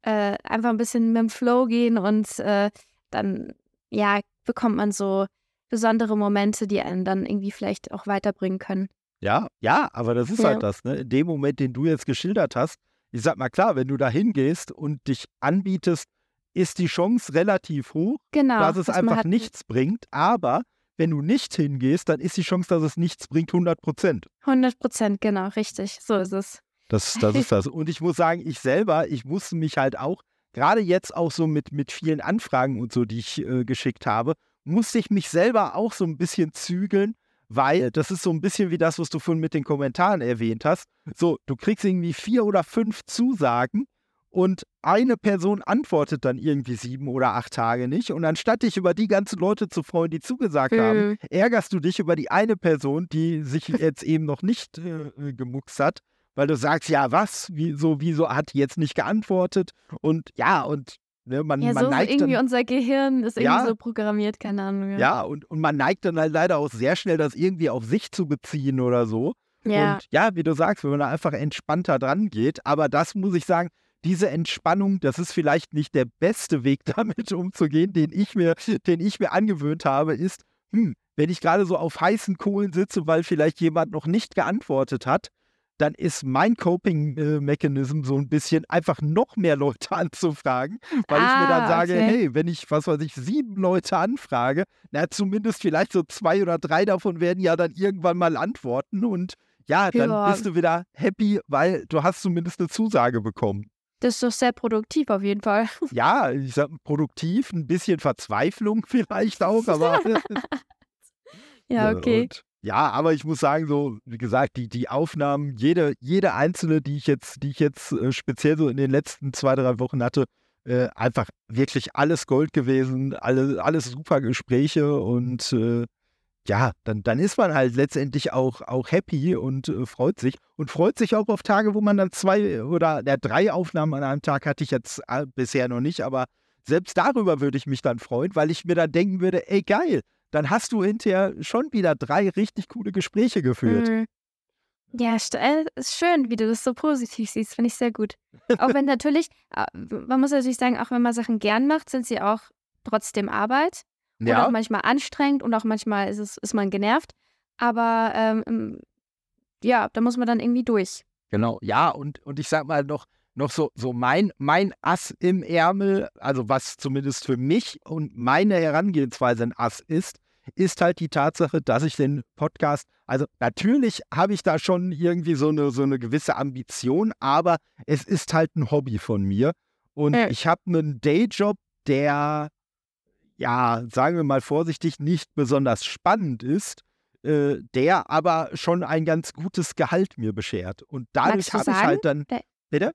äh, einfach ein bisschen mit dem Flow gehen und äh, dann, ja, bekommt man so besondere Momente, die einen dann irgendwie vielleicht auch weiterbringen können. Ja, ja, aber das ist halt ja. halt das, ne? In dem Moment, den du jetzt geschildert hast, ich sag mal klar, wenn du da hingehst und dich anbietest, ist die Chance relativ hoch, genau, dass es einfach nichts bringt. Aber wenn du nicht hingehst, dann ist die Chance, dass es nichts bringt, 100 Prozent. 100 Prozent, genau, richtig. So ist es. Das, das ist *laughs* das. Und ich muss sagen, ich selber, ich musste mich halt auch, gerade jetzt auch so mit, mit vielen Anfragen und so, die ich äh, geschickt habe, musste ich mich selber auch so ein bisschen zügeln, weil das ist so ein bisschen wie das, was du vorhin mit den Kommentaren erwähnt hast. So, du kriegst irgendwie vier oder fünf Zusagen und eine Person antwortet dann irgendwie sieben oder acht Tage nicht. Und anstatt dich über die ganzen Leute zu freuen, die zugesagt mhm. haben, ärgerst du dich über die eine Person, die sich *laughs* jetzt eben noch nicht äh, gemuckst hat, weil du sagst, ja, was? Wieso, wieso hat die jetzt nicht geantwortet? Und ja, und Ne, man, ja, man so neigt irgendwie dann, unser Gehirn ist irgendwie ja, so programmiert, keine Ahnung. Ja, ja und, und man neigt dann halt leider auch sehr schnell, das irgendwie auf sich zu beziehen oder so. Ja. Und ja, wie du sagst, wenn man da einfach entspannter dran geht, aber das muss ich sagen, diese Entspannung, das ist vielleicht nicht der beste Weg *laughs* damit umzugehen, den ich mir, den ich mir angewöhnt habe, ist, hm, wenn ich gerade so auf heißen Kohlen sitze, weil vielleicht jemand noch nicht geantwortet hat, dann ist mein Coping-Mechanism so ein bisschen einfach noch mehr Leute *laughs* anzufragen, weil ah, ich mir dann ah, sage, okay. hey, wenn ich, was weiß ich, sieben Leute anfrage, na zumindest vielleicht so zwei oder drei davon werden ja dann irgendwann mal antworten und ja, dann ja. bist du wieder happy, weil du hast zumindest eine Zusage bekommen. Das ist doch sehr produktiv auf jeden Fall. *laughs* Ja, ich sag produktiv, ein bisschen Verzweiflung *laughs* vielleicht auch, aber. ja, okay. Und ja, aber ich muss sagen, so, wie gesagt, die, die Aufnahmen, jede, jede einzelne, die ich jetzt, die ich jetzt äh, speziell so in den letzten zwei, drei Wochen hatte, äh, einfach wirklich alles Gold gewesen, alle, alles super Gespräche und äh, ja, dann, dann ist man halt letztendlich auch, auch happy und äh, freut sich. Und freut sich auch auf Tage, wo man dann zwei oder ja, drei Aufnahmen an einem Tag hatte ich jetzt äh, bisher noch nicht, aber selbst darüber würde ich mich dann freuen, weil ich mir dann denken würde, ey geil, dann hast du hinterher schon wieder drei richtig coole Gespräche geführt. Mhm. Ja, äh, ist schön, wie du das so positiv siehst, finde ich sehr gut. Auch wenn *laughs* natürlich, äh, man muss natürlich sagen, auch wenn man Sachen gern macht, sind sie auch trotzdem Arbeit. Und ja. auch manchmal anstrengend und auch manchmal ist, es, ist man genervt. Aber ähm, ja, da muss man dann irgendwie durch. Genau, ja, und, und ich sag mal noch, noch so, so mein, mein Ass im Ärmel, also was zumindest für mich und meine Herangehensweise ein Ass ist, ist halt die Tatsache, dass ich den Podcast, also natürlich habe ich da schon irgendwie so eine, so eine gewisse Ambition, aber es ist halt ein Hobby von mir. Und ja. ich habe einen Dayjob, der, ja, sagen wir mal vorsichtig, nicht besonders spannend ist, äh, der aber schon ein ganz gutes Gehalt mir beschert. Und dadurch habe ich halt dann. Bitte?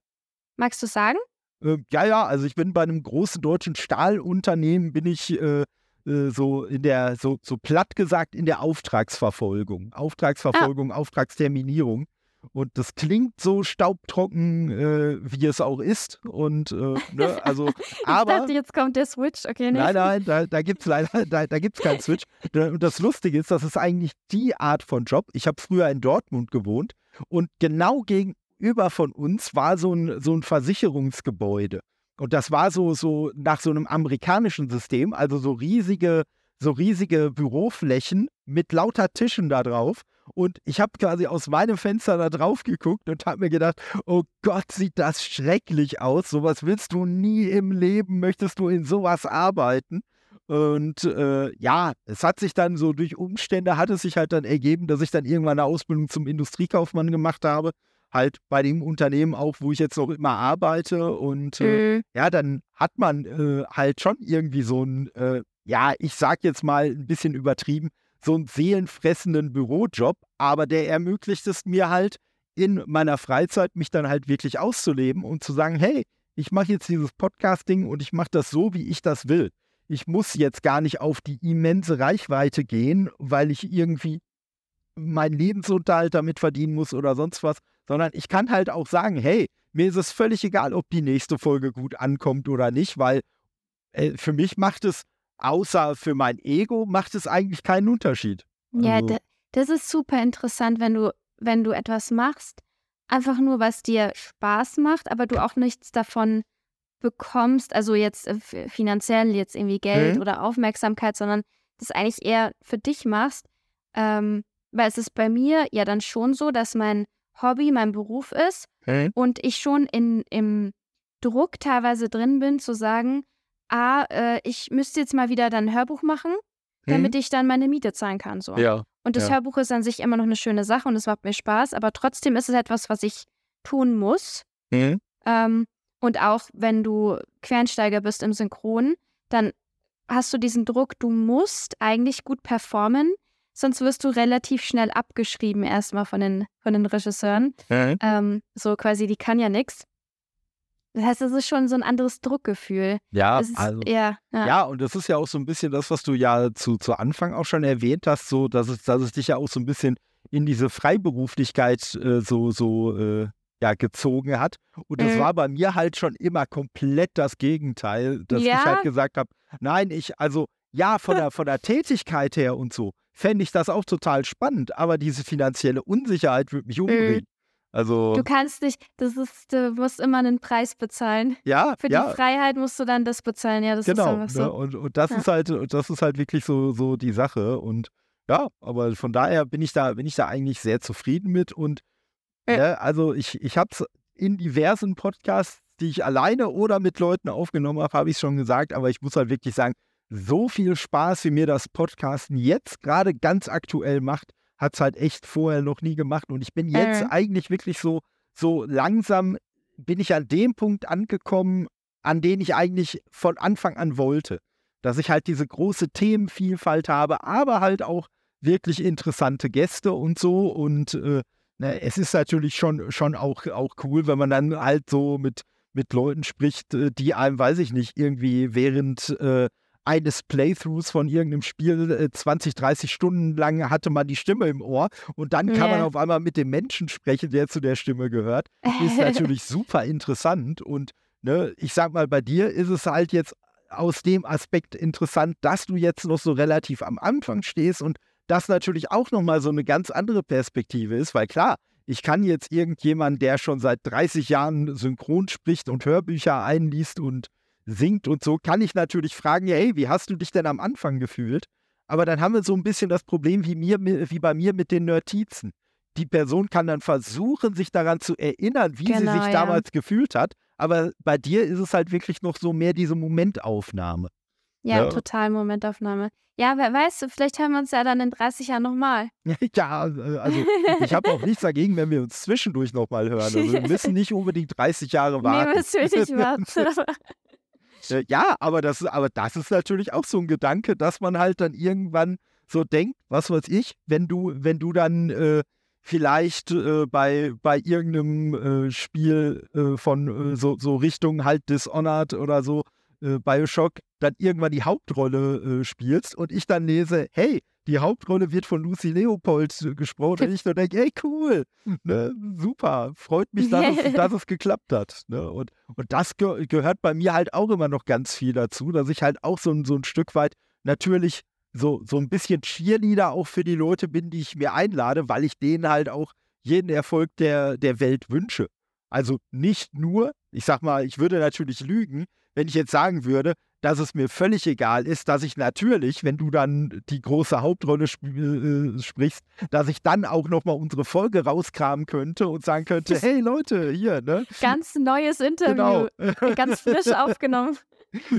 Magst du sagen? Äh, ja, ja, also ich bin bei einem großen deutschen Stahlunternehmen, bin ich äh, äh, so in der, so, so platt gesagt, in der Auftragsverfolgung. Auftragsverfolgung, ah. Auftragsterminierung. Und das klingt so staubtrocken, äh, wie es auch ist. Und äh, ne, also, *laughs* ich aber. dachte, jetzt kommt der Switch, okay, nee. Nein, nein, da, da gibt es leider, *laughs* da, da gibt's keinen Switch. Und das Lustige ist, das ist eigentlich die Art von Job. Ich habe früher in Dortmund gewohnt und genau gegenüber von uns war so ein, so ein Versicherungsgebäude. Und das war so, so nach so einem amerikanischen System, also so riesige, so riesige Büroflächen mit lauter Tischen da drauf. Und ich habe quasi aus meinem Fenster da drauf geguckt und habe mir gedacht, oh Gott, sieht das schrecklich aus. Sowas willst du nie im Leben, möchtest du in sowas arbeiten. Und äh, ja, es hat sich dann so durch Umstände, hat es sich halt dann ergeben, dass ich dann irgendwann eine Ausbildung zum Industriekaufmann gemacht habe halt bei dem Unternehmen auch, wo ich jetzt noch immer arbeite. Und äh, mhm. ja, dann hat man äh, halt schon irgendwie so ein, äh, ja, ich sag jetzt mal ein bisschen übertrieben, so einen seelenfressenden Bürojob, aber der ermöglicht es mir halt in meiner Freizeit, mich dann halt wirklich auszuleben und zu sagen, hey, ich mache jetzt dieses Podcasting und ich mache das so, wie ich das will. Ich muss jetzt gar nicht auf die immense Reichweite gehen, weil ich irgendwie meinen Lebensunterhalt damit verdienen muss oder sonst was, sondern ich kann halt auch sagen, hey, mir ist es völlig egal, ob die nächste Folge gut ankommt oder nicht, weil äh, für mich macht es, außer für mein Ego, macht es eigentlich keinen Unterschied. Ja, also, das ist super interessant, wenn du, wenn du etwas machst, einfach nur, was dir Spaß macht, aber du auch nichts davon bekommst, also jetzt äh, finanziell, jetzt irgendwie Geld mhm. oder Aufmerksamkeit, sondern das eigentlich eher für dich machst. Ähm, weil es ist bei mir ja dann schon so, dass mein Hobby mein Beruf ist okay. und ich schon in, im Druck teilweise drin bin, zu sagen, ah, äh, ich müsste jetzt mal wieder dann ein Hörbuch machen, damit hm. ich dann meine Miete zahlen kann. So. Ja. Und das ja. Hörbuch ist an sich immer noch eine schöne Sache und es macht mir Spaß, aber trotzdem ist es etwas, was ich tun muss. Hm. Ähm, und auch wenn du Quernsteiger bist im Synchron, dann hast du diesen Druck, du musst eigentlich gut performen, sonst wirst du relativ schnell abgeschrieben erstmal von den, von den Regisseuren. Mhm. Ähm, so quasi, die kann ja nichts. Das heißt, es ist schon so ein anderes Druckgefühl. Ja, ist, also, ja, ja, ja. und das ist ja auch so ein bisschen das, was du ja zu, zu Anfang auch schon erwähnt hast, so, dass es, dass es dich ja auch so ein bisschen in diese Freiberuflichkeit äh, so, so äh, ja, gezogen hat. Und das mhm. war bei mir halt schon immer komplett das Gegenteil, dass ja. ich halt gesagt habe, nein, ich, also ja, von der, von der Tätigkeit her und so, fände ich das auch total spannend, aber diese finanzielle Unsicherheit würde mich mhm. umbringen. Also, du kannst nicht, das ist, du musst immer einen Preis bezahlen. Ja. Für ja. die Freiheit musst du dann das bezahlen, ja, das genau, ist so. Ne, und, und das ja. ist halt, das ist halt wirklich so, so die Sache. Und ja, aber von daher bin ich da, bin ich da eigentlich sehr zufrieden mit. Und ja. ne, also ich, ich habe es in diversen Podcasts, die ich alleine oder mit Leuten aufgenommen habe, habe ich es schon gesagt, aber ich muss halt wirklich sagen, so viel Spaß, wie mir das Podcasten jetzt gerade ganz aktuell macht, hat es halt echt vorher noch nie gemacht. Und ich bin jetzt äh. eigentlich wirklich so, so langsam bin ich an dem Punkt angekommen, an den ich eigentlich von Anfang an wollte. Dass ich halt diese große Themenvielfalt habe, aber halt auch wirklich interessante Gäste und so. Und äh, ne, es ist natürlich schon, schon auch, auch cool, wenn man dann halt so mit, mit Leuten spricht, äh, die einem, weiß ich nicht, irgendwie während äh, eines Playthroughs von irgendeinem Spiel 20, äh, 30 Stunden lang hatte man die Stimme im Ohr und dann kann yeah. man auf einmal mit dem Menschen sprechen, der zu der Stimme gehört. Ist *laughs* natürlich super interessant und ne, ich sag mal, bei dir ist es halt jetzt aus dem Aspekt interessant, dass du jetzt noch so relativ am Anfang stehst und das natürlich auch nochmal so eine ganz andere Perspektive ist, weil klar, ich kann jetzt irgendjemand, der schon seit 30 Jahren synchron spricht und Hörbücher einliest und singt und so, kann ich natürlich fragen, ja, hey, wie hast du dich denn am Anfang gefühlt? Aber dann haben wir so ein bisschen das Problem wie, mir, wie bei mir mit den Notizen. Die Person kann dann versuchen, sich daran zu erinnern, wie genau, sie sich ja. damals gefühlt hat. Aber bei dir ist es halt wirklich noch so mehr diese Momentaufnahme. Ja, ja, ne? total Momentaufnahme. Ja, wer weiß, vielleicht hören wir uns ja dann in 30 Jahren nochmal. *laughs* Ja, also ich habe auch nichts dagegen, wenn wir uns zwischendurch nochmal hören. Also wir müssen *laughs* nicht unbedingt 30 Jahre warten. Nee, müssen wir nicht warten. *laughs* Äh, ja, aber das, aber das ist natürlich auch so ein Gedanke, dass man halt dann irgendwann so denkt, was weiß ich, wenn du, wenn du dann, äh, vielleicht äh, bei, bei irgendeinem äh, Spiel äh, von äh, so, so Richtung halt Dishonored oder so, äh, Bioshock, dann irgendwann die Hauptrolle spielst und ich dann lese, hey, die Hauptrolle wird von Lucy Leopold gesprochen und ich dann denke, ey, cool, ne, super, freut mich, dass, es, dass es *laughs* geklappt hat. Ne? Und, und das ge gehört bei mir halt auch immer noch ganz viel dazu, dass ich halt auch so, so ein Stück weit natürlich so, so ein bisschen Cheerleader auch für die Leute bin, die ich mir einlade, weil ich denen halt auch jeden Erfolg der, der Welt wünsche. Also nicht nur, ich sag mal, ich würde natürlich lügen, wenn ich jetzt sagen würde, dass es mir völlig egal ist, dass ich natürlich, wenn du dann die große Hauptrolle sp äh, sprichst, dass ich dann auch nochmal unsere Folge rauskramen könnte und sagen könnte, hey Leute, hier, ne? Ganz neues Interview, genau. ganz frisch *laughs* aufgenommen.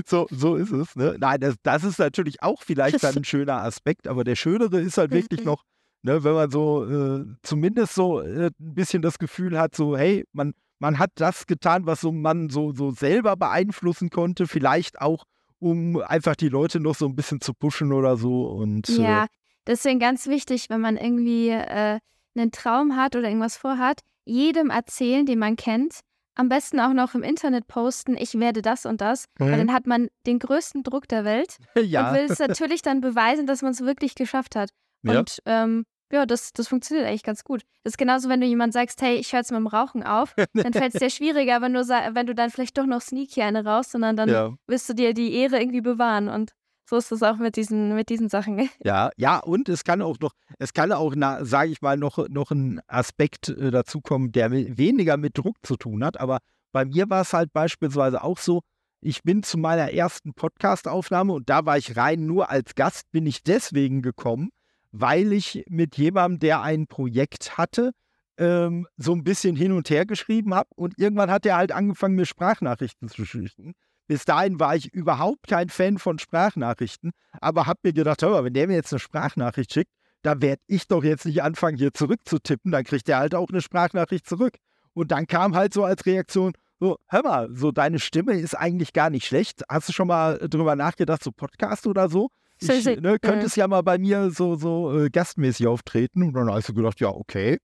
So, so ist es. Ne? Nein, das, das ist natürlich auch vielleicht dann ein schöner Aspekt, aber der schönere ist halt wirklich noch, ne, wenn man so äh, zumindest so äh, ein bisschen das Gefühl hat, so, hey, man, man hat das getan, was so man so, so selber beeinflussen konnte, vielleicht auch, um einfach die Leute noch so ein bisschen zu pushen oder so. Und, äh ja, äh, deswegen ganz wichtig, wenn man irgendwie äh, einen Traum hat oder irgendwas vorhat, jedem erzählen, den man kennt, am besten auch noch im Internet posten, ich werde das und das, mhm. weil dann hat man den größten Druck der Welt *laughs* ja. und will es natürlich dann beweisen, dass man es wirklich geschafft hat. Ja. Und ähm, ja, das, das funktioniert eigentlich ganz gut. Das ist genauso, wenn du jemand sagst, hey, ich höre jetzt mit dem Rauchen auf, *laughs* dann fällt es dir schwieriger, wenn du, wenn du dann vielleicht doch noch sneaky eine raus, sondern dann ja. wirst du dir die Ehre irgendwie bewahren und so ist es auch mit diesen, mit diesen Sachen. *laughs* Ja, ja, und es kann auch noch, es kann auch, sage ich mal, noch, noch ein Aspekt äh, dazukommen, der weniger mit Druck zu tun hat. Aber bei mir war es halt beispielsweise auch so, ich bin zu meiner ersten Podcast-Aufnahme und da war ich rein nur als Gast, bin ich deswegen gekommen, weil ich mit jemandem, der ein Projekt hatte, ähm, so ein bisschen hin und her geschrieben habe und irgendwann hat er halt angefangen, mir Sprachnachrichten zu schicken. Bis dahin war ich überhaupt kein Fan von Sprachnachrichten, aber habe mir gedacht, hör mal, wenn der mir jetzt eine Sprachnachricht schickt, da werde ich doch jetzt nicht anfangen, hier zurückzutippen, dann kriegt er halt auch eine Sprachnachricht zurück. Und dann kam halt so als Reaktion, so, hör mal, so deine Stimme ist eigentlich gar nicht schlecht. Hast du schon mal drüber nachgedacht, so Podcast oder so? Ich ne, könntest ja mal bei mir so, so äh, gastmäßig auftreten. Und dann hast du gedacht, ja, okay,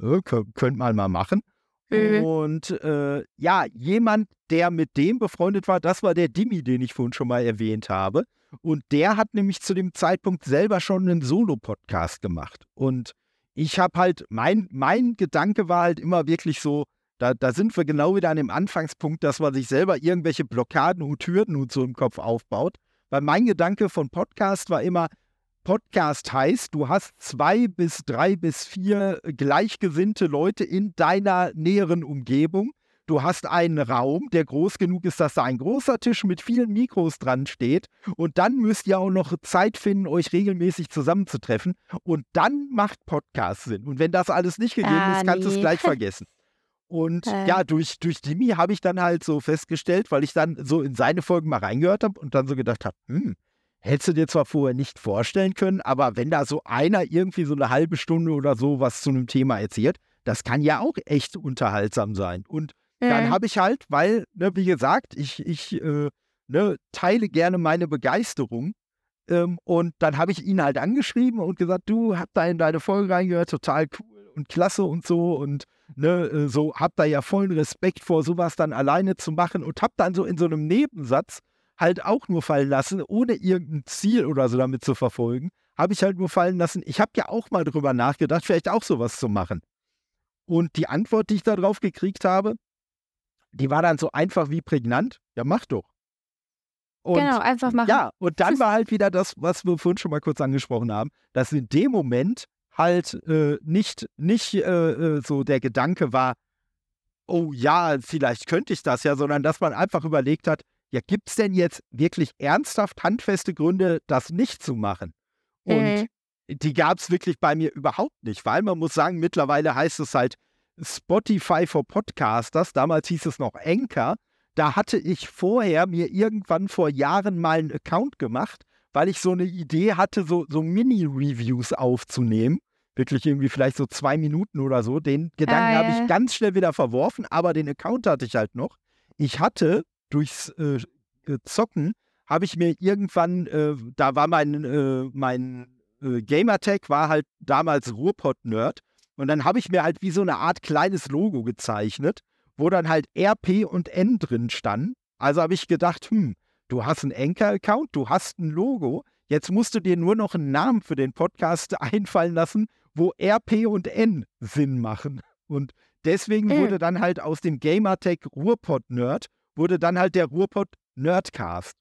äh, könnt man mal machen. Mhm. Und äh, ja, jemand, der mit dem befreundet war, das war der Dimi, den ich vorhin schon mal erwähnt habe. Und der hat nämlich zu dem Zeitpunkt selber schon einen Solo-Podcast gemacht. Und ich habe halt, mein, mein Gedanke war halt immer wirklich so, da, da sind wir genau wieder an dem Anfangspunkt, dass man sich selber irgendwelche Blockaden und Hürden und so im Kopf aufbaut. Weil mein Gedanke von Podcast war immer, Podcast heißt, du hast zwei bis drei bis vier gleichgesinnte Leute in deiner näheren Umgebung. Du hast einen Raum, der groß genug ist, dass da ein großer Tisch mit vielen Mikros dran steht. Und dann müsst ihr auch noch Zeit finden, euch regelmäßig zusammenzutreffen. Und dann macht Podcast Sinn. Und wenn das alles nicht gegeben ah, ist, kannst du nee. es gleich *laughs* vergessen. Und äh. ja, durch, durch Dimi habe ich dann halt so festgestellt, weil ich dann so in seine Folgen mal reingehört habe und dann so gedacht habe, hm, hättest du dir zwar vorher nicht vorstellen können, aber wenn da so einer irgendwie so eine halbe Stunde oder so was zu einem Thema erzählt, das kann ja auch echt unterhaltsam sein. Und mhm. dann habe ich halt, weil, ne, wie gesagt, ich, ich äh, ne, teile gerne meine Begeisterung. Ähm, und dann habe ich ihn halt angeschrieben und gesagt, du, hab da in deine Folge reingehört, total cool und klasse und so. Und ne, äh, so, hab da ja vollen Respekt vor, sowas dann alleine zu machen und hab dann so in so einem Nebensatz halt auch nur fallen lassen, ohne irgendein Ziel oder so damit zu verfolgen, habe ich halt nur fallen lassen, ich habe ja auch mal drüber nachgedacht, vielleicht auch sowas zu machen. Und die Antwort, die ich darauf gekriegt habe, die war dann so einfach wie prägnant. Ja, mach doch. Und, genau, einfach machen. Ja, und dann war halt wieder das, was wir vorhin schon mal kurz angesprochen haben, dass in dem Moment halt äh, nicht, nicht äh, äh so der Gedanke war, oh ja, vielleicht könnte ich das ja, sondern dass man einfach überlegt hat, ja, gibt es denn jetzt wirklich ernsthaft handfeste Gründe, das nicht zu machen? Und mhm. die gab es wirklich bei mir überhaupt nicht, weil man muss sagen, mittlerweile heißt es halt Spotify for Podcasters, damals hieß es noch Anchor. Da hatte ich vorher mir irgendwann vor Jahren mal einen Account gemacht, weil ich so eine Idee hatte, so, so Mini-Reviews aufzunehmen. Wirklich irgendwie vielleicht so zwei Minuten oder so. Den Gedanken ah, habe ich ganz schnell wieder verworfen, aber den Account hatte ich halt noch. Ich hatte durchs äh, Zocken habe ich mir irgendwann, äh, da war mein, äh, mein äh, Gamertag war halt damals Ruhrpott-Nerd. Und dann habe ich mir halt wie so eine Art kleines Logo gezeichnet, wo dann halt RP und N drin standen. Also habe ich gedacht, hm, du hast einen Anchor-Account, du hast ein Logo, jetzt musst du dir nur noch einen Namen für den Podcast *laughs* einfallen lassen, wo RP und N Sinn machen. Und deswegen mhm. wurde dann halt aus dem Gamertech Ruhrpott Nerd, wurde dann halt der Ruhrpott Nerdcast.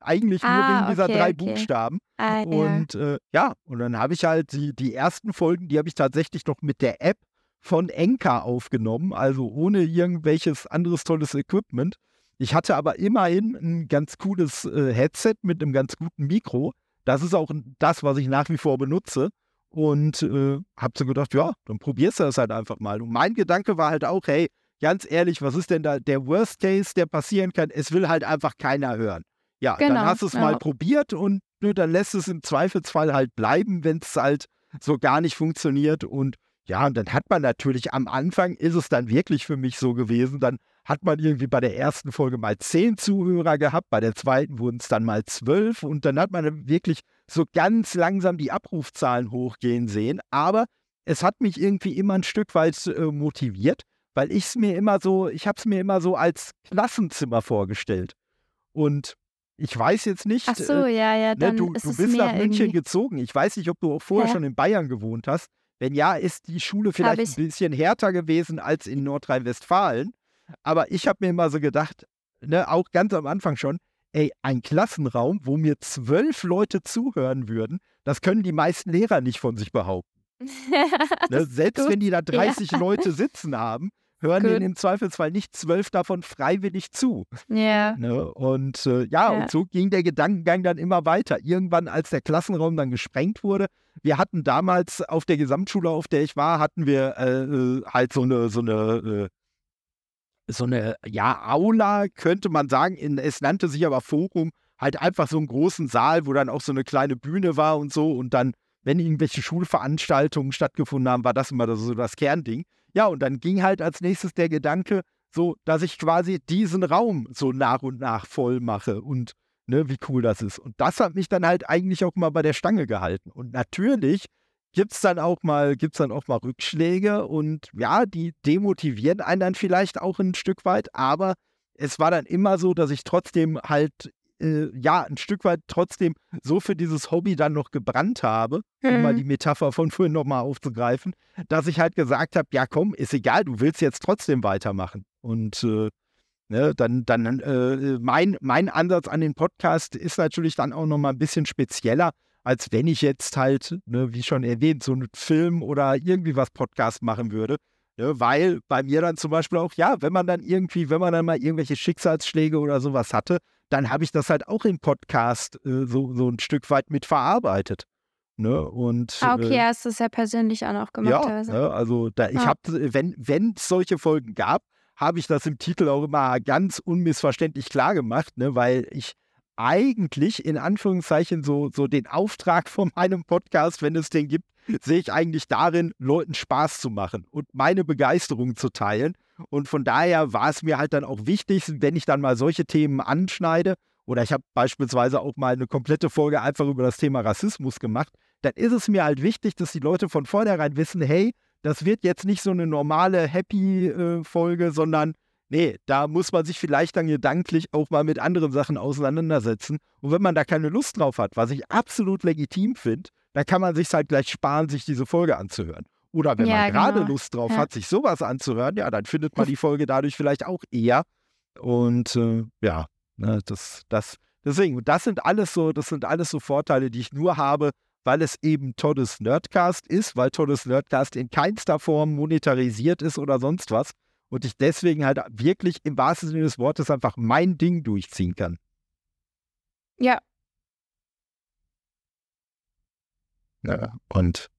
Eigentlich nur ah, wegen dieser okay, drei okay. Buchstaben. Ah, und ja. Äh, ja, und dann habe ich halt die, die ersten Folgen, die habe ich tatsächlich noch mit der App von Enka aufgenommen, also ohne irgendwelches anderes tolles Equipment. Ich hatte aber immerhin ein ganz cooles äh, Headset mit einem ganz guten Mikro. Das ist auch das, was ich nach wie vor benutze. Und äh, habe so gedacht, ja, dann probierst du das halt einfach mal. Und mein Gedanke war halt auch, hey, ganz ehrlich, was ist denn da der Worst Case, der passieren kann? Es will halt einfach keiner hören. Ja, genau, dann hast du es ja. mal probiert und nö, dann lässt es im Zweifelsfall halt bleiben, wenn es halt so gar nicht funktioniert. Und ja, und dann hat man natürlich am Anfang ist es dann wirklich für mich so gewesen, dann hat man irgendwie bei der ersten Folge mal zehn Zuhörer gehabt, bei der zweiten wurden es dann mal zwölf und dann hat man wirklich so ganz langsam die Abrufzahlen hochgehen sehen. Aber es hat mich irgendwie immer ein Stück weit äh, motiviert, weil ich es mir immer so, ich habe es mir immer so als Klassenzimmer vorgestellt. Und ich weiß jetzt nicht. Ach so, äh, ja, ja, ne, dann ne, du, ist du bist nach München irgendwie... gezogen. Ich weiß nicht, ob du auch vorher ja. schon in Bayern gewohnt hast. Wenn ja, ist die Schule vielleicht ein bisschen härter gewesen als in Nordrhein-Westfalen. Aber ich habe mir immer so gedacht, ne, auch ganz am Anfang schon, ey, ein Klassenraum, wo mir zwölf Leute zuhören würden, das können die meisten Lehrer nicht von sich behaupten. *laughs* ne, selbst wenn die da 30 ja. Leute sitzen haben, hören denen im Zweifelsfall nicht zwölf davon freiwillig zu. Ja. Ne? Und äh, ja, ja, und so ging der Gedankengang dann immer weiter. Irgendwann, als der Klassenraum dann gesprengt wurde, wir hatten damals auf der Gesamtschule, auf der ich war, hatten wir äh, äh halt so eine, so eine, äh, so eine, ja, Aula, könnte man sagen. In, es nannte sich aber Forum, halt einfach so einen großen Saal, wo dann auch so eine kleine Bühne war und so. Und dann, wenn irgendwelche Schulveranstaltungen stattgefunden haben, war das immer so das Kernding. Ja, und dann ging halt als nächstes der Gedanke, so, dass ich quasi diesen Raum so nach und nach voll mache und ne, wie cool das ist. Und das hat mich dann halt eigentlich auch mal bei der Stange gehalten. Und natürlich gibt es dann auch mal, gibt's dann auch mal Rückschläge und ja, die demotivieren einen dann vielleicht auch ein Stück weit, aber es war dann immer so, dass ich trotzdem halt äh, ja, ein Stück weit trotzdem so für dieses Hobby dann noch gebrannt habe, mhm. um mal mhm. die Metapher von vorhin nochmal aufzugreifen, dass ich halt gesagt habe, ja komm, ist egal, du willst jetzt trotzdem weitermachen. Und äh, ne, dann, dann äh, mein, mein Ansatz an den Podcast ist natürlich dann auch nochmal ein bisschen spezieller, als wenn ich jetzt halt, ne, wie schon erwähnt, so einen Film oder irgendwie was Podcast machen würde. Ne, weil bei mir dann zum Beispiel auch, ja, wenn man dann irgendwie, wenn man dann mal irgendwelche Schicksalsschläge oder sowas hatte, dann habe ich das halt auch im Podcast äh, so, so ein Stück weit mit verarbeitet. Ne? Und, ah, okay, äh, hast du es ja persönlich auch noch gemacht. Ja, also. ne? also da, ich ah. habe, wenn es solche Folgen gab, habe ich das im Titel auch immer ganz unmissverständlich klar gemacht, ne? weil ich eigentlich in Anführungszeichen so, so den Auftrag von meinem Podcast, wenn es den gibt, sehe ich eigentlich darin, Leuten Spaß zu machen und meine Begeisterung zu teilen. Und von daher war es mir halt dann auch wichtig, wenn ich dann mal solche Themen anschneide, oder ich habe beispielsweise auch mal eine komplette Folge einfach über das Thema Rassismus gemacht, dann ist es mir halt wichtig, dass die Leute von vornherein wissen, hey, das wird jetzt nicht so eine normale Happy-Folge, äh, sondern nee, da muss man sich vielleicht dann gedanklich auch mal mit anderen Sachen auseinandersetzen. Und wenn man da keine Lust drauf hat, was ich absolut legitim finde, dann kann man sich halt gleich sparen, sich diese Folge anzuhören. Oder wenn ja, man gerade genau. Lust drauf ja. hat, sich sowas anzuhören, ja, dann findet man die Folge dadurch vielleicht auch eher. Und äh, ja, ne, das, das, deswegen, das sind alles so, das sind alles so Vorteile, die ich nur habe, weil es eben Toddes Nerdcast ist, weil Toddes Nerdcast in keinster Form monetarisiert ist oder sonst was. Und ich deswegen halt wirklich im wahrsten Sinne des Wortes einfach mein Ding durchziehen kann. Ja. Ja, und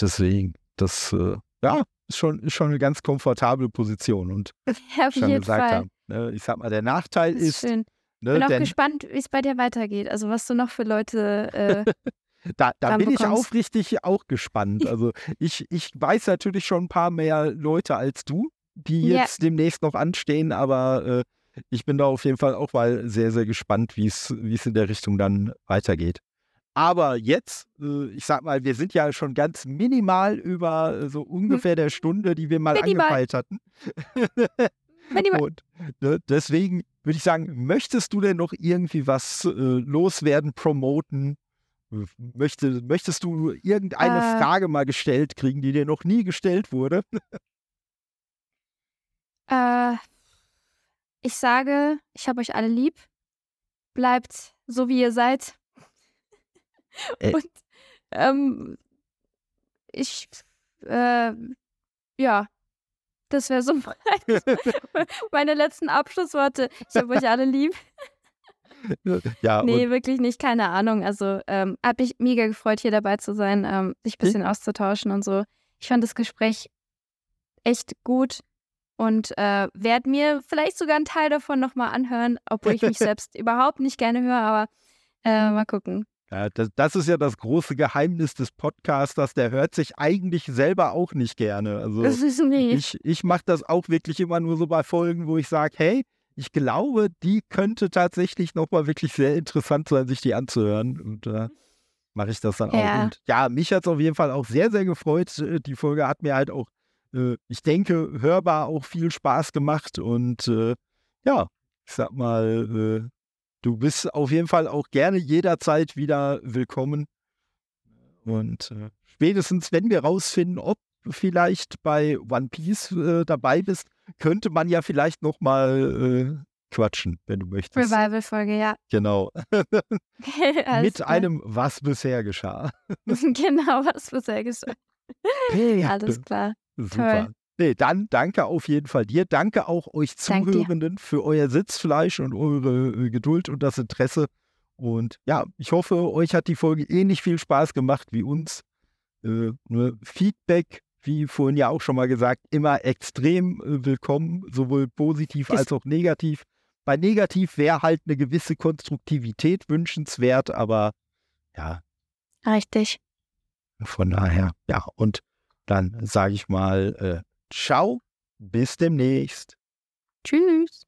Deswegen, das äh, ja, ist schon, ist schon eine ganz komfortable Position. Und ja, *laughs* auf schon jeden gesagt Fall. Haben, ne, ich sag mal, der Nachteil das ist. ist schön. Ne, bin auch denn, gespannt, wie es bei dir weitergeht. Also was du noch für Leute. Äh, *laughs* da, da bin ich aufrichtig auch gespannt. Also ich, ich weiß natürlich schon ein paar mehr Leute als du, die jetzt ja. demnächst noch anstehen, aber äh, ich bin da auf jeden Fall auch mal sehr, sehr gespannt, wie es in der Richtung dann weitergeht. Aber jetzt, äh, ich sag mal, wir sind ja schon ganz minimal über äh, so ungefähr der Stunde, die wir mal minimal. angepeilt hatten. *laughs* minimal. Und ne, deswegen würde ich sagen, möchtest du denn noch irgendwie was äh, loswerden, promoten? Möchte, möchtest du irgendeine äh, Frage mal gestellt kriegen, die dir noch nie gestellt wurde? *laughs* äh, ich sage, ich habe euch alle lieb. Bleibt so, wie ihr seid. *laughs* Äh. Und ähm, ich, äh, ja, das wäre so *laughs* meine letzten Abschlussworte. Ich habe euch alle lieb. *laughs* Ja, nee, wirklich nicht, keine Ahnung. Also ähm, habe ich mega gefreut, hier dabei zu sein, ähm, sich ein bisschen auszutauschen und so. Ich fand das Gespräch echt gut und äh, werde mir vielleicht sogar einen Teil davon nochmal anhören, obwohl ich mich *laughs* selbst überhaupt nicht gerne höre, aber äh, mal gucken. Ja, das, das, ist ja das große Geheimnis des Podcasters. Der hört sich eigentlich selber auch nicht gerne. Also das ist nicht. Ich, ich mache das auch wirklich immer nur so bei Folgen, wo ich sage, hey, ich glaube, die könnte tatsächlich nochmal wirklich sehr interessant sein, sich die anzuhören. Und da äh, mache ich das dann ja. auch. Und ja, mich hat es auf jeden Fall auch sehr, sehr gefreut. Äh, die Folge hat mir halt auch, äh, ich denke, hörbar auch viel Spaß gemacht. Und äh, ja, ich sag mal, äh, du bist auf jeden Fall auch gerne jederzeit wieder willkommen. Und äh, spätestens, wenn wir rausfinden, ob du vielleicht bei One Piece äh, dabei bist, könnte man ja vielleicht noch mal äh, quatschen, wenn du möchtest. Revival-Folge, ja. Genau. *laughs* Mit einem Was bisher geschah. *laughs* genau, was bisher geschah. Hey, Alles klar. Super. Toll. Nee, dann danke auf jeden Fall dir. Danke auch euch Zuhörenden für euer Sitzfleisch und eure äh, Geduld und das Interesse. Und ja, ich hoffe, euch hat die Folge ähnlich viel Spaß gemacht wie uns. Äh, nur Feedback, wie vorhin ja auch schon mal gesagt, immer extrem äh, willkommen, sowohl positiv als auch negativ. Bei negativ wäre halt eine gewisse Konstruktivität wünschenswert, aber ja. Richtig. Von daher, ja, und dann sage ich mal, äh, Ciao, bis demnächst. Tschüss.